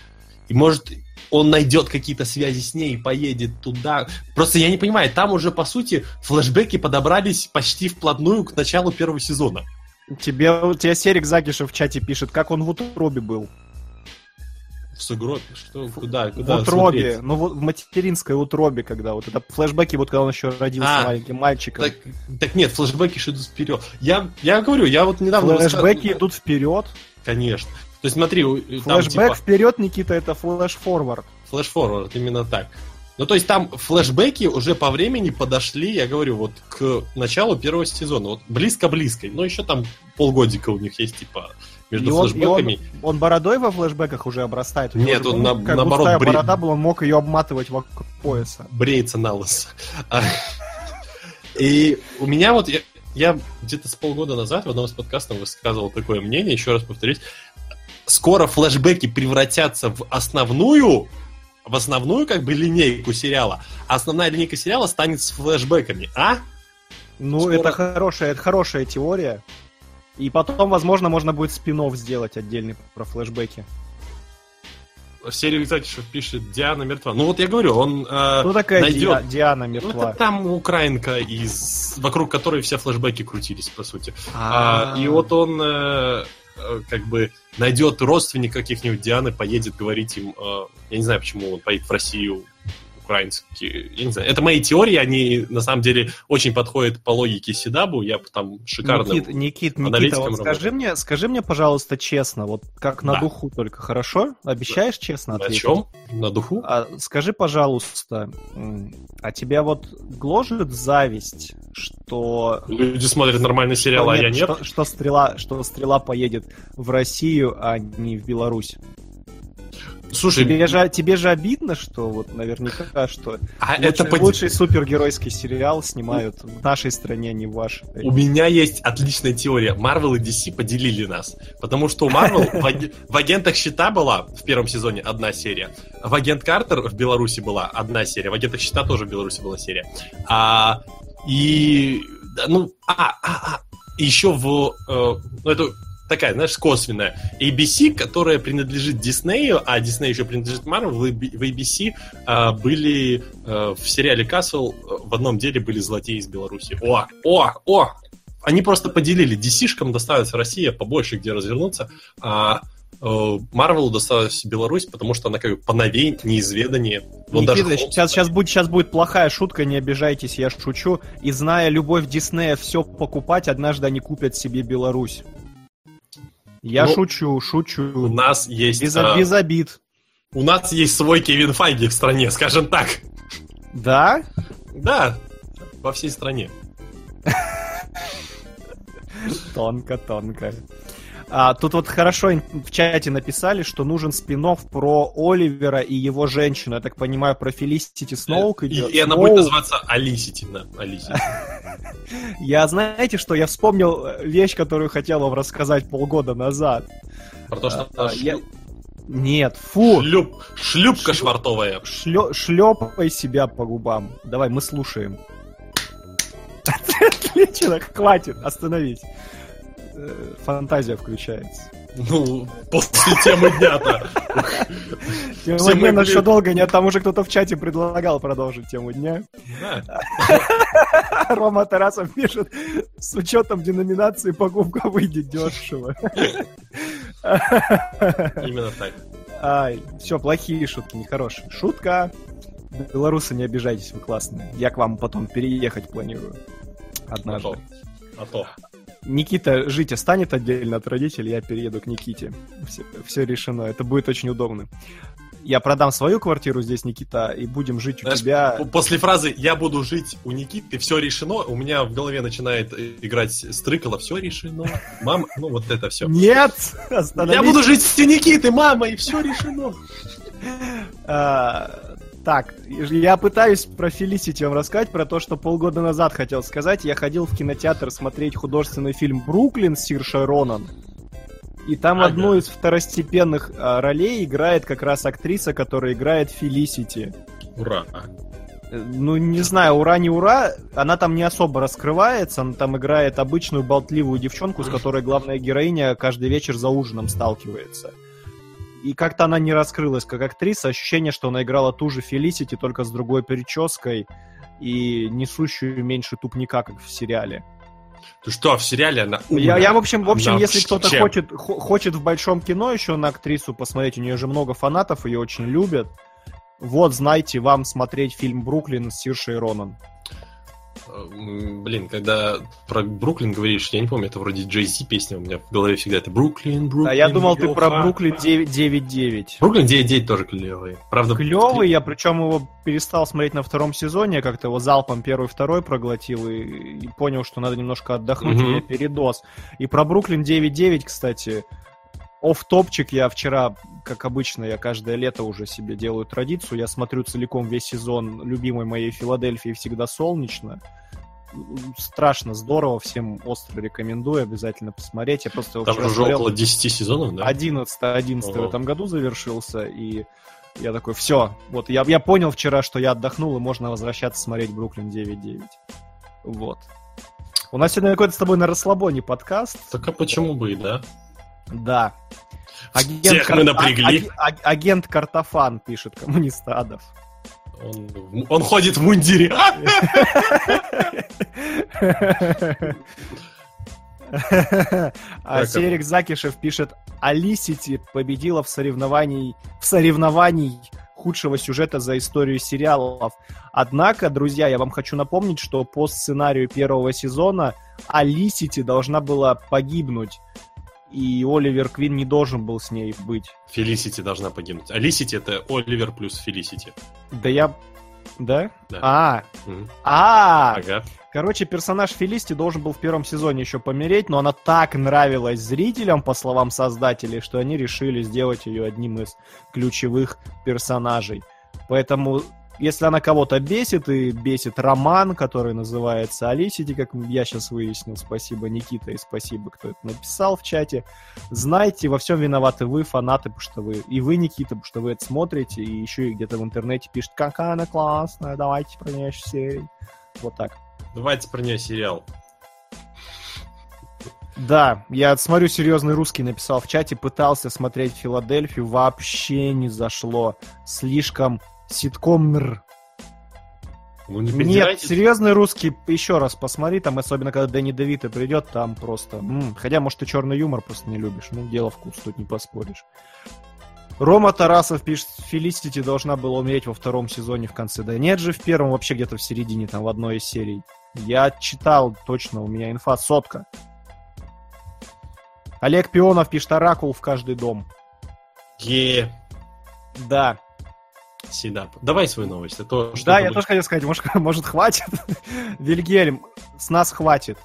И может он найдет какие-то связи с ней и поедет туда. Просто я не понимаю, там уже, по сути, флешбеки подобрались почти вплотную к началу первого сезона. Тебе, у тебя Серик Загишев в чате пишет, как он в утробе был. В сугробе, что, куда, куда в утробе, смотреть? ну вот в материнской утробе, когда вот это флешбеки, вот когда он еще родился А, маленьким мальчиком. Так, так нет, флешбеки идут вперед. Я, я говорю, я вот недавно... Флешбеки рассказывал- идут вперед. Конечно. То есть смотри, там Флешбэк типа вперед, Никита, это флеш-форвард. флеш-форвард, именно так. Ну, то есть там флешбеки уже по времени подошли, я говорю, вот к началу первого сезона. Вот близко-близко. Но еще там полгодика у них есть, типа, между И он, и флешбеками. он, он бородой во флешбеках уже обрастает. У него Нет, же, он ну, на- как наоборот густая бре- борода была, он мог ее обматывать вокруг пояса. бреется на лысо. И у меня вот, я, я где-то с полгода назад в одном из подкастов высказывал такое мнение, еще раз повторюсь, скоро флешбеки превратятся в основную, в основную как бы линейку сериала, а основная линейка сериала станет с флешбеками, а? Ну, Скоро- это хорошая, это хорошая теория. И потом, возможно, можно будет спин сделать отдельный про флешбеки. В серии, кстати, что пишет Диана мертва. Ну вот я говорю, он э, Кто такая найдет- Ди- Диана Ну, это мертва? там украинка, из... вокруг которой все флешбеки крутились, по сути. А, А, и вот он э, как бы найдет родственника каких-нибудь Дианы, поедет говорить им, э, я не знаю, почему он поедет в Россию украинский, я не знаю. Это мои теории, они на самом деле очень подходят по логике Сидабу, я там шикарно... Никит, Никит, Никита, вот скажи мне, скажи мне, пожалуйста, честно, вот как на Да. духу только, хорошо? Обещаешь честно На ответить? чем? На духу? А, скажи, пожалуйста, а тебя вот гложет зависть, что Люди смотрят нормальный сериал, что а я нет. Что, что стрела, что стрела поедет в Россию, а не в Беларусь? Слушай, Тебе же, тебе же обидно, что вот наверняка, что а лучший, это поди- лучший супергеройский сериал снимают в нашей стране, а не в вашей. У меня есть отличная теория. Marvel и DC поделили нас. Потому что у Marvel в, аге- в агентах щита была в первом сезоне одна серия. В агент Картер в Беларуси была одна серия. В агентах щита тоже в Беларуси была серия. А, и ну, а, а, а, еще в, э, ну это такая, знаешь, косвенная. ABC, которая принадлежит Диснею, а Дисней еще принадлежит Marvel, в AB в ABC а, были э, в сериале Castle э, в одном деле были злодеи из Беларуси. О, о, о! Они просто поделили. DC-шкам доставится Россия побольше, где развернуться, а э, Марвелу досталась Беларусь, потому что она как бы поновей, неизведаннее. Вон даже Никита, Холмс сейчас, сейчас, будет, сейчас будет плохая шутка, не обижайтесь, я шучу. И зная любовь Диснея все покупать, однажды они купят себе Беларусь. Я Ну, шучу, У шучу. нас есть... Без, а, без обид. у нас есть свой Кевин Файги в стране, скажем так. Да? Да, во всей стране. Тонко, тонко. А, тут вот хорошо в чате написали, что нужен спин про Оливера и его женщину. Я так понимаю, про Фелисити Сноук И, идет. и она Сноук. будет называться Алисити, да, Алисити. Я, знаете что, я вспомнил э, вещь, которую хотел вам рассказать полгода назад. Про то, что А, она шлю- Нет, фу, шлюп- шлюпка Шлю- швартовая. Шлё- шлепай себя по губам. Давай, мы слушаем. Отлично, хватит, остановись. Э, Фантазия включается. Ну, после темы дня-то. Тема дня блин. еще долго нет, там уже кто-то в чате предлагал продолжить тему дня. Рома Тарасов пишет, с учетом деноминации покупка выйдет дешево. Именно так. Ай, все, плохие шутки, нехорошие. Шутка. Белорусы, не обижайтесь, вы классные. Я к вам потом переехать планирую. А Однажды. то. А то. Никита жить станет отдельно от родителей, я перееду к Никите. Все, решено, это будет очень удобно. Я продам свою квартиру здесь, Никита, и будем жить у Знаешь, тебя. п- после фразы «я буду жить у Никиты, все решено», у меня в голове начинает э, играть стрыкало «все решено». Мам, ну вот это все. Нет! Остановись. Я буду жить у Никиты, мама, и все решено. А, так, я пытаюсь про Фелисити вам рассказать, про то, что полгода назад хотел сказать. Я ходил в кинотеатр смотреть художественный фильм «Бруклин» с Сиршей Ронан. И там Ага. одну из второстепенных а, ролей играет как раз актриса, которая играет Фелисити. Ура. Э, Ну, не знаю, ура, не ура, она там не особо раскрывается, она там играет обычную болтливую девчонку, с которой главная героиня каждый вечер за ужином сталкивается. И как-то она не раскрылась как актриса, ощущение, что она играла ту же Фелисити, только с другой прической и несущую меньше тупника, как в сериале. Ты что, в сериале она Я, я, в общем, в общем, Она если кто-то чем? хочет, хо- хочет в большом кино еще на актрису посмотреть, у нее же много фанатов, ее очень любят. Вот, знайте, вам смотреть фильм «Бруклин» с Сиршей Ронан. Блин, когда про Бруклин говоришь, я не помню, это вроде Джей Зи песня, у меня в голове всегда это Бруклин, Бруклин. А я думал, ты про. Бруклин 999. Бруклин 9.9 тоже клевый. Правда, Клевый, я причем его перестал смотреть на втором сезоне, я как-то его залпом первый второй проглотил и, и понял, что надо немножко отдохнуть, Мгм. у меня передоз. И про Бруклин 9.9, кстати, оф-топчик я вчера, как обычно, я каждое лето уже себе делаю традицию, я смотрю целиком весь сезон любимой моей Филадельфии «Всегда солнечно». Страшно здорово, всем остро рекомендую обязательно посмотреть. Я просто Там уже смотрел. около 10 сезонов, да? 11 11 в Ого. этом году завершился, и я такой, все, вот я, я понял вчера, что я отдохнул, и можно возвращаться смотреть Бруклин 9.9. Вот. У нас сегодня какой-то с тобой на расслабоне подкаст. Так а почему бы и да? Да. Всех мы напрягли. а- а- агент Картофан пишет коммунист Адов. Он, он ходит в мундире. А Так, Серик Закишев пишет, Олисити победила в соревновании, в соревновании худшего сюжета за историю сериалов. Однако, друзья, я вам хочу напомнить, что по сценарию первого сезона Олисити должна была погибнуть. И Оливер Квин не должен был с ней быть. Фелисити должна погибнуть. Олисити это Оливер плюс Фелисити. Да я... Да? Да. А, Мгм. а, Ага. Короче, персонаж Фелисити должен был в первом сезоне еще помереть, но она так нравилась зрителям, по словам создателей, что они решили сделать ее одним из ключевых персонажей. Поэтому, если она кого-то бесит, и бесит роман, который называется Алисити, как я сейчас выяснил, спасибо Никита и спасибо, кто это написал в чате, знайте, во всем виноваты вы, фанаты, потому что вы, и вы, Никита, потому что вы это смотрите, и еще и где-то в интернете пишет, какая она классная, давайте про нее еще серии. Вот так. Давайте про нее сериал. Да, я смотрю, серьезный русский написал в чате, пытался смотреть Филадельфию, вообще не зашло. Слишком ситком нр. Ну, не Нет, серьезный русский, еще раз посмотри, там, особенно когда Дэнни Девита придет, там просто... м, хотя, может, ты черный юмор просто не любишь, ну, дело вкус, тут не поспоришь. Рома Тарасов пишет, Фелисити должна была умереть во втором сезоне в конце. Да нет же, в первом вообще где-то в середине, там, в одной из серий. Я читал точно, у меня инфа сотка. Олег Пионов пишет, Оракул в каждый дом. Е, Да, Седап. Давай свою новость, а то да, я будет- тоже хотел сказать, может, может хватит? Вильгельм, с нас хватит.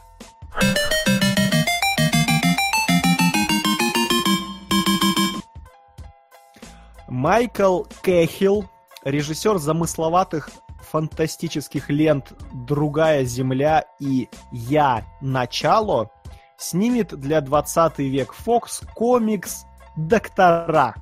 Майкл Кэхилл, режиссер замысловатых фантастических лент «Другая земля» и «Я. Начало», снимет для 20 век Fox комикс «Доктора»,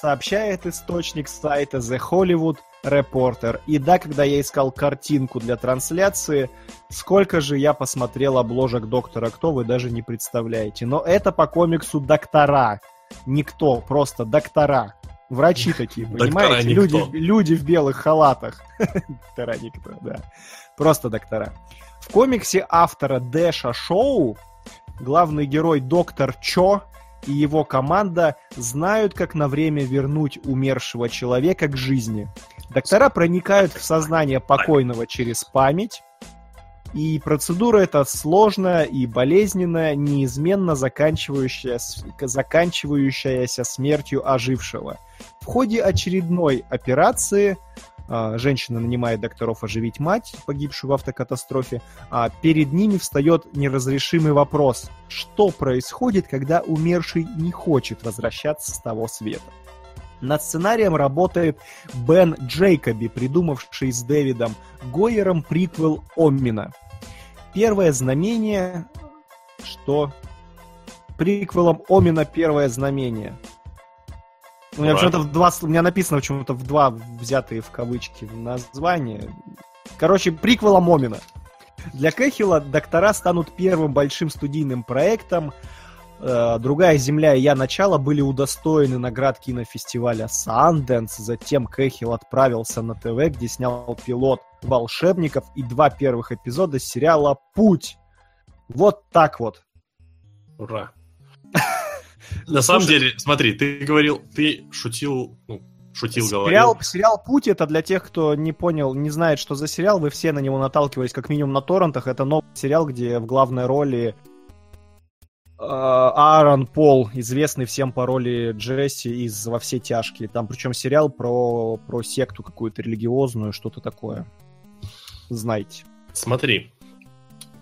сообщает источник сайта The Hollywood Reporter. И да, когда я искал картинку для трансляции, сколько же я посмотрел обложек Доктора Кто, вы даже не представляете. Но это по комиксу «Доктора». Никто, просто доктора. Врачи такие, понимаете? Люди, люди в белых халатах. Доктора никто, да. Просто доктора. В комиксе автора Дэша Шоу главный герой доктор Чо и его команда знают, как на время вернуть умершего человека к жизни. Доктора проникают в сознание покойного через память, и процедура эта сложная и болезненная, неизменно заканчивающаяся, заканчивающаяся смертью ожившего. В ходе очередной операции женщина нанимает докторов оживить мать, погибшую в автокатастрофе, а перед ними встает неразрешимый вопрос. Что происходит, когда умерший не хочет возвращаться с того света? Над сценарием работает Бен Джейкоби, придумавший с Дэвидом Гойером приквел Оммина. Первое знамение... Что? Приквелом Омина первое знамение. У меня почему-то в два... У меня написано почему-то в два взятые в кавычки названия. Короче, приквелом Омина. Для Кэхилла доктора станут первым большим студийным проектом. Э, Другая земля и я начало были удостоены наград кинофестиваля Санденс. Затем Кэхилл отправился на ТВ, где снял пилот волшебников и два первых эпизода сериала Путь. Вот так вот. Ура. На самом деле, смотри, ты говорил, ты шутил, ну, шутил, Сериал, говорил. сериал Путь это для тех, кто не понял, не знает, что за сериал. Вы все на него наталкивались как минимум на торрентах. Это новый сериал, где в главной роли э, Аарон Пол, известный всем по роли Джесси из «Во все тяжкие». Там причем сериал про, про секту какую-то религиозную, что-то такое. Знаете. Смотри,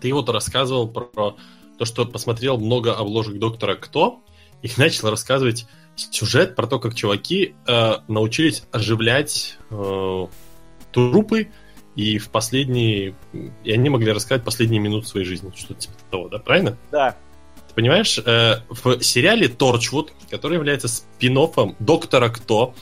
ты вот рассказывал про то, что посмотрел много обложек Доктора Кто, и начал рассказывать сюжет про то, как чуваки э, научились оживлять э, трупы, и в последние... И они могли рассказать последние минуты своей жизни, что-то типа того, да, правильно? Да. Ты понимаешь, э, в сериале Торчвуд, который является спин Доктора Кто,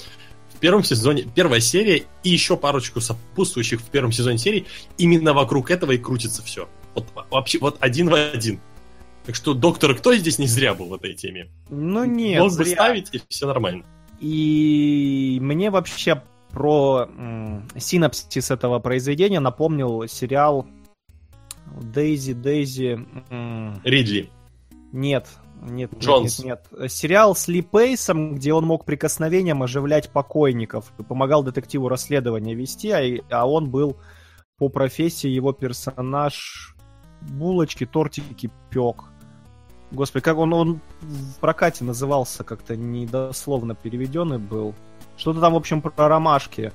в первом сезоне, первая серия и еще парочку сопутствующих в первом сезоне серий, именно вокруг этого и крутится все. Вот вообще, вот один в один. Так что Доктор Кто здесь не зря был в этой теме. Ну нет, Мог бы зря. ставить, и все нормально. И мне вообще про м, синапсис этого произведения напомнил сериал Дейзи, Дейзи... м, Ридли. Нет, нет, нет, Джонс. нет, нет. Сериал с Ли Пейсом, где он мог прикосновением оживлять покойников помогал детективу расследование вести, а, а он был по профессии его персонаж булочки, тортики пек. Господи, как он, он в прокате назывался как-то недословно переведенный был. Что-то там, в общем, про ромашки.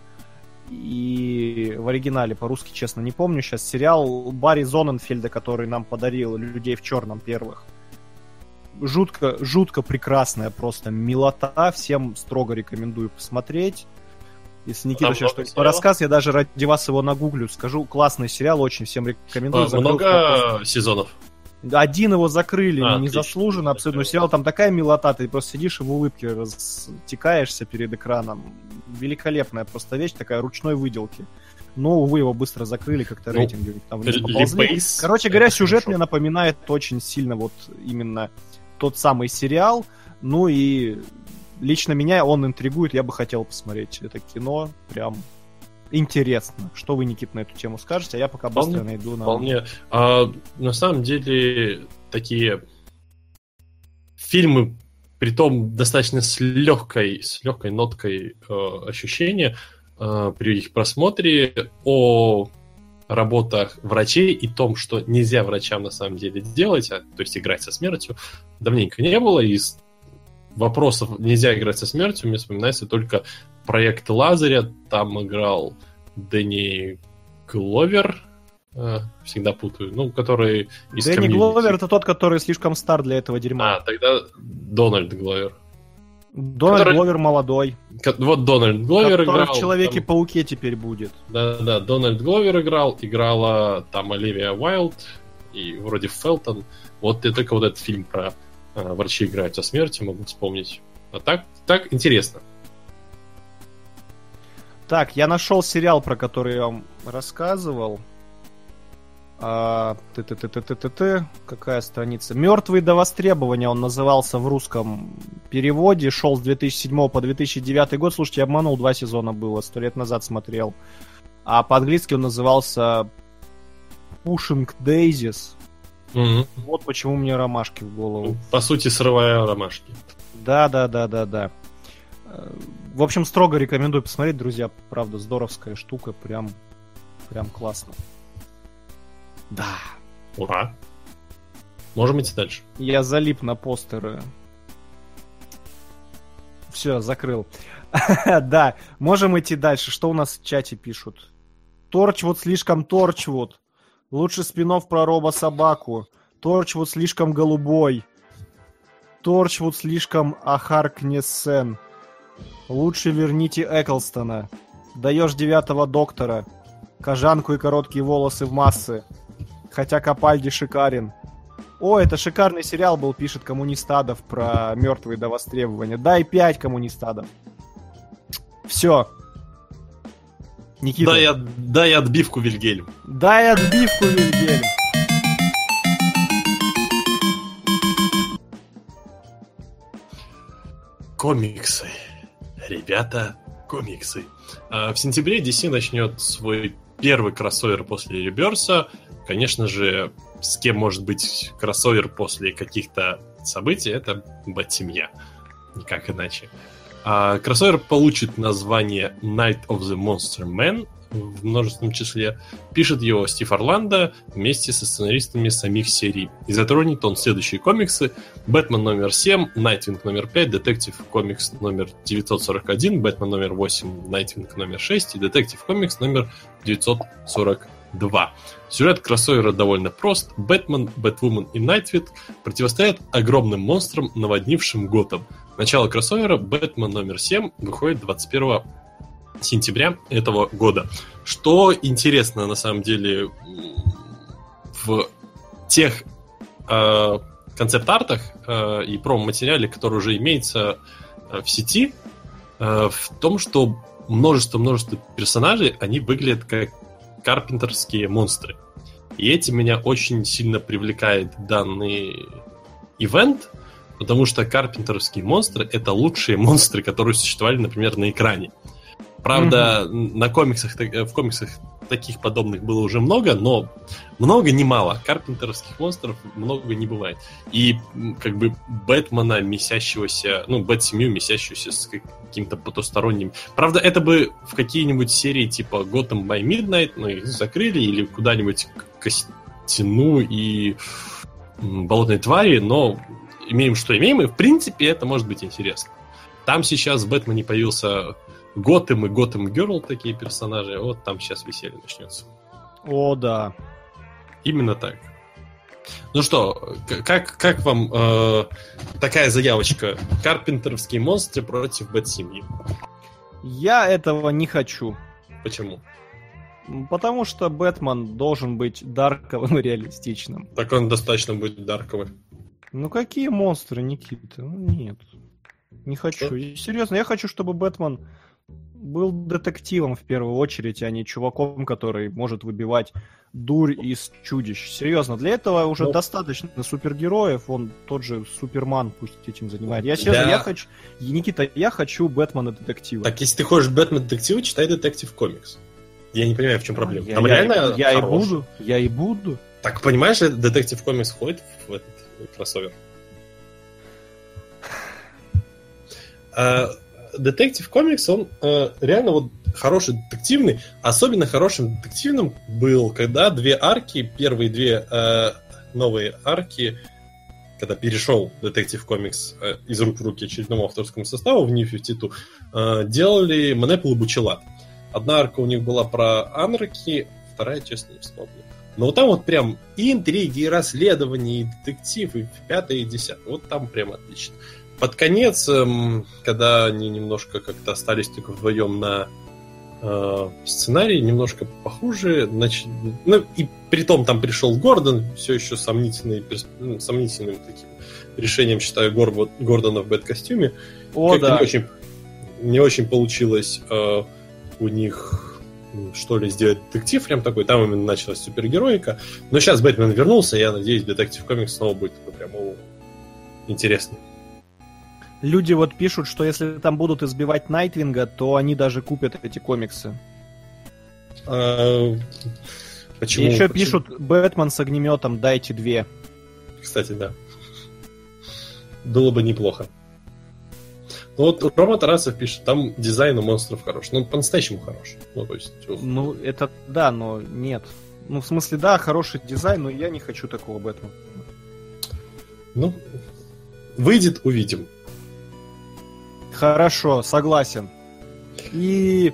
и в оригинале по-русски, честно, не помню сейчас, сериал Барри Зоненфельда, который нам подарил «Людей в черном» первых. Жутко, жутко прекрасная просто милота, всем строго рекомендую посмотреть. Если Никита Там сейчас что-нибудь по рассказ, я даже ради вас его нагуглю, скажу. Классный сериал, очень всем рекомендую. А, Закрыл Много сезонов. Один его закрыли, А, незаслуженно, абсолютно. Сериал там такая милота, ты просто сидишь и в улыбке растекаешься перед экраном. Великолепная просто вещь, такая ручной выделки. Но, увы, его быстро закрыли, как-то Ну, рейтинги там вниз поползли. Короче говоря, сюжет хорошо. мне напоминает очень сильно вот именно тот самый сериал. Ну и лично меня он интригует, я бы хотел посмотреть это кино. Прям интересно. Что вы, Никит, на эту тему скажете? А я пока быстро Вполне- найду на... Вполне. А, на самом деле, такие фильмы, при том достаточно с легкой, с легкой ноткой э, ощущения э, при их просмотре о работах врачей и том, что нельзя врачам на самом деле делать, а, то есть играть со смертью, давненько не было. Из вопросов нельзя играть со смертью мне вспоминается только проект Лазаря. Там играл Дэнни Гловер, э, всегда путаю, ну, который из Дэнни комьюнити. Гловер это тот, который слишком стар для этого дерьма. А, тогда Дональд Гловер. Дональд который- Гловер молодой, Вот Дональд Гловер который играл. в Человеке-пауке теперь будет. Да, да, Дональд Гловер играл, играла там Оливия Уайлд и вроде Фелтон. Вот я только вот этот фильм про э, врачи играют со смертью могу вспомнить. А так, так интересно. Так, я нашел сериал, про который я вам рассказывал. А, ты-ты-ты-ты-ты-ты. Какая страница? Мертвый до востребования он назывался в русском переводе. Шел с 2007 по 2009 год. Слушайте, я обманул, два сезона было. Сто лет назад смотрел. А по-английски он назывался Pushing Daisies. Мгм. Вот почему мне ромашки в голову. По сути, срывая ромашки. Да, да, да, да, да. В общем, строго рекомендую посмотреть, друзья. Правда, здоровская штука, прям, прям классно. Да. Ура! Можем идти дальше. Я залип на постеры. Все, закрыл. Да, можем идти дальше. Что у нас в чате пишут? Торчвуд слишком Торчвуд. Лучше спинов про робо-собаку. Торчвуд слишком голубой. Торчвуд слишком Ахаркнесен. Лучше верните Эклстона. Даешь девятого доктора. Кожанку и короткие волосы в массы. Хотя Капальди шикарен. О, это шикарный сериал был, пишет коммунистадов про мертвые до востребования. Дай пять коммунистадов. Все. Никита. Дай, от- дай отбивку Вильгельм. Дай отбивку, Вильгельм. Комиксы. Ребята, комиксы. А, В сентябре DC начнет свой первый кроссовер после Реберса. Конечно же, с кем может быть кроссовер после каких-то событий, это Бат-семья. Никак иначе. А, кроссовер получит название Night of the Monster Men в множественном числе. Пишет его Стив Орландо вместе со сценаристами самих серий. И затронет он следующие комиксы. Бэтмен номер 7, Найтвинг номер 5, Detective Comics номер 941, Бэтмен номер 8, Найтвинг номер 6 и Detective Comics номер 942. Сюжет кроссовера довольно прост. Бэтмен, Бэтвумен и Найтвинг противостоят огромным монстрам, наводнившим Готэм. Начало кроссовера Бэтмен номер 7 выходит 21 сентября этого года. Что интересно, на самом деле, в тех э, концепт-артах э, и промо-материале, который уже имеется э, в сети, э, в том, что множество-множество персонажей, они выглядят как карпентерские монстры. И этим меня очень сильно привлекает данный ивент, потому что карпентерские монстры — это лучшие монстры, которые существовали, например, на экране. Правда, на комиксах, э, в комиксах таких подобных было уже много, но много не мало. Карпентерских монстров много не бывает. И как бы Бэтмена, месящегося, ну, Бэт-семью, месящуюся с каким-то потусторонним. Правда, это бы в какие-нибудь серии типа Gotham by Midnight, ну, их закрыли, или куда-нибудь Костяну и Болотной твари, но имеем, что имеем, и в принципе это может быть интересно. Там сейчас в Бэтмене появился Готэм и Готэм Герл такие персонажи, вот там сейчас веселье начнется. О, да. Именно так. Ну что, как, как вам э, такая заявочка? Карпентеровские монстры против Бэт-семьи. Я этого не хочу. Почему? Потому что Бэтмен должен быть дарковым и реалистичным. Так он достаточно будет дарковый. Ну какие монстры, Никита? Ну нет. Не хочу. Что? Серьезно, я хочу, чтобы Бэтмен был детективом в первую очередь, а не чуваком, который может выбивать дурь из чудищ. Серьезно, для этого уже Ну. достаточно супергероев, он тот же Суперман пусть этим занимает. Я серьезно, Да. я хочу... Никита, я хочу Бэтмена детектива. Так если ты хочешь Бэтмен детектива, читай детектив комикс. Я не понимаю, в чем проблема. Я, Там я- реально я и хороший. буду, я и буду. Так понимаешь, детектив комикс входит в этот кроссовер. А, Детектив комикс, он э, реально вот хороший детективный. Особенно хорошим детективным был, когда две арки, первые две э, новые арки, когда перешел детектив комикс э, из рук в руки очередному авторскому составу в New 52, э, делали Манепл и Бучелат. Одна арка у них была про анарки, вторая, честно, не вспомню. Но вот там вот прям и интриги, и расследования, и детектив, и пятое, и десятое. Вот там прям отлично. Под конец, эм, когда они немножко как-то остались только вдвоем на э, сценарии, немножко похуже. Нач... Ну, и при том там пришел Гордон, все еще сомнительный, ну, сомнительным таким решением, считаю, Гор- Гордона в бэт-костюме. О, Как-то да. не очень, не очень получилось э, у них что ли сделать детектив прям такой. Там именно началась супергероика. Но сейчас Бэтмен вернулся, я надеюсь, Detective Comics снова будет такой прям интересный. Люди вот пишут, что если там будут избивать Найтвинга, то они даже купят эти комиксы. А, почему? И еще почему? пишут, Бэтмен с огнеметом, дайте две. Кстати, да. Было бы неплохо. Ну вот Рома Тарасов пишет, там дизайн у монстров хорош. Ну, по-настоящему хорош. Ну, то есть... Ну, это да, но нет. Ну, в смысле, да, хороший дизайн, но я не хочу такого Бэтмена. Ну, выйдет, увидим. Хорошо, согласен. И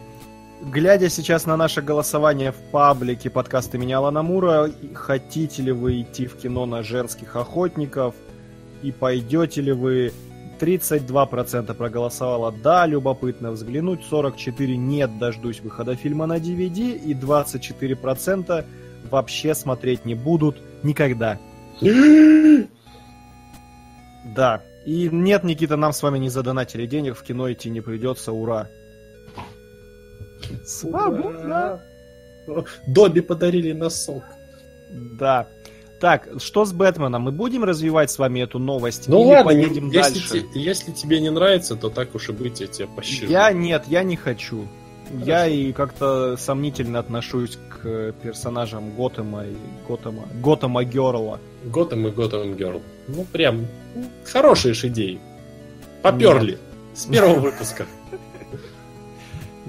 глядя сейчас на наше голосование в паблике подкаста меня Алана Мура, хотите ли вы идти в кино на женских охотников и пойдете ли вы 32% проголосовало «да», любопытно взглянуть, 44% «нет, дождусь выхода фильма на DVD» и 24% вообще смотреть не будут никогда. Да. И нет, Никита, нам с вами не задонатили денег, в кино идти не придется, ура. Свобода! Добби подарили носок. Да. Так, что с Бэтменом? Мы будем развивать с вами эту новость? Ну или ладно, поедем если, дальше? те- если тебе не нравится, то так уж и быть, я тебя пощажу. Я нет, я не хочу. Я и как-то сомнительно отношусь к персонажам Готэма и Готэма, Готэма Герла. Готэм и Готэм Герл. Ну, прям хорошие ж идеи. Поперли. С первого выпуска.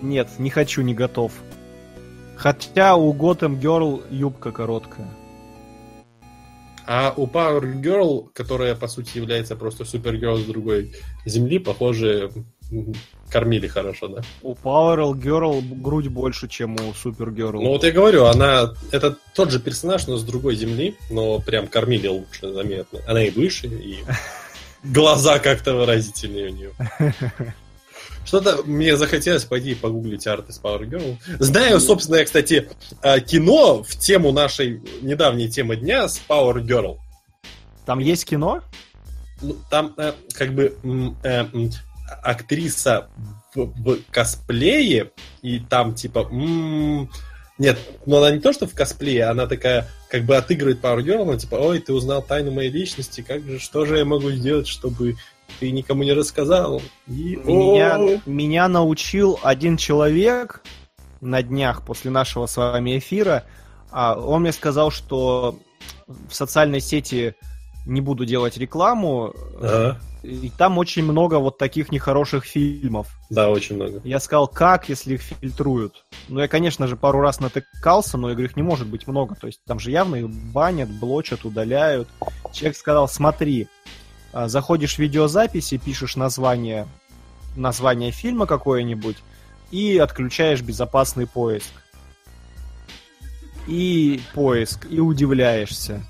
Нет, не хочу, не готов. Хотя у Готэм Герл юбка короткая. А у Power Girl, которая, по сути, является просто супергерл с другой земли, похоже, кормили хорошо, да? У Power Girl грудь больше, чем у Super Girl. Ну вот я говорю, она это тот же персонаж, но с другой земли, но прям кормили лучше, заметно. Она и выше, и глаза как-то выразительнее у нее. Что-то мне захотелось пойти погуглить арт из Power Girl. Знаю, собственно, я, кстати, э, кино в тему нашей недавней темы дня с Power Girl. Там есть кино? Ну, там э, как бы э, актриса в, в косплее, и там типа... м, нет, ну она не то, что в косплее, она такая как бы отыгрывает Power Girl, она типа, ой, ты узнал тайну моей личности, как же, что же я могу сделать, чтобы ты никому не рассказал? И, Меня, меня научил один человек на днях после нашего с вами эфира. А, он мне сказал, что в социальной сети не буду делать рекламу, Ага. и там очень много вот таких нехороших фильмов. Да, очень много. Я сказал, как, если их фильтруют? Ну, я, конечно же, пару раз натыкался, но я говорю, их не может быть много. То есть там же явно их банят, блочат, удаляют. Человек сказал, смотри, а, заходишь в видеозаписи, пишешь название, название фильма какое-нибудь, и отключаешь безопасный поиск. И поиск, и удивляешься.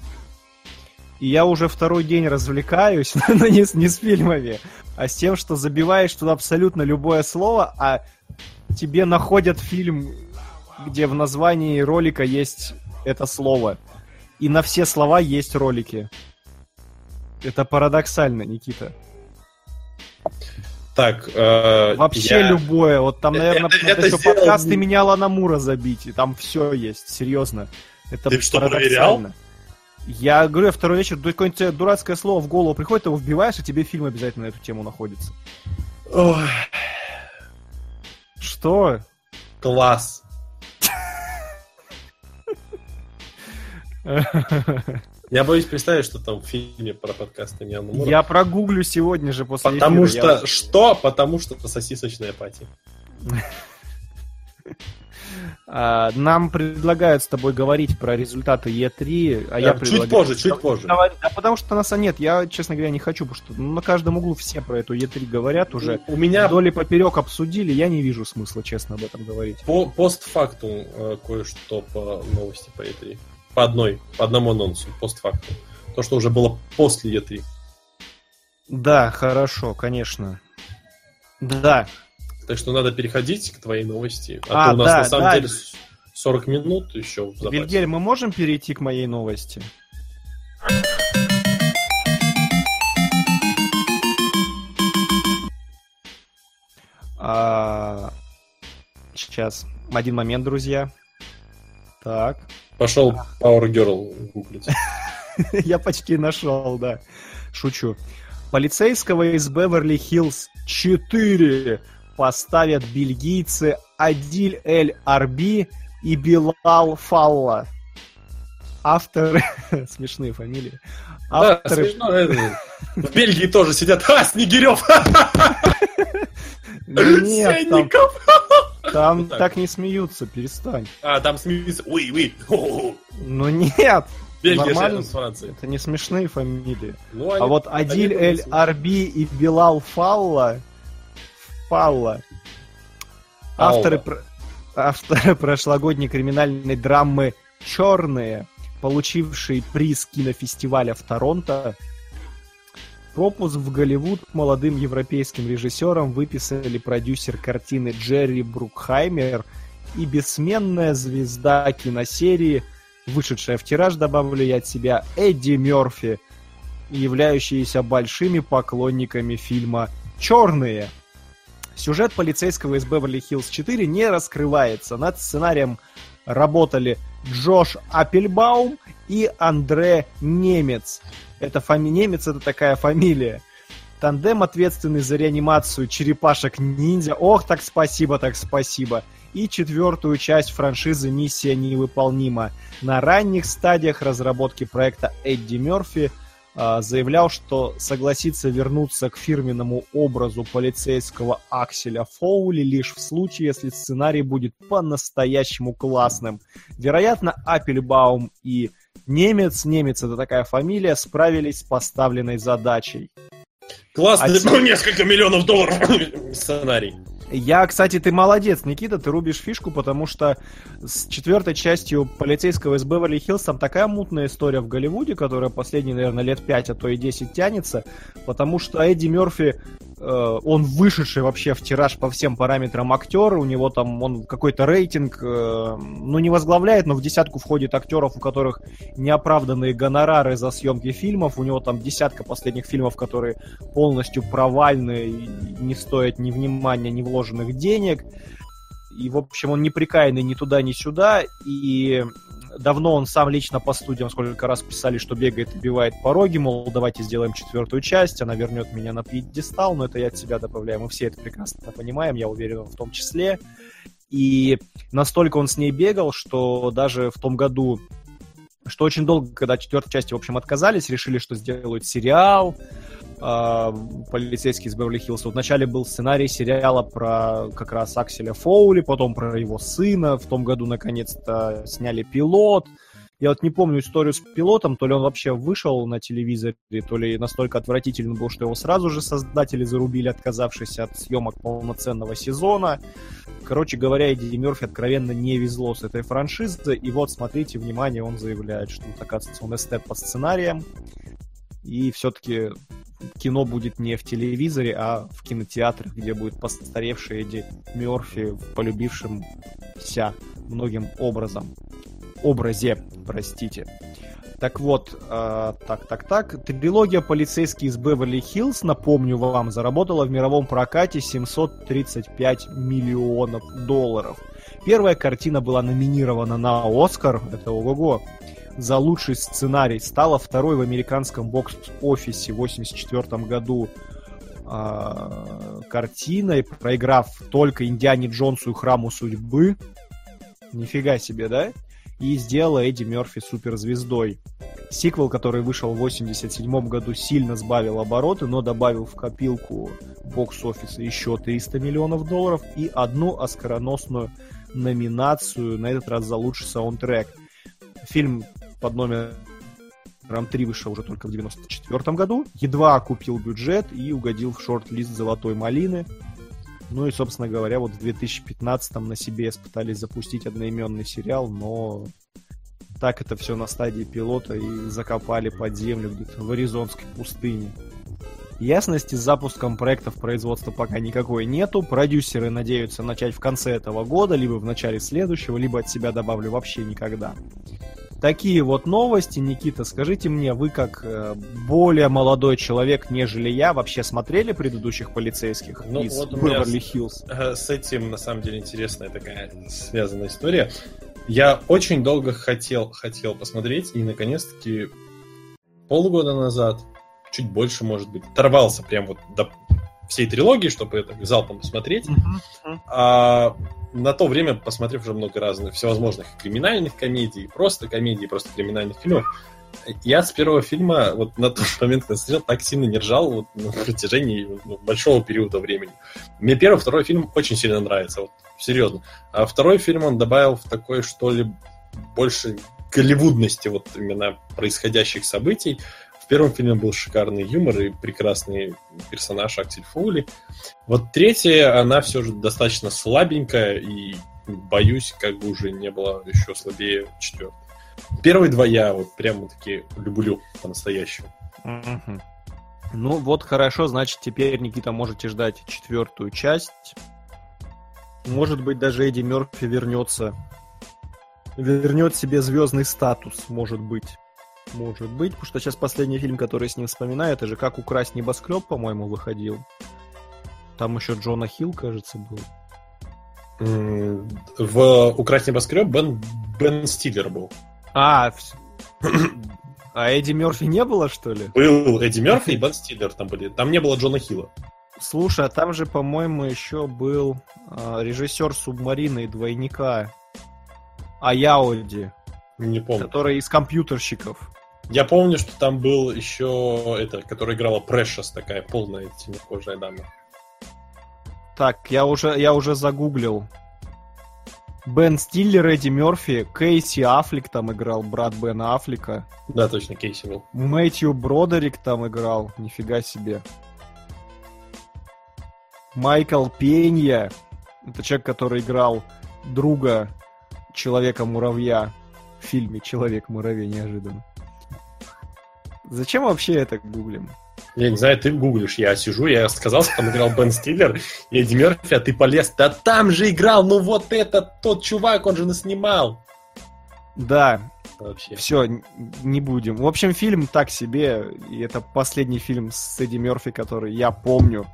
И я уже второй день развлекаюсь, но не, с- не с фильмами, а с тем, что забиваешь туда абсолютно любое слово, а тебе находят фильм, где в названии ролика есть это слово. И на все слова есть ролики. Это парадоксально, Никита. Так, э, Вообще я- любое. Вот там, Э, наверное, это- это еще сделал- подкасты меня Ланамура забить, и там все есть, серьезно. Это Ты что, парадоксально. Я говорю, я второй вечер, какое-нибудь дурацкое слово в голову приходит, ты его вбиваешь, и тебе фильм обязательно на эту тему находится. Ой, Что? класс. Я боюсь представить, что там в фильме про подкасты не Анна Мура. Я прогуглю сегодня же после Потому эфира, что... я- Что? Потому что сосисочная пати. А, Нам предлагают с тобой говорить про результаты Е3, а я Э, чуть предлагаю... позже, чуть позже. Давай- Да потому что нас нет, я, честно говоря, не хочу, потому что на каждом углу все про эту Е3 говорят уже. У меня Вдоль и поперек обсудили, я не вижу смысла, честно, об этом говорить. по постфактум э, кое-что по новости по E3. По одной, по одному анонсу, постфактум. То, что уже было после E E3. Да, хорошо, конечно. Да, Так что надо переходить к твоей новости. А, А, то у нас да, на самом да. деле с- 40 минут еще в запасе. Вильгельм, мы можем перейти к моей новости? А, Сейчас. Один момент, друзья. Так. Пошел Power Girl гуглить. Я почти нашел, да. Шучу. Полицейского из Беверли-Хиллз 4 поставят бельгийцы Адиль Эль Арби и Билал Фалла. Авторы... Смешные фамилии. Да, Авторы... смешно. это, В Бельгии тоже сидят. А, Снегирев! Нет, там, там Вот так. так не смеются, перестань. А, там смеются. Уи, уи. Ну нет, Бельгия Нормально. с Францией. это не смешные фамилии. Ну, А они- вот они Адиль Эль Арби и Билал Фалла Фалла авторы, про- авторы прошлогодней криминальной драмы «Черные», получившие приз кинофестиваля в Торонто, пропуск в Голливуд молодым европейским режиссерам выписали продюсер картины Джерри Брукхаймер и бессменная звезда киносерии, вышедшая в тираж, добавлю я от себя, Эдди Мерфи, являющиеся большими поклонниками фильма «Черные». Сюжет полицейского из Беверли-Хиллз 4 не раскрывается. Над сценарием работали Джош Аппельбаум и Андре Немец. Это фами... Немец это такая фамилия. Тандем, ответственный за реанимацию черепашек-ниндзя. Ох, так спасибо, так спасибо. И четвертую часть франшизы «Миссия невыполнима». На ранних стадиях разработки проекта Эдди Мерфи заявлял, что согласится вернуться к фирменному образу полицейского Акселя Фоули лишь в случае, если сценарий будет по-настоящему классным. Вероятно, Аппельбаум и Немец, Немец это такая фамилия, справились с поставленной задачей. Классный, А несколько миллионов долларов сценарий. Я, кстати, ты молодец, Никита, ты рубишь фишку, потому что с четвертой частью полицейского из Беверли-Хиллз там такая мутная история в Голливуде, которая последние, наверное, лет 5, а то и 10 тянется, потому что Эдди Мерфи, э, он вышедший вообще в тираж по всем параметрам актер, у него там он какой-то рейтинг, э, ну не возглавляет, но в десятку входит актеров, у которых неоправданные гонорары за съемки фильмов, у него там десятка последних фильмов, которые полностью провальные, и не стоят ни внимания, ни вложенных денег. И, в общем, он неприкаянный ни туда, ни сюда. И давно он сам лично по студиям сколько раз писали, что бегает и бивает пороги, мол, давайте сделаем четвертую часть, она вернет меня на пьедестал, но это я от себя добавляю, мы все это прекрасно понимаем, я уверен в том числе. И настолько он с ней бегал, что даже в том году, что очень долго, когда четвертой части, в общем, отказались, решили, что сделают сериал, а, полицейский из Беверли-Хиллз. Вот вначале был сценарий сериала про как раз Акселя Фоули, потом про его сына. В том году, наконец-то, сняли пилот. Я вот не помню историю с пилотом, то ли он вообще вышел на телевизоре, то ли настолько отвратительный был, что его сразу же создатели зарубили, отказавшись от съемок полноценного сезона. Короче говоря, Эдди Мерфи откровенно не везло с этой франшизой, и вот, смотрите, внимание, он заявляет, что, оказывается, он эстет по сценариям, и все-таки кино будет не в телевизоре, а в кинотеатрах, где будет постаревший Эдди Мерфи, полюбившимся многим образом. Образе, простите. Так вот, э, так, так, так. Трилогия «Полицейский из Беверли-Хиллз», напомню вам, заработала в мировом прокате 735 миллионов долларов. Первая картина была номинирована на Оскар, это ого-го, за лучший сценарий. Стала второй в американском бокс-офисе в 1984 году э, картиной, проиграв только Индиане Джонсу и Храму Судьбы. Нифига себе, да? И сделала Эдди Мерфи суперзвездой. Сиквел, который вышел в 87 году, сильно сбавил обороты, но добавил в копилку бокс-офиса еще 300 миллионов долларов и одну оскароносную номинацию, на этот раз за лучший саундтрек. Фильм под номером 3 вышел уже только в 94 году. Едва окупил бюджет и угодил в шорт-лист «Золотой малины». Ну и, собственно говоря, вот в 2015 на себе пытались запустить одноименный сериал, но так это все на стадии пилота и закопали под землю где-то в Аризонской пустыне. Ясности с запуском проектов производства пока никакой нету. Продюсеры надеются начать в конце этого года, либо в начале следующего, либо от себя добавлю вообще никогда. Такие вот новости. Никита, скажите мне, вы как э, более молодой человек, нежели я, вообще смотрели предыдущих полицейских Ну, из вот Беверли-Хиллз? Э, С этим, на самом деле, интересная такая связанная история. Я очень долго хотел, хотел посмотреть, и, наконец-таки, полгода назад, чуть больше, может быть, оторвался прям вот до всей трилогии, чтобы это залпом посмотреть. А на то время, посмотрев уже много разных всевозможных криминальных комедий, просто комедий, просто криминальных фильмов, я с первого фильма, вот на тот момент, когда смотрел, так сильно не ржал вот, на протяжении ну, большого периода времени. Мне первый, второй фильм очень сильно нравится, вот, серьезно. А второй фильм он добавил в такой, что ли, больше голливудности вот именно происходящих событий. Первом фильме был шикарный юмор и прекрасный персонаж Аксель Фоули. Вот третья, она все же достаточно слабенькая, и боюсь, как бы уже не было еще слабее четвертой. Первые два я вот прямо таки люблю по-настоящему. Мгм. Ну вот хорошо, значит теперь, Никита, можете ждать четвертую часть. Может быть, даже Эдди Мерфи вернется. Вернет себе звездный статус, может быть. Может быть, потому что сейчас последний фильм, который я с ним вспоминаю, это же «Как украсть небоскреб», по-моему, выходил. Там еще Джона Хилл, кажется, был. В «Украсть небоскреб» Бен, Бен Стиллер был. А, а Эдди Мерфи не было, что ли? Был Эдди Мерфи и Бен Стиллер там были. Там не было Джона Хилла. Слушай, а там же, по-моему, еще был а, режиссер субмарины и двойника Аяоди, Не помню. который из компьютерщиков. Я помню, что там был еще это, которая играла Precious, такая полная темнокожая дама. Так, я уже, я уже загуглил. Бен Стиллер, Эдди Мерфи, Кейси Аффлек там играл, брат Бена Аффлека. Да, точно, Кейси был. Мэтью Бродерик там играл, нифига себе. Майкл Пенья, это человек, который играл друга Человека-муравья в фильме Человек-муравей неожиданно. Зачем вообще это гуглим? Я не знаю, ты гуглишь, я сижу, я сказал, что там играл Бен Стиллер и Эдди Мерфи, а ты полез. Да там же играл, ну вот этот, тот чувак, он же наснимал. Да, Вообще. все, не будем. В общем, фильм так себе, и это последний фильм с Эдди Мерфи, который я помню.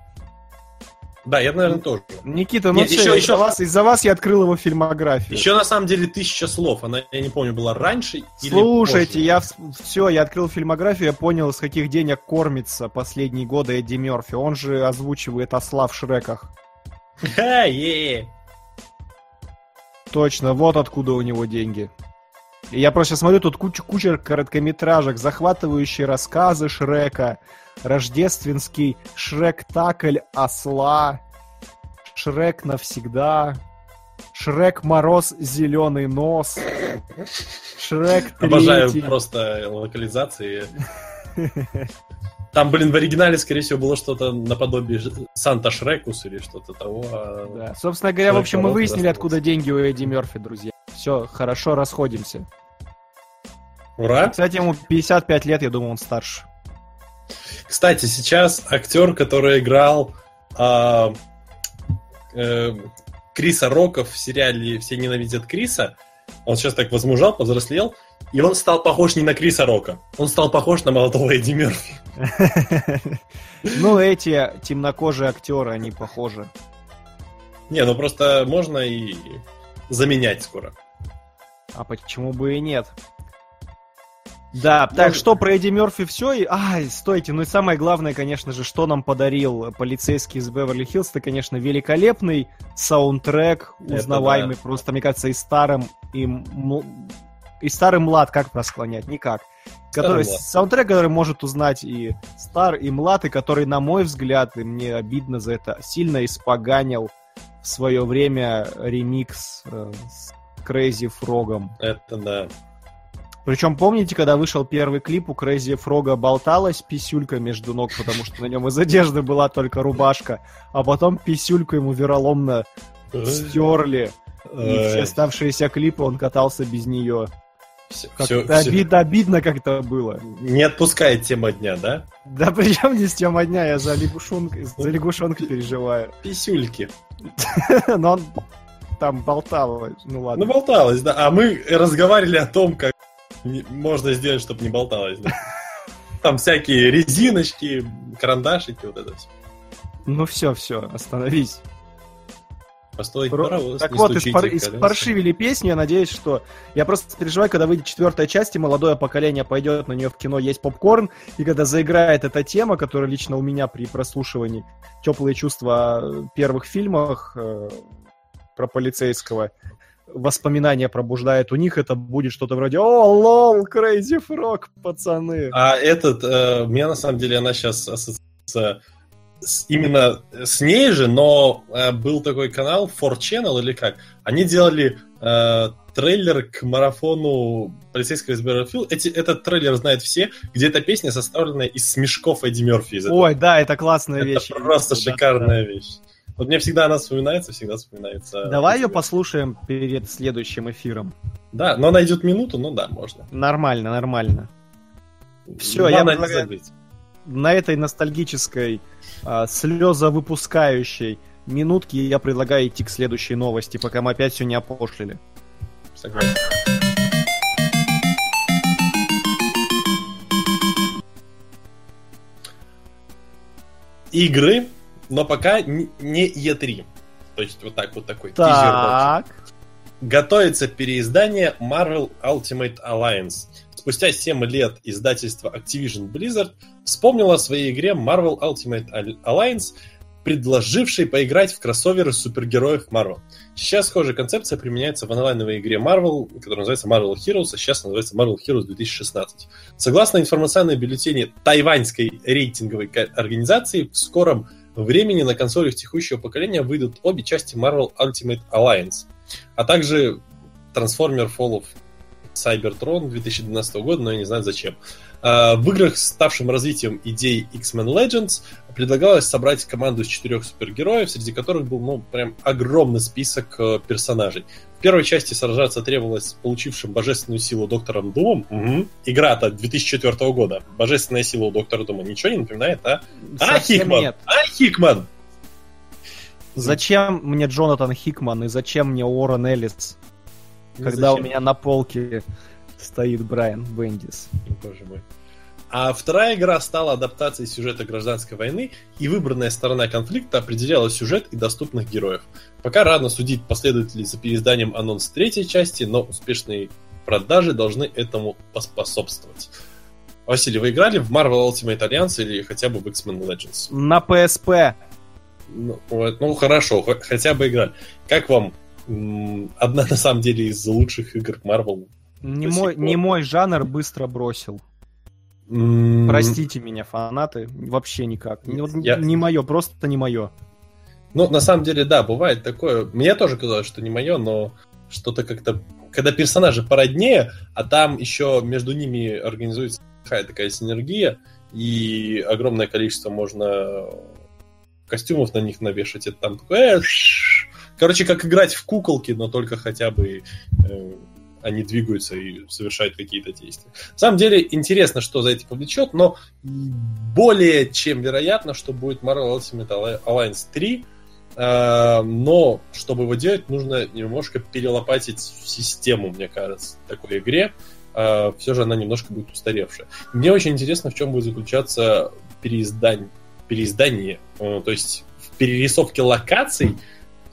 Да, я, наверное, тоже. Никита, ну Нет, всё, еще- из-за еще- вас, из-за вас я открыл его фильмографию. Еще на самом деле тысяча слов. Она, я не помню, была раньше или Слушайте, позже. я все, я открыл фильмографию, я понял, с каких денег кормится последние годы Эдди Мерфи. Он же озвучивает осла в Шреках. Ха, е. Точно, вот откуда у него деньги. Я просто смотрю, тут куча, куча короткометражек, захватывающие рассказы Шрека, рождественский Шрек-такль осла, Шрек навсегда. Шрек Мороз, Зеленый Нос. Шрек Обожаю просто локализации. Там, блин, в оригинале, скорее всего, было что-то наподобие Санта Шрекус или что-то того. а Да. Собственно говоря, в Шрек общем, мы выяснили, откуда деньги у Эдди Мерфи, друзья. Все, хорошо, расходимся. Ура! Кстати, ему 55 лет, я думаю, он старше. Кстати, сейчас актер, который играл а, э, Криса Рока в сериале «Все ненавидят Криса», он сейчас так возмужал, повзрослел, и он стал похож не на Криса Рока, он стал похож на молодого Эдди Мерфи. Ну, эти темнокожие актеры, они похожи. Не, ну просто можно и заменять скоро. А почему бы и нет? Да, так, Может- что про Эдди Мерфи все? И... Ай, стойте, ну и самое главное, конечно же, что нам подарил полицейский из Беверли-Хиллз, это, конечно, великолепный саундтрек, Это узнаваемый да. просто, мне кажется, и старым, и, и старый млад как просклонять? Никак. Который, млад. саундтрек, который может узнать и стар, и млад, и который, на мой взгляд, и мне обидно за это, сильно испоганил в свое время ремикс э, с Crazy Frogом. Это да. Причем помните, когда вышел первый клип, у Крейзи Фрога болталась писюлька между ног, потому что на нем из одежды была только рубашка, а потом писюльку ему вероломно стерли, и все оставшиеся клипы он катался без нее. Всё- то всё. обидно, как-то было. Не отпускает тема дня, да? Да причем здесь тема дня, я за лягушонка, за лягушонка переживаю. Писюльки. Но он там болтал, ну ладно. Ну, болталось, да. А мы разговаривали о том, как можно сделать, чтобы не болталось, да. Там всякие резиночки, карандашики, вот это все. Ну все, все, остановись. Построить Про- паровоз, Так вот, колесами. испаршивили песню, я надеюсь, что... Я просто переживаю, когда выйдет четвертая часть, и молодое поколение пойдет на нее в кино есть попкорн, и когда заиграет эта тема, которая лично у меня при прослушивании теплые чувства о первых фильмах э, про полицейского, воспоминания пробуждает у них, это будет что-то вроде «О, лол, Crazy Frog, пацаны!» А этот, э, у меня на самом деле она сейчас ассоциируется с- именно с ней же, но э, был такой канал 4Channel или как. Они делали э, трейлер к марафону полицейского из Беверли-Хиллз. Эти, этот трейлер знают все, где эта песня составлена из смешков Эдди Мерфи. Из этого. Ой, да, это классная Это вещь. просто Да, шикарная вещь. Вот мне всегда она вспоминается, всегда вспоминается. Давай ее послушаем перед следующим эфиром. Да, но найдет минуту, ну да, можно. Нормально, нормально. Всё, Главное я предлагаю- забыть. на этой ностальгической, а, слезовыпускающей минутке я предлагаю идти к следующей новости, пока мы опять все не опошлили. Согласен. Игры, но пока не не E3. То есть вот так вот такой тизер. Так. Готовится переиздание Marvel Ultimate Alliance. Спустя 7 лет издательство Activision Blizzard вспомнило о своей игре Marvel Ultimate Al- Alliance, предложившей поиграть в кроссоверы супергероев Marvel. Сейчас схожая концепция применяется в онлайновой игре Marvel, которая называется Marvel Heroes, а сейчас называется Marvel Heroes 2016. Согласно информационной бюллетене тайваньской рейтинговой организации, в скором времени на консолях текущего поколения выйдут обе части Marvel Ultimate Alliance, а также Transformer Fall of Cybertron 2012 года, но я не знаю зачем. А, В играх, ставшим развитием идей X-Men Legends, предлагалось собрать команду из четырех супергероев, среди которых был, ну, прям огромный список э, персонажей. В первой части сражаться требовалось получившим божественную силу доктором Думом. Мгм. Игра-то 2004 года. Божественная сила у доктора Дума ничего не напоминает, а? А, Совсем Хикман! нет. А, Хикман! Зачем мне Джонатан Хикман и зачем мне Уоррен Эллис, Ну, когда у зачем? меня на полке стоит Брайан Бендис? Боже мой. А вторая игра стала адаптацией сюжета гражданской войны, и выбранная сторона конфликта определяла сюжет и доступных героев. Пока рано судить, последует ли за переизданием анонс третьей части, но успешные продажи должны этому поспособствовать. Василий, вы играли в Marvel Ultimate Alliance или хотя бы в X-Men Legends? На PSP. Ну, вот, ну, хорошо, хо- хотя бы играли. Как вам одна на самом деле из лучших игр Marvel? Не мой, не мой жанр быстро бросил. Простите меня, фанаты, вообще никак. Вот Я- не мое, просто не мое. Ну, на самом деле, да, бывает такое. Мне тоже казалось, что не мое, но что-то как-то... Когда персонажи породнее, а там еще между ними организуется такая такая синергия, и огромное количество можно костюмов на них навешать. Это там такое... «Э, ш-ш-ш». Короче, как играть в куколки, но только хотя бы э, они двигаются и совершают какие-то действия. На самом деле интересно, что за этим повлечет, но более чем вероятно, что будет Marvel Ultimate Alliance 3, э, но чтобы его делать, нужно немножко перелопатить систему, мне кажется, такой игре. Э, все же она немножко будет устаревшая. Мне очень интересно, в чем будет заключаться переиздание, переиздание э, то есть в перерисовке локаций,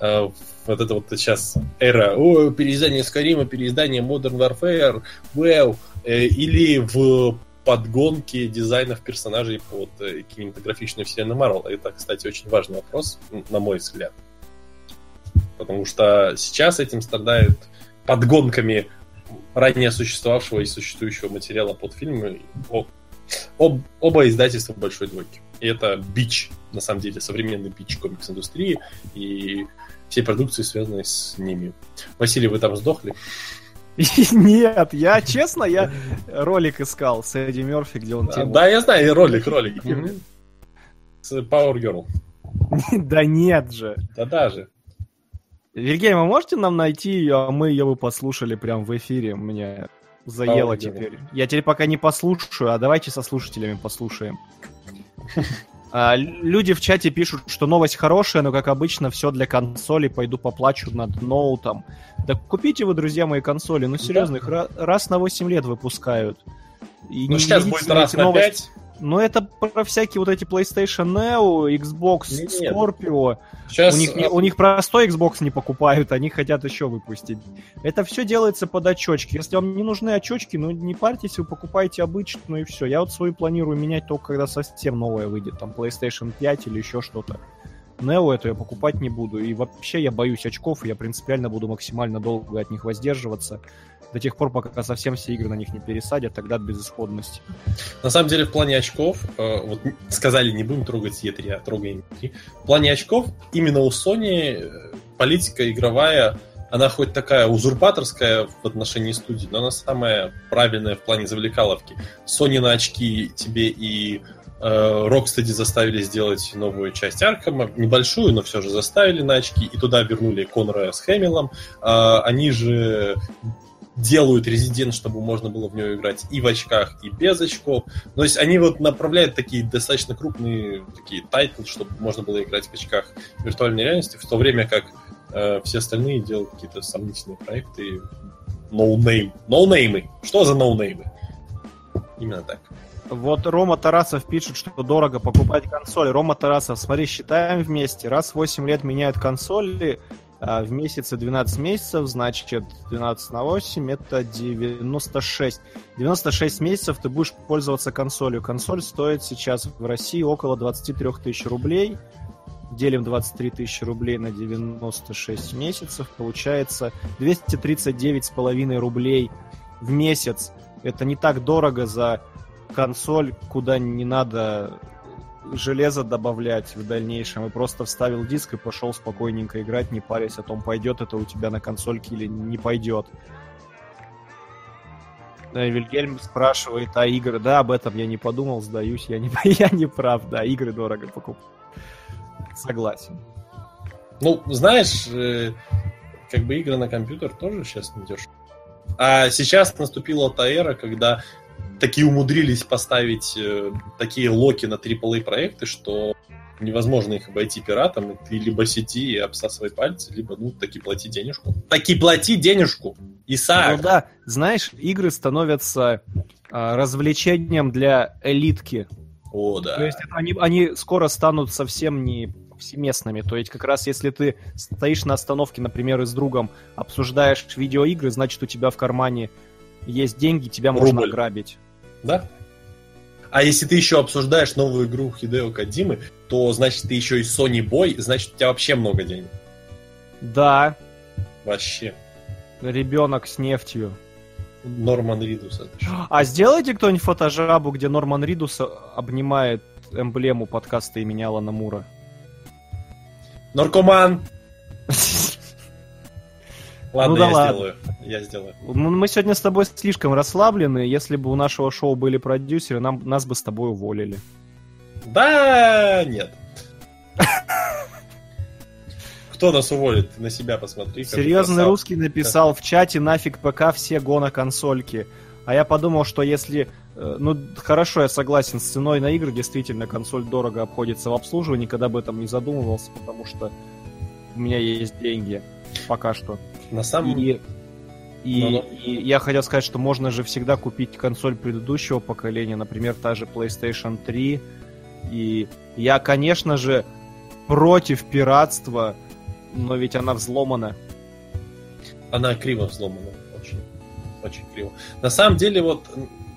э, вот это вот сейчас эра о, переиздание Скарима, переиздание Modern Warfare, WoW, э, или в подгонке дизайнов персонажей под э, кинематографичную вселенную Marvel. Это, кстати, очень важный вопрос, на мой взгляд. Потому что сейчас этим страдают подгонками ранее существовавшего и существующего материала под фильмы об, об, оба издательства большой двойки. И это бич, на самом деле, современный бич комикс-индустрии и всей продукции, связанной с ними. Василий, вы там сдохли? Нет, я, честно, я ролик искал с Эдди Мерфи, где он тему... Да, я знаю, ролик, ролик. С Power Girl. Да нет же. Да даже. Вильгельм, вы можете нам найти ее, а мы ее бы послушали прямо в эфире? Мне заело теперь. Я теперь пока не послушаю, а давайте со слушателями послушаем. А, люди в чате пишут, что новость хорошая, но, как обычно, все для консоли. Пойду поплачу над ноутом. Да купите вы, друзья мои, консоли. Ну, серьезно, их ра- раз на 8 лет выпускают. И Ну, не сейчас будет раз на новости. 5. Но это про всякие вот эти PlayStation Neo, Xbox Нет. Scorpio. Сейчас У них, у них простой Xbox не покупают, они хотят еще выпустить. Это все делается под очочки. Если вам не нужны очочки, ну не парьтесь, вы покупаете обычную и все. Я вот свою планирую менять только когда совсем новая выйдет, там PlayStation 5 или еще что-то. Neo эту я покупать не буду. И вообще я боюсь очков, и я принципиально буду максимально долго от них воздерживаться. До тех пор, пока совсем все игры на них не пересадят, тогда от безысходности. На самом деле, в плане очков, э, вот сказали, не будем трогать E3, а трогаем E3. В плане очков, именно у Sony э, политика игровая, она хоть такая узурпаторская в отношении студии, но она самая правильная в плане завлекаловки. Sony на очки тебе и э, Rocksteady заставили сделать новую часть Аркама, небольшую, но все же заставили на очки, и туда вернули Конора с Хэмиллом. А, они же делают Резидент, чтобы можно было в него играть и в очках, и без очков. То есть они вот направляют такие достаточно крупные такие тайтлы, чтобы можно было играть в очках виртуальной реальности, в то время как э, все остальные делают какие-то сомнительные проекты. No-name. Ноунеймы. Что за ноунеймы? Именно так. Вот Рома Тарасов пишет, что дорого покупать консоль. Рома Тарасов, смотри, считаем вместе. Раз в 8 лет меняют консоли, в месяце 12 месяцев, значит 12 на 8 это 96. 96 месяцев ты будешь пользоваться консолью. Консоль стоит сейчас в России около 23 тысяч рублей. Делим 23 тысячи рублей на 96 месяцев. Получается 239,5 рублей в месяц. Это не так дорого за консоль, куда не надо железо добавлять в дальнейшем, и просто вставил диск и пошел спокойненько играть, не парясь о том, пойдет это у тебя на консольке или не пойдет. Да, Вильгельм спрашивает, а игры? Да, об этом я не подумал, сдаюсь, я не, я не прав, да, игры дорого покупать. Согласен. Ну, знаешь, э, как бы игры на компьютер тоже сейчас не дешево. А сейчас наступила та эра, когда такие умудрились поставить э, такие локи на AAA проекты, что невозможно их обойти пиратом, ты либо сети и обсасывай пальцы, либо, ну, таки плати денежку. Таки плати денежку! Исаак! Ну да, знаешь, игры становятся а, развлечением для элитки. О, да. То есть это они, они скоро станут совсем не повсеместными. То есть как раз если ты стоишь на остановке, например, и с другом обсуждаешь видеоигры, значит у тебя в кармане есть деньги, тебя можно Рубль. ограбить. Да? А если ты еще обсуждаешь новую игру Хидео Кадимы, то значит ты еще и Sony Boy, значит у тебя вообще много денег. Да, Вообще. ребенок с нефтью. Норман Ридус. А сделайте кто-нибудь фотожабу, где Норман Ридус обнимает эмблему подкаста имени Алана Мура. Наркоман! Ладно, Ну да я ладно. сделаю. Я сделаю. Ну, Мы сегодня с тобой слишком расслаблены. Если бы у нашего шоу были продюсеры, нам, нас бы с тобой уволили. Да, нет. Кто нас уволит? На себя посмотри. Серьезный русский написал в чате нафиг ПК все гона консольки. А я подумал, что если... э, Ну, хорошо, я согласен, с ценой на игры действительно консоль дорого обходится в обслуживании, никогда об этом не задумывался, потому что у меня есть деньги пока что. На самом И, и, и я хотел сказать, что можно же всегда купить консоль предыдущего поколения, например, та же PlayStation 3. И я, конечно же, против пиратства, но ведь она взломана. Она криво взломана. Очень, очень криво. На самом деле, вот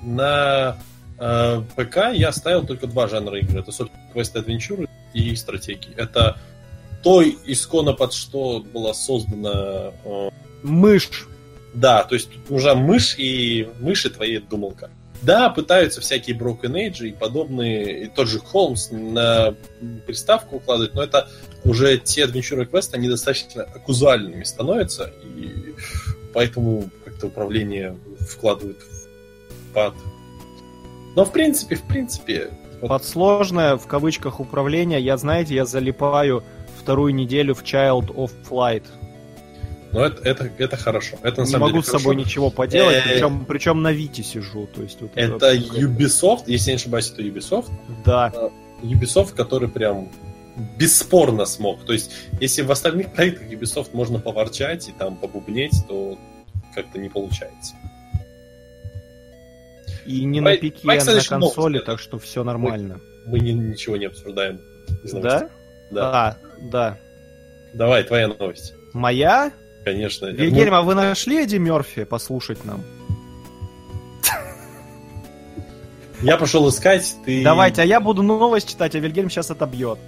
на э, ПК я ставил только два жанра игр. Это, собственно, квест адвенчуры и стратегии. Это то исконно под что была создана... э, Мышь. да, то есть тут нужна мышь и мышь и твоя думалка. Да, пытаются всякие Broken Age и подобные, и тот же Холмс на приставку укладывать, но это уже те адвенчурные квесты, они достаточно казуальными становятся, и поэтому как-то управление вкладывают в пад. Но в принципе, в принципе, вот Под сложное, в кавычках, управление, я, знаете, я залипаю вторую неделю в Child of Flight. но это, это, это хорошо. Это на Не самом могу деле с собой хорошо. ничего поделать, Э, причем, причем на Вите сижу. То есть, вот Это Ubisoft, если я не ошибаюсь, это Ubisoft. Да. Ubisoft, который прям бесспорно смог. То есть, если в остальных проектах Ubisoft можно поворчать и там побубнеть, то как-то не получается. И не Давай- на пике, а на новость, консоли, да. так что все нормально. Мы ни- ничего не обсуждаем. Да? Да. А, да. Давай, твоя новость. Моя? Конечно. Вильгельм, а вы нашли Эдди Мерфи послушать нам? Я пошел искать, ты... Давайте, а я буду новость читать, а Вильгельм сейчас отобьет.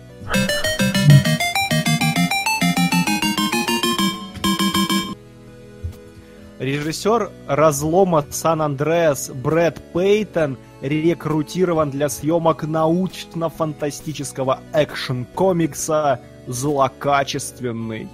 Режиссер разлома Сан-Андреас Брэд Пейтон рекрутирован для съемок научно-фантастического экшн-комикса «Злокачественный».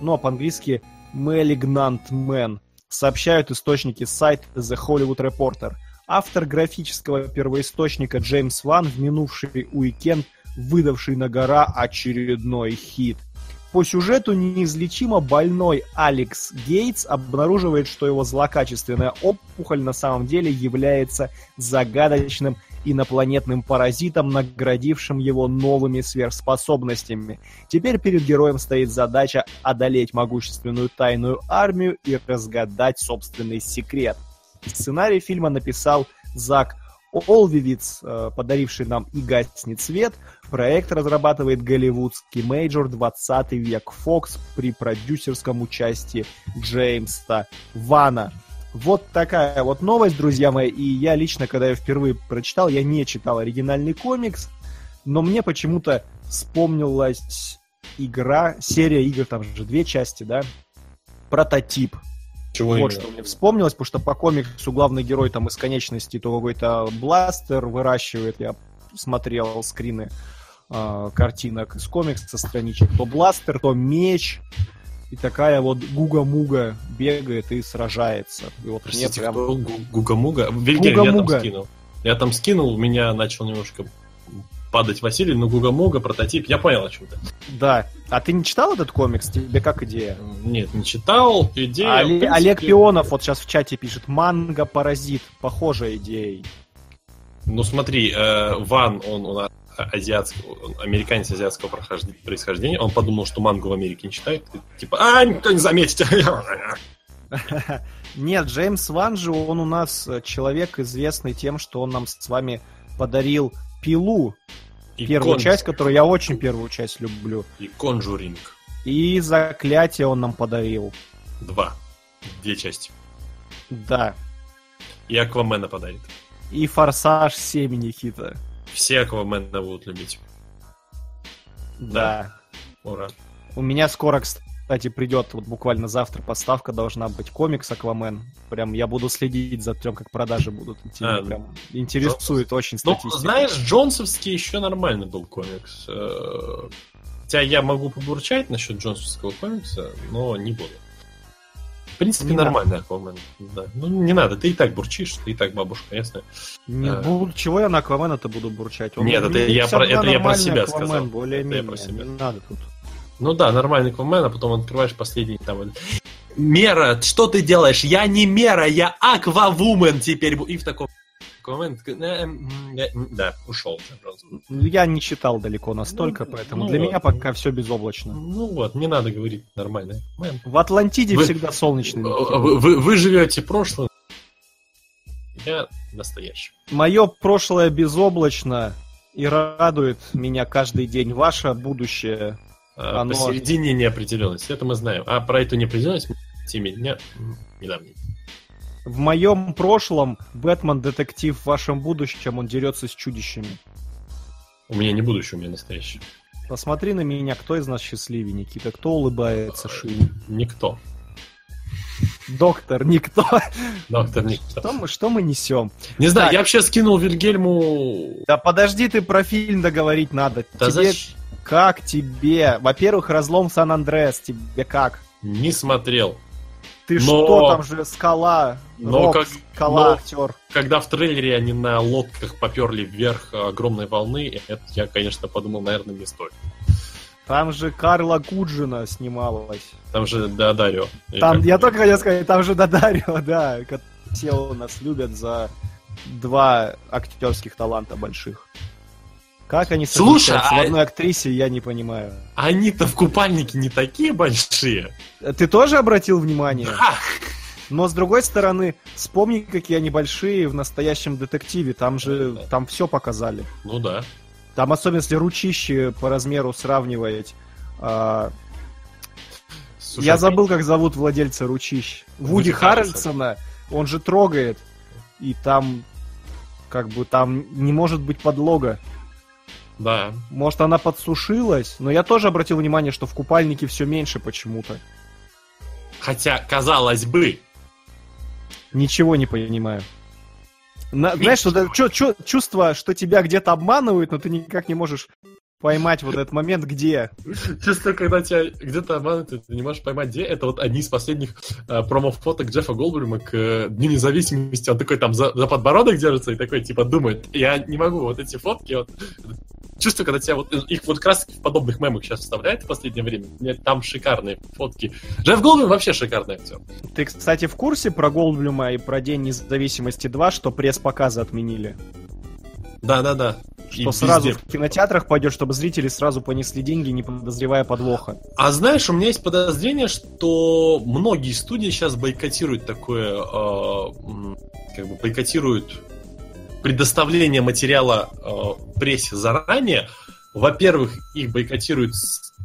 Ну, а по-английски «Malignant Man», сообщают источники сайта The Hollywood Reporter. Автор графического первоисточника Джеймс Ван в минувший уикенд выдавший на гора очередной хит. По сюжету неизлечимо больной Алекс Гейтс обнаруживает, что его злокачественная опухоль на самом деле является загадочным инопланетным паразитом, наградившим его новыми сверхспособностями. Теперь перед героем стоит задача одолеть могущественную тайную армию и разгадать собственный секрет. Сценарий фильма написал Зак Олвивиц, э, подаривший нам «И гаснет свет». Проект разрабатывает голливудский мейджор «20 век Fox» при продюсерском участии Джеймса Вана. Вот такая вот новость, друзья мои. И я лично, когда я впервые прочитал, я не читал оригинальный комикс, но мне почему-то вспомнилась игра, серия игр, там же две части, да? Прототип. Чего Вот именно? что мне вспомнилось, потому что по комиксу главный герой там из конечности то какой-то бластер выращивает. Я смотрел скрины э, картинок из комикса, страничек. То бластер, то меч. И такая вот гуга-муга бегает и сражается. И вот Простите, прям... кто? Гу- Гуга-муга? Вильгельм, я там скинул. Я там скинул, у меня начал немножко падать Василий, но Гуга-муга, прототип, я понял о чем ты. Да. А ты не читал этот комикс? Тебе как идея? Нет, не читал, идея... А принципе, Олег Пионов вот сейчас в чате пишет «Манго-паразит». Похожая идея. Ну смотри, э, Ван, он у нас азиатский, он американец азиатского происхождения, он подумал, что мангу в Америке не читает, и типа, а, никто не заметит. Нет, Джеймс Ван же, он у нас человек известный тем, что он нам с вами подарил пилу, И первую Кон- часть, которую я очень первую часть люблю. И Conjuring И заклятие он нам подарил. 2. Две части. Да. И Аквамена подарит. И Форсаж 7 Никита. Все Аквамена будут любить. Да. Ура. У меня скоро, кстати, придет, вот буквально завтра поставка должна быть комикс Аквамен. Прям я буду следить за тем, как продажи будут идти. А, прям интересует очень Ну, статистика. знаешь, Джонсовский еще нормальный был комикс. Э, Хотя я могу побурчать насчет Джонсонского комикса, но не буду. В принципе, Не нормальный Аквамен. Да. Ну, не надо, ты и так бурчишь, ты и так бабушка, ясно? Не Э. буду- чего я на Аквамена-то буду бурчать? Нет, это я про- это я про себя Аквамен, сказал. более-менее. Это я про себя. Не надо тут. Ну да, нормальный Аквамен, а потом открываешь последний там... Мера, что ты делаешь? Я не Мера, я Аквавумен теперь. бу-» И в таком... Аквамен, такой, «Э, м, э, м». да, ушел Джонсон. Я не читал далеко настолько, Ну, поэтому ну для вот. меня пока все безоблачно. Ну вот, не надо говорить нормально. В Атлантиде Вы- всегда солнечный. ветер. Вы, вы- вы живете прошлым, я настоящим. Мое прошлое безоблачно и радует меня каждый день. Ваше будущее. А, Оно- Посередине неопределенности, это мы знаем. А про эту неопределенность теме дня недавний. В моем прошлом Бэтмен-детектив, в вашем будущем он дерется с чудищами. У меня не будущее, у меня настоящее. Посмотри на меня, кто из нас счастливее, Никита? Кто улыбается шире? Никто. Доктор, никто. Доктор никто. Что мы, что мы несем? Не знаю, Так. я вообще скинул Вильгельму... Да подожди, ты про фильм договорить надо. Да тебе зачем? как тебе? Во-первых, разлом Сан-Андреас, тебе как? Не смотрел. Ты Но- что, там же скала, Но рок, как- скала, но- актер. Когда в трейлере они на лодках поперли вверх огромной волны, это я, конечно, подумал, наверное, не стоит. Там же Карла Гуджина снималась. Там же Дадарио. Там, я только хотел сказать, там же Дадарио, да. Все у нас любят за два актерских таланта больших. Как они Слушай, в а- одной актрисе, я не понимаю. Они-то в купальнике не такие большие. Ты тоже обратил внимание? Да. Но с другой стороны, вспомни, какие они большие в настоящем детективе. Там же, там все показали. Ну да. Там особенно если ручище по размеру сравнивать. а, Слушай, я забыл, как зовут владельца ручищ. Вуди Вуди Харрельсона. Он же трогает. И там, как бы, там не может быть подлога. Да. Может, она подсушилась, но я тоже обратил внимание, что в купальнике все меньше почему-то. Хотя, казалось бы, Ничего не понимаю. На- знаешь, это чё- чё- чувство, что тебя где-то обманывают, но ты никак не можешь поймать вот этот момент, где. чувство, когда тебя где-то обманывают, ты не можешь поймать, где, это вот одни из последних э, промо-фоток Джеффа Голдблюма к э, Дню независимости. Он такой там за, за подбородок держится и такой, типа, думает. Я не могу, вот эти фотки, вот, чувство, когда тебя вот, их вот как раз в подобных мемах сейчас вставляют в последнее время. Нет, там шикарные фотки. Джефф Голдблюм вообще шикарный актер. Ты, кстати, в курсе про Голдблюма и про День независимости 2, что пресс-показы отменили? Да-да-да. И Что сразу везде. в кинотеатрах пойдет, чтобы зрители сразу понесли деньги, не подозревая подвоха. А знаешь, у меня есть подозрение, что многие студии сейчас бойкотируют такое, э, как бы бойкотируют предоставление материала э, прессе заранее. Во-первых, их бойкотируют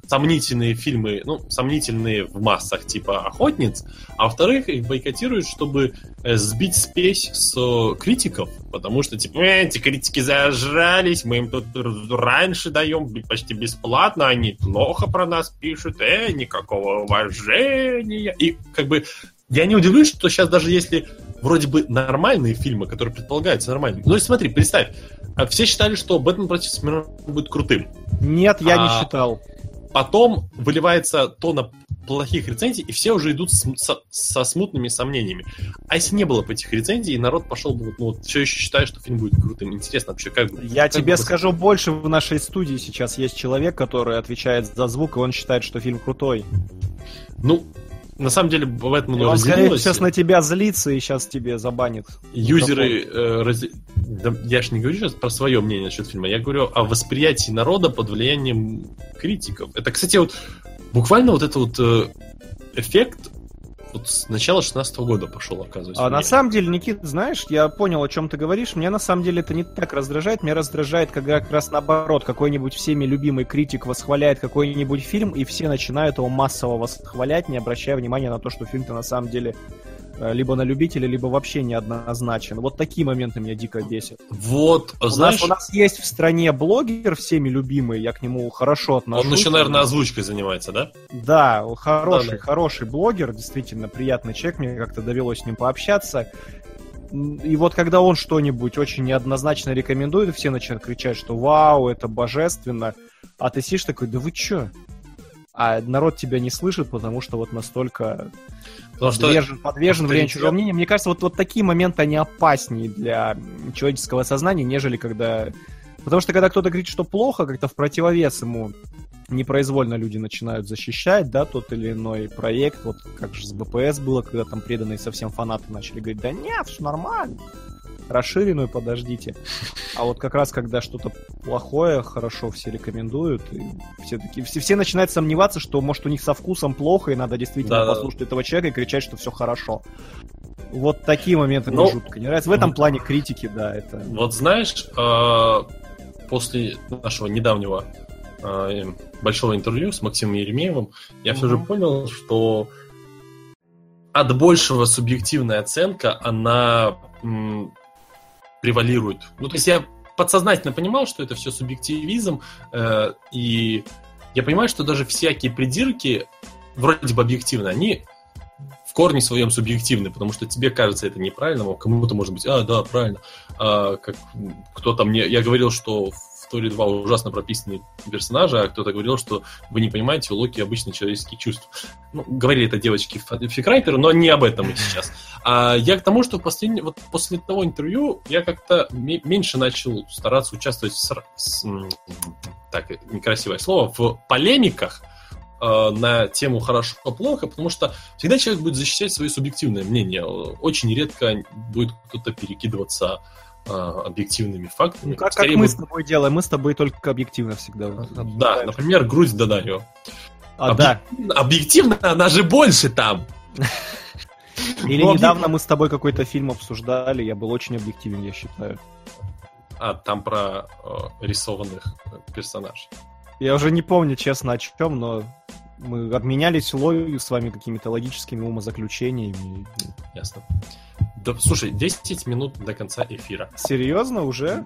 сомнительные фильмы, ну, сомнительные в массах, типа «Охотниц», а во-вторых, их бойкотируют, чтобы э, сбить спесь с э, критиков, потому что, типа, «Э, эти критики зажрались, мы им тут раньше даем почти бесплатно, они плохо про нас пишут, э, никакого уважения. И, как бы, я не удивлюсь, что сейчас даже если вроде бы нормальные фильмы, которые предполагаются нормальными. Ну, и смотри, представь, а все считали, что «Бэтмен против Супермена» будет крутым. Нет, я не А, считал. Потом выливается тона плохих рецензий, и все уже идут с- со, со смутными сомнениями. А если не было бы этих рецензий, и народ пошел бы, вот, ну, вот, все еще считает, что фильм будет крутым. Интересно вообще, как бы... Я как тебе бы- скажу больше, в нашей студии сейчас есть человек, который отвечает за звук, и он считает, что фильм крутой. Ну, на самом деле, И оно он, скорее, сейчас на тебя злится и сейчас тебе забанит. Юзеры... э, разде- да, я же не говорю сейчас про свое мнение насчет фильма, я говорю о восприятии народа под влиянием критиков. Это, кстати, вот буквально вот этот вот э, эффект вот с начала 16 года пошел, оказывается. А у на меня. самом деле, Никит, знаешь, я понял, о чем ты говоришь. Мне на самом деле это не так раздражает. Меня раздражает, когда как раз наоборот, какой-нибудь всеми любимый критик восхваляет какой-нибудь фильм, и все начинают его массово восхвалять, не обращая внимания на то, что фильм-то на самом деле либо на любителя, либо вообще неоднозначен. Вот такие моменты меня дико бесят. Вот, У знаешь, нас, у нас есть в стране блогер всеми любимый, я к нему хорошо отношусь. он еще, наверное, озвучкой занимается, да? Да, хороший, Да-да. хороший блогер, действительно приятный человек, мне как-то довелось с ним пообщаться. И вот когда он что-нибудь очень неоднозначно рекомендует, все начинают кричать, что вау, это божественно. А ты сидишь такой, да вы чё? А народ тебя не слышит, потому что вот настолько Потому что подвержен, подвержен влиянию чужого мнения. Мне кажется, вот, вот такие моменты, они опаснее для человеческого сознания, нежели когда... Потому что когда кто-то говорит, что плохо, как-то в противовес ему непроизвольно люди начинают защищать, да, тот или иной проект, вот как же с БПС было, когда там преданные совсем фанаты начали говорить, да нет, все нормально, расширенную подождите. А вот как раз, когда что-то плохое, хорошо все рекомендуют, и все, такие, все, все начинают сомневаться, что, может, у них со вкусом плохо, и надо действительно Да-да. послушать этого человека и кричать, что все хорошо. Вот такие моменты Ну, мне жутко не нравятся. В этом плане критики, да, это... Вот знаешь, э, после нашего недавнего э, большого интервью с Максимом Еремеевым, я все же понял, что от большего субъективная оценка, она превалирует. Ну, то есть я подсознательно понимал, что это все субъективизм, э, и я понимаю, что даже всякие придирки, вроде бы объективно, они в корне своем субъективны, потому что тебе кажется это неправильным, а кому-то может быть, а, да, правильно. А, как кто-то мне... Я говорил, что Торе 2 ужасно прописаны персонажи, а кто-то говорил, что вы не понимаете, у Локи обычно человеческие чувства. Ну, говорили это девочки фикрайтеры, но не об этом сейчас. А я к тому, что последний, вот после того интервью я как-то ме- меньше начал стараться участвовать в... сра- с- так, некрасивое слово, в полемиках, э, на тему хорошо-плохо, потому что всегда человек будет защищать свое субъективное мнение. Очень редко будет кто-то перекидываться объективными фактами. Ну, как, как мы будет- с тобой делаем, мы с тобой только объективно всегда. Да, например, грудь Дадарио. А, объ- да. Объективно она же больше там. Или недавно мы с тобой какой-то фильм обсуждали, я был очень объективен, я считаю. А там про э, рисованных э, персонажей. Я уже не помню, честно, о чем, но мы обменялись логикой с вами какими-то логическими умозаключениями. Ясно. Да, слушай, 10 минут до конца эфира. Серьезно уже?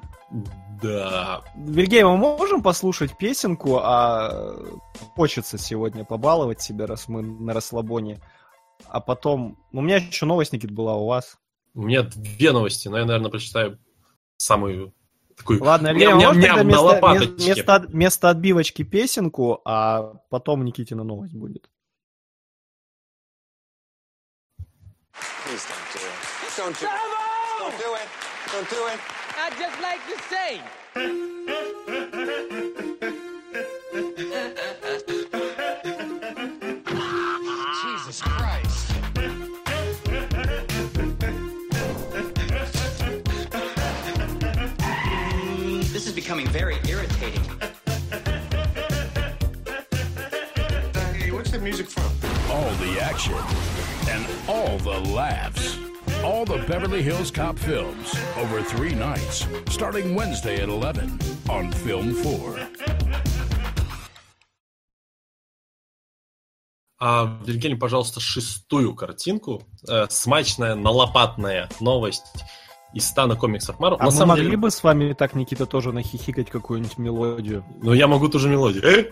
Да. Вильгей, мы можем послушать песенку, а хочется сегодня побаловать себя, раз мы на расслабоне. А потом... У меня еще новость, Никит, была у вас. У меня две новости, но я, наверное, прочитаю самую такую... Ладно, Ням-ням-ням можно тогда вместо, вместо, вместо отбивочки песенку, а потом Никитина новость будет. Please don't do it. Don't do it. Don't do it. Don't do it. I just like to say. becoming very irritating. Hey, what's the music from? All the action and all the laughs. All the Beverly Hills Cop films over three nights, starting Wednesday at 11 on Film 4. А, Вильгельм, пожалуйста, шестую картинку. Э, смачная, налопатная новость из стана комиксов Марвел. А На мы самом могли деле, бы с вами так, Никита, тоже нахихикать какую-нибудь мелодию? ну я могу тоже мелодию.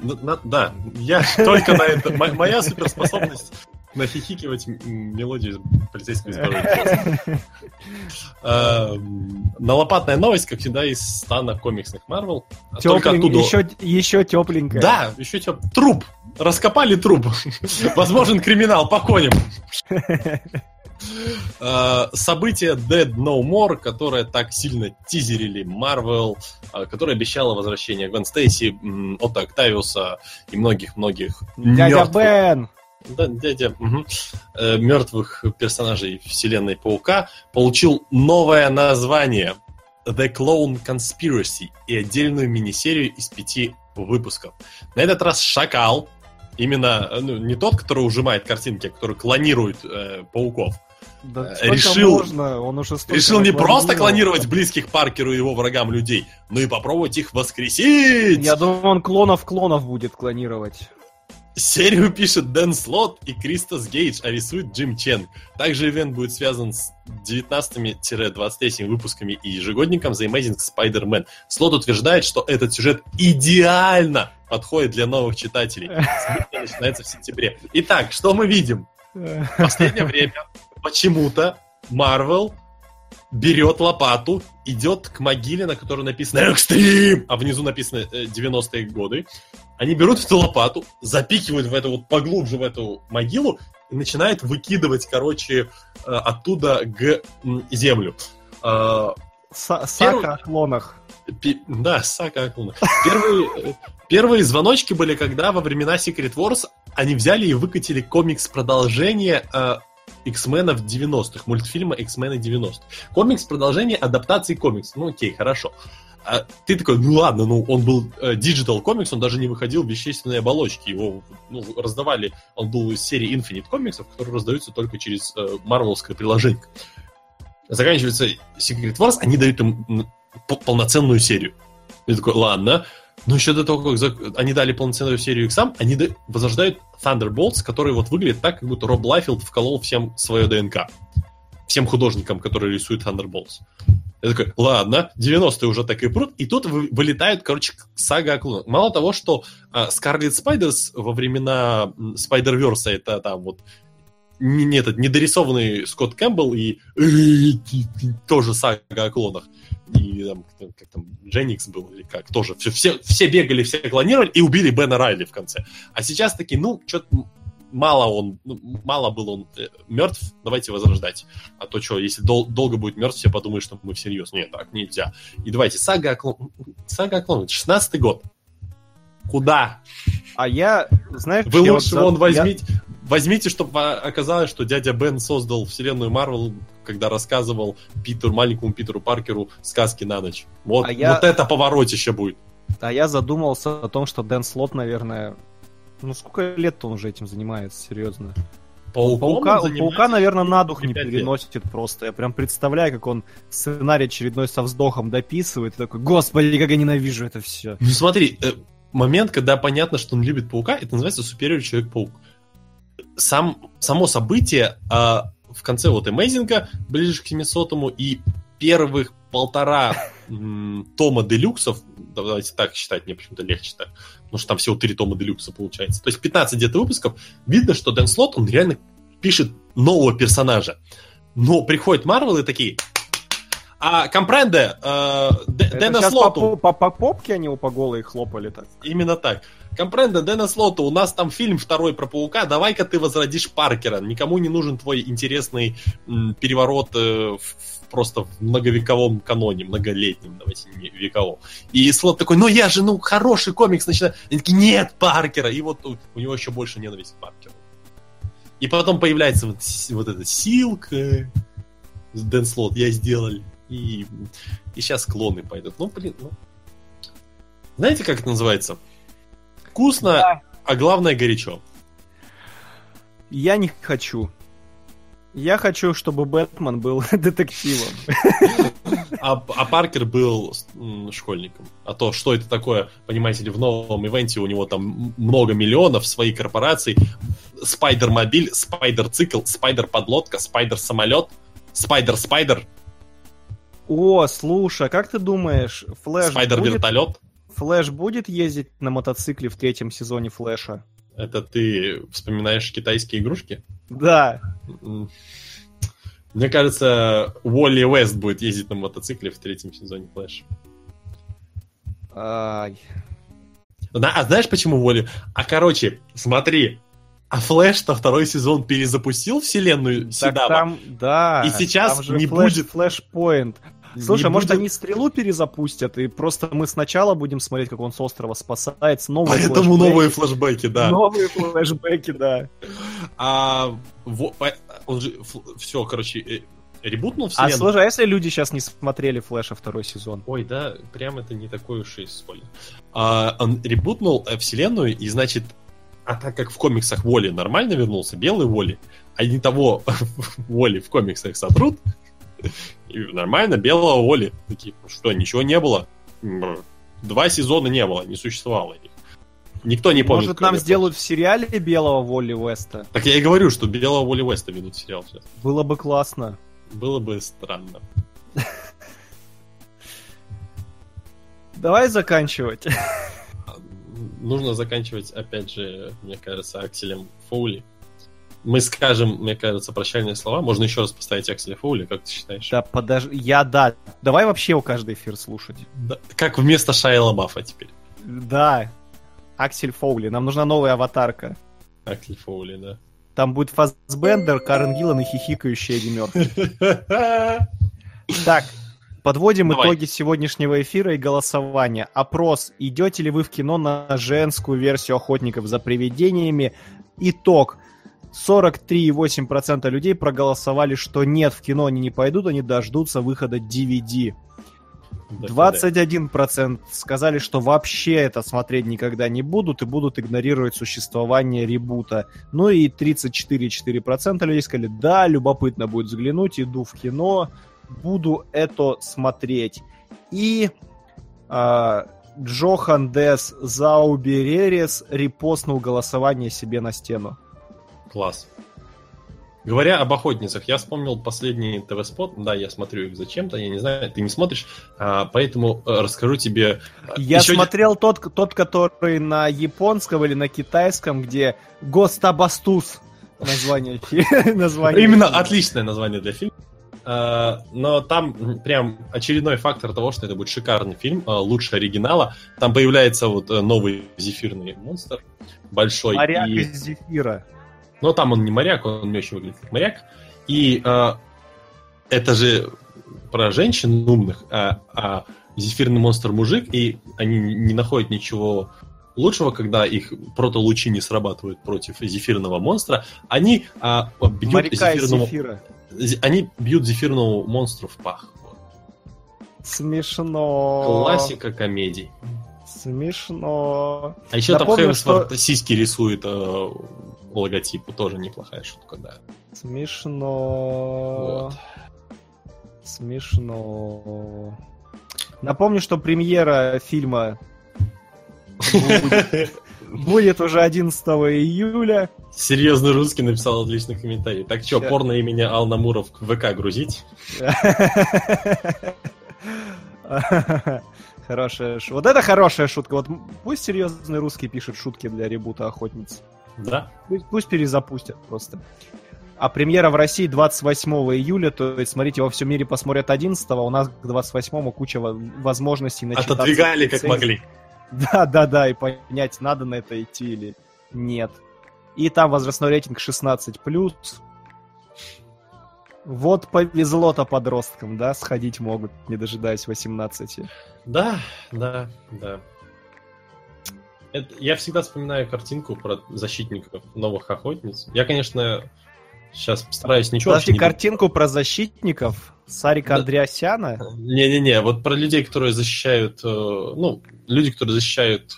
Ну, на- Да, я только на это. мо- Моя суперспособность нахихикивать мелодию из полицейского здоровья. Эм, Налопатная новость, как всегда, из стана комиксных Марвел. А Только Тепленькая, оттуда... еще, еще тепленькая. Да, еще теп... Труп. Раскопали труп. Возможен криминал по коням. Э, Событие Dead No More, которое так сильно тизерили Marvel, которое обещало возвращение Гвен Стейси, Отто Октавиуса и многих-многих Дядя Бен! Да, дядя мгм. Э, мертвых персонажей вселенной Паука, получил новое название The Clone Conspiracy и отдельную мини-серию из пяти выпусков. На этот раз Шакал, именно э, ну, не тот, который ужимает картинки, а который клонирует э, пауков, Да Э, решил- можно? Он уже решил не просто клонировать близких Паркеру и его врагам людей, но и попробовать их воскресить! Я думаю, он клонов-клонов будет клонировать. Серию пишет Дэн Слот и Кристос Гейдж, а рисует Джим Чен. Также ивент будет связан с 19-23 выпусками и ежегодником The Amazing Spider-Man. Слот утверждает, что этот сюжет идеально подходит для новых читателей. Начинается в сентябре. Итак, что мы видим? В последнее время почему-то Marvel берет лопату, идет к могиле, на которой написано «Экстрим», а внизу написано э, 90-е годы. Они берут эту лопату, запикивают в эту вот поглубже в эту могилу и начинают выкидывать, короче, э, оттуда г землю. Первый- Сака о клонах. Пи- Да, Сака Акуна. Первые, э, первые звоночки были, когда во времена Secret Wars они взяли и выкатили комикс продолжение э, X-Men ов 90-х, мультфильма X-Men ы 90-х. Комикс продолжение адаптации комикса. Ну окей, хорошо. А ты такой, ну ладно, ну он был digital комикс, он даже не выходил в вещественной оболочке. Его ну, раздавали, он был из серии Infinite комиксов, которые раздаются только через э, марвеловское приложение. Заканчивается Secret Wars, они дают им полноценную серию. Я такой, ладно. Но еще до того, как они дали полноценную серию X, они да- возрождают Thunderbolts, который вот выглядит так, как будто Роб Лайфилд вколол всем свое ДНК. Всем художникам, которые рисуют Thunderbolts. Я такой, ладно, 90-е уже так и прут, и тут вы- вылетает, короче, сага о клонах. Мало того, что Scarlet Spiders во времена Spider-Verse а это там вот не, не этот недорисованный Скотт Кэмпбелл и тоже сага о клонах. И там, как, там, Дженникс был, или как, тоже. Все, все, все бегали, все клонировали и убили Бена Райли в конце. А сейчас такие, ну, что-то мало он, ну, мало был он э, мертв, давайте возрождать. А то что, если дол- долго будет мертв, все подумают, что мы всерьез. Нет, так нельзя. И давайте, сага о клон... Сага о клонах, 16-й год. Куда? А я, знаешь, Вы лучше вот вон я- возьмите, чтобы оказалось, что дядя Бен создал вселенную Марвел, когда рассказывал Питеру, маленькому Питеру Паркеру сказки на ночь. Вот, А я- вот это поворотище будет. А я задумался о том, что Дэн Слот, наверное... Ну, сколько лет он уже этим занимается, серьезно? Пауком Паука, паука, наверное, на дух не пять лет. переносит просто. Я прям представляю, как он сценарий очередной со вздохом дописывает. И такой, господи, как я ненавижу это все. Ну смотри, э, момент, когда понятно, что он любит паука, это называется Superior Человек-паук. Сам, само событие а, в конце вот Эмейзинга, ближе к 700-му, и первых полтора тома делюксов, давайте так считать, мне почему-то легче так, потому что там всего три тома делюкса получается. То есть 15 где-то выпусков, видно, что Дэн Слот, он реально пишет нового персонажа. Но приходит Марвел и такие, а Компренде, э, Дэна Слоту, по, по- по попке они его по голой хлопали так. Именно так. Компренда, Дэна Слота, у нас там фильм второй про паука, давай-ка ты возродишь Паркера. Никому не нужен твой интересный м, переворот э, в- просто в многовековом каноне, многолетнем, давайте не вековом. И Слот такой, ну я же, ну, хороший комикс начинаю. Они такие, нет, Паркера. И вот у, у него еще больше ненависть к Паркеру. И потом появляется вот, вот эта силка, Дэн Слот, я сделал. И, и сейчас клоны пойдут. Ну, блин, ну. Знаете, как это называется? Вкусно, а главное горячо. Я не хочу. Я хочу, чтобы Бэтмен был детективом. А, а Паркер был школьником. А то, что это такое, понимаете ли, в новом ивенте у него там много миллионов, свои корпорации, Spider-мобиль, Spider-цикл, Spider-подлодка, Spider-самолет, Spider-spider, О, слушай, а как ты думаешь, Флэш будет, Spider-вертолет. Флэш будет ездить на мотоцикле в третьем сезоне Флэша? Это ты вспоминаешь китайские игрушки? Да. Мне кажется, Уолли Уэст будет ездить на мотоцикле в третьем сезоне Флэш. Ай. Да, а знаешь почему Уолли? А короче, смотри, а Флэш-то второй сезон перезапустил вселенную Так Седаба. там, да. И сейчас там же не флэш, будет- флэшпоинт. Слушай, Не а может будет- они стрелу перезапустят, и просто мы сначала будем смотреть, как он с острова спасается, новые Поэтому флешбеки. новые флешбеки, да. Новые флешбеки, да. А во- по- он же все, короче, э, ребутнул А вселенную. слушай, а если люди сейчас не смотрели Флэша второй сезон? Ой, да, прям это не такой уж и спойлер. А, он ребутнул э, вселенную, и значит, а так как в комиксах Воли нормально вернулся, белый Воли, а не того Воли в комиксах сотрут, и нормально, белого Воли. Такие, «Ну что, ничего не было? Два сезона не было, не существовало их. Никто не помнит. Может, нам сделают в сериале белого Волли Уэста? Так я и говорю, что белого Воли Уэста ведут сериал сейчас. Было бы классно. Было бы странно. Давай заканчивать. Нужно заканчивать, опять же, мне кажется, Акселем Фоули. Мы скажем, мне кажется, прощальные слова. Можно еще раз поставить Акселя Фоули, как ты считаешь? Да, подожди, я да. Давай вообще у каждый эфир слушать. Да, Как вместо Шайла Баффа теперь. Да. Аксель Фоули, нам нужна новая аватарка. Аксель Фоули, да. Там будет Фассбендер, Карен Гиллан и хихикающий Эдди Мёрфи. Так, подводим Давай. итоги сегодняшнего эфира и голосования. Опрос. Идете ли вы в кино на женскую версию охотников за привидениями? Итог. 43,8% людей проголосовали, что нет, в кино они не пойдут, они дождутся выхода DVD. 21% сказали, что вообще это смотреть никогда не будут и будут игнорировать существование ребута. Ну и 34,4% людей сказали, да, любопытно будет взглянуть, иду в кино, буду это смотреть. И а, Джохан Дес Зауберерес репостнул голосование себе на стену. Класс. Говоря об охотницах, я вспомнил последний ТВ-спот. Да, я смотрю их зачем-то, я не знаю, ты не смотришь, а, поэтому э, расскажу тебе. э, Я еще смотрел тот, тот, который на японском или на китайском, где Гостабастус название, название Именно отличное название для фильма. А, Но там прям очередной фактор того, что это будет шикарный фильм, а, лучше оригинала. Там появляется вот э, новый зефирный монстр, большой. Моряк и- из зефира. Но там он не моряк, он не очень выглядит как моряк. И а, это же про женщин умных, а, а зефирный монстр мужик, и они не находят ничего лучшего, когда их протолучи не срабатывают против зефирного монстра. Они а, бьют Моряка из зефирному... зефира. зе- Они бьют зефирному монстру в пах. Вот. Смешно. Классика комедий. Смешно. А еще там Напомню, Хемсворт сиськи рисует э, логотипу, тоже неплохая шутка, да. Смешно. Смешно. Напомню, что премьера фильма будет, будет уже 11 июля. Серьезный русский написал отличный комментарий. Так что, порно имени Ална Муров в ВК грузить? Хорошая шутка. Вот это хорошая шутка. Вот пусть серьезный русский пишет шутки для ребута охотниц. Да? Пусть, пусть перезапустят просто. А премьера в России 28 июля, то есть, смотрите, во всем мире посмотрят 11 у нас к 28 куча во- возможностей начитаться. Отодвигали как могли. Да, да, да, и понять, надо на это идти или нет. И там возрастной рейтинг 16+. Вот повезло-то подросткам, да, сходить могут, не дожидаясь 18. Да, да, да. Это- я всегда вспоминаю картинку про защитников новых охотниц. Я, конечно, сейчас постараюсь ничего Подожди, не картинку про защитников Сарика Да. Андреасяна. Не-не-не, вот про людей, которые защищают, э, ну, люди, которые защищают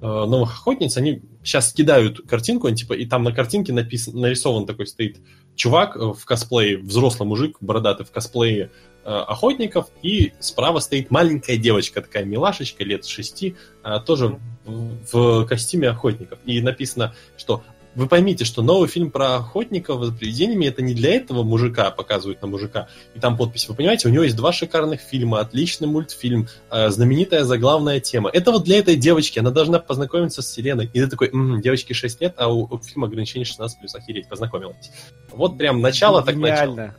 новых охотниц, они сейчас кидают картинку, они, типа, и там на картинке написан, нарисован такой стоит чувак э, в косплее, взрослый мужик, бородатый в косплее э, охотников, и справа стоит маленькая девочка, такая милашечка, лет шести, э, тоже в, в костюме охотников. И написано, что вы поймите, что новый фильм про охотников за привидениями это не для этого мужика показывают на мужика. И там подпись, вы понимаете, у него есть два шикарных фильма, отличный мультфильм, э, знаменитая заглавная тема. Это вот для этой девочки, она должна познакомиться с вселенной. И ты такой, «М, девочке 6 лет, а у, у фильма ограничение 16 плюс, охереть, познакомилась. Вот прям начало так начало. Гениально.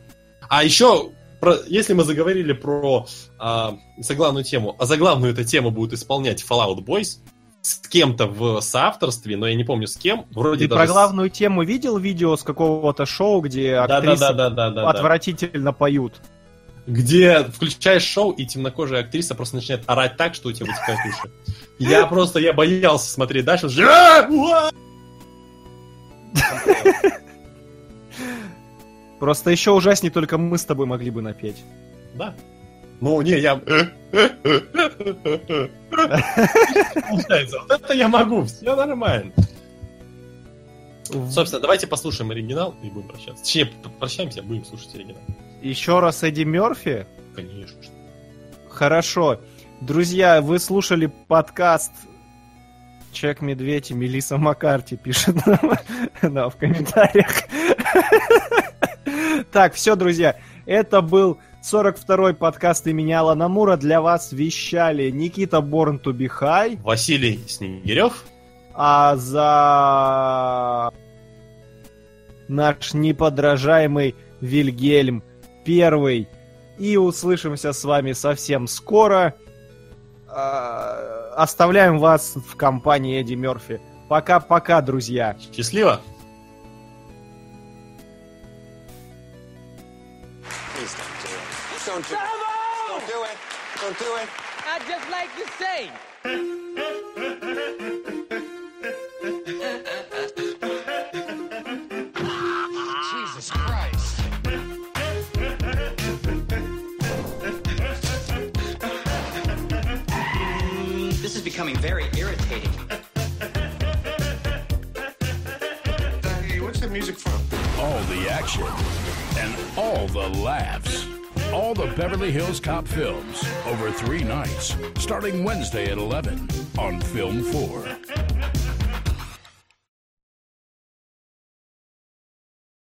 А еще, про, если мы заговорили про а, заглавную тему, а заглавную эту тему будут исполнять Fallout Boys с кем-то в соавторстве, но я не помню с кем. Вроде Ты даже про главную тему видел видео с какого-то шоу, где актрисы отвратительно поют? Где включаешь шоу, и темнокожая актриса просто начинает орать так, что у тебя вытекают уши. Я просто, я боялся смотреть дальше. Просто еще ужаснее только мы с тобой могли бы напеть. Да. Ну, не, я... Получается, вот это я могу, все нормально. Собственно, давайте послушаем оригинал и будем прощаться. Точнее, прощаемся, будем слушать оригинал. Еще раз Эдди Мерфи. Конечно. Хорошо. Друзья, вы слушали подкаст Человек Медведь и Мелиса Маккарти пишет нам, нам в комментариях. Так, все, друзья, это был 42-й подкаст имени Алана Мура. Для вас вещали Никита Born to be High, Василий Снегирев. а за наш неподражаемый Вильгельм Первый. И услышимся с вами совсем скоро. А, Оставляем вас в компании Эдди Мерфи. Пока-пока, друзья. Счастливо! Don't do it. Don't do it. Don't do it. I just like to sing. Jesus Christ. This is becoming very irritating. Hey, what's that music from? All the action and all the laughs. All the Beverly Hills Cop films over three nights, starting Wednesday at 11 on Film 4.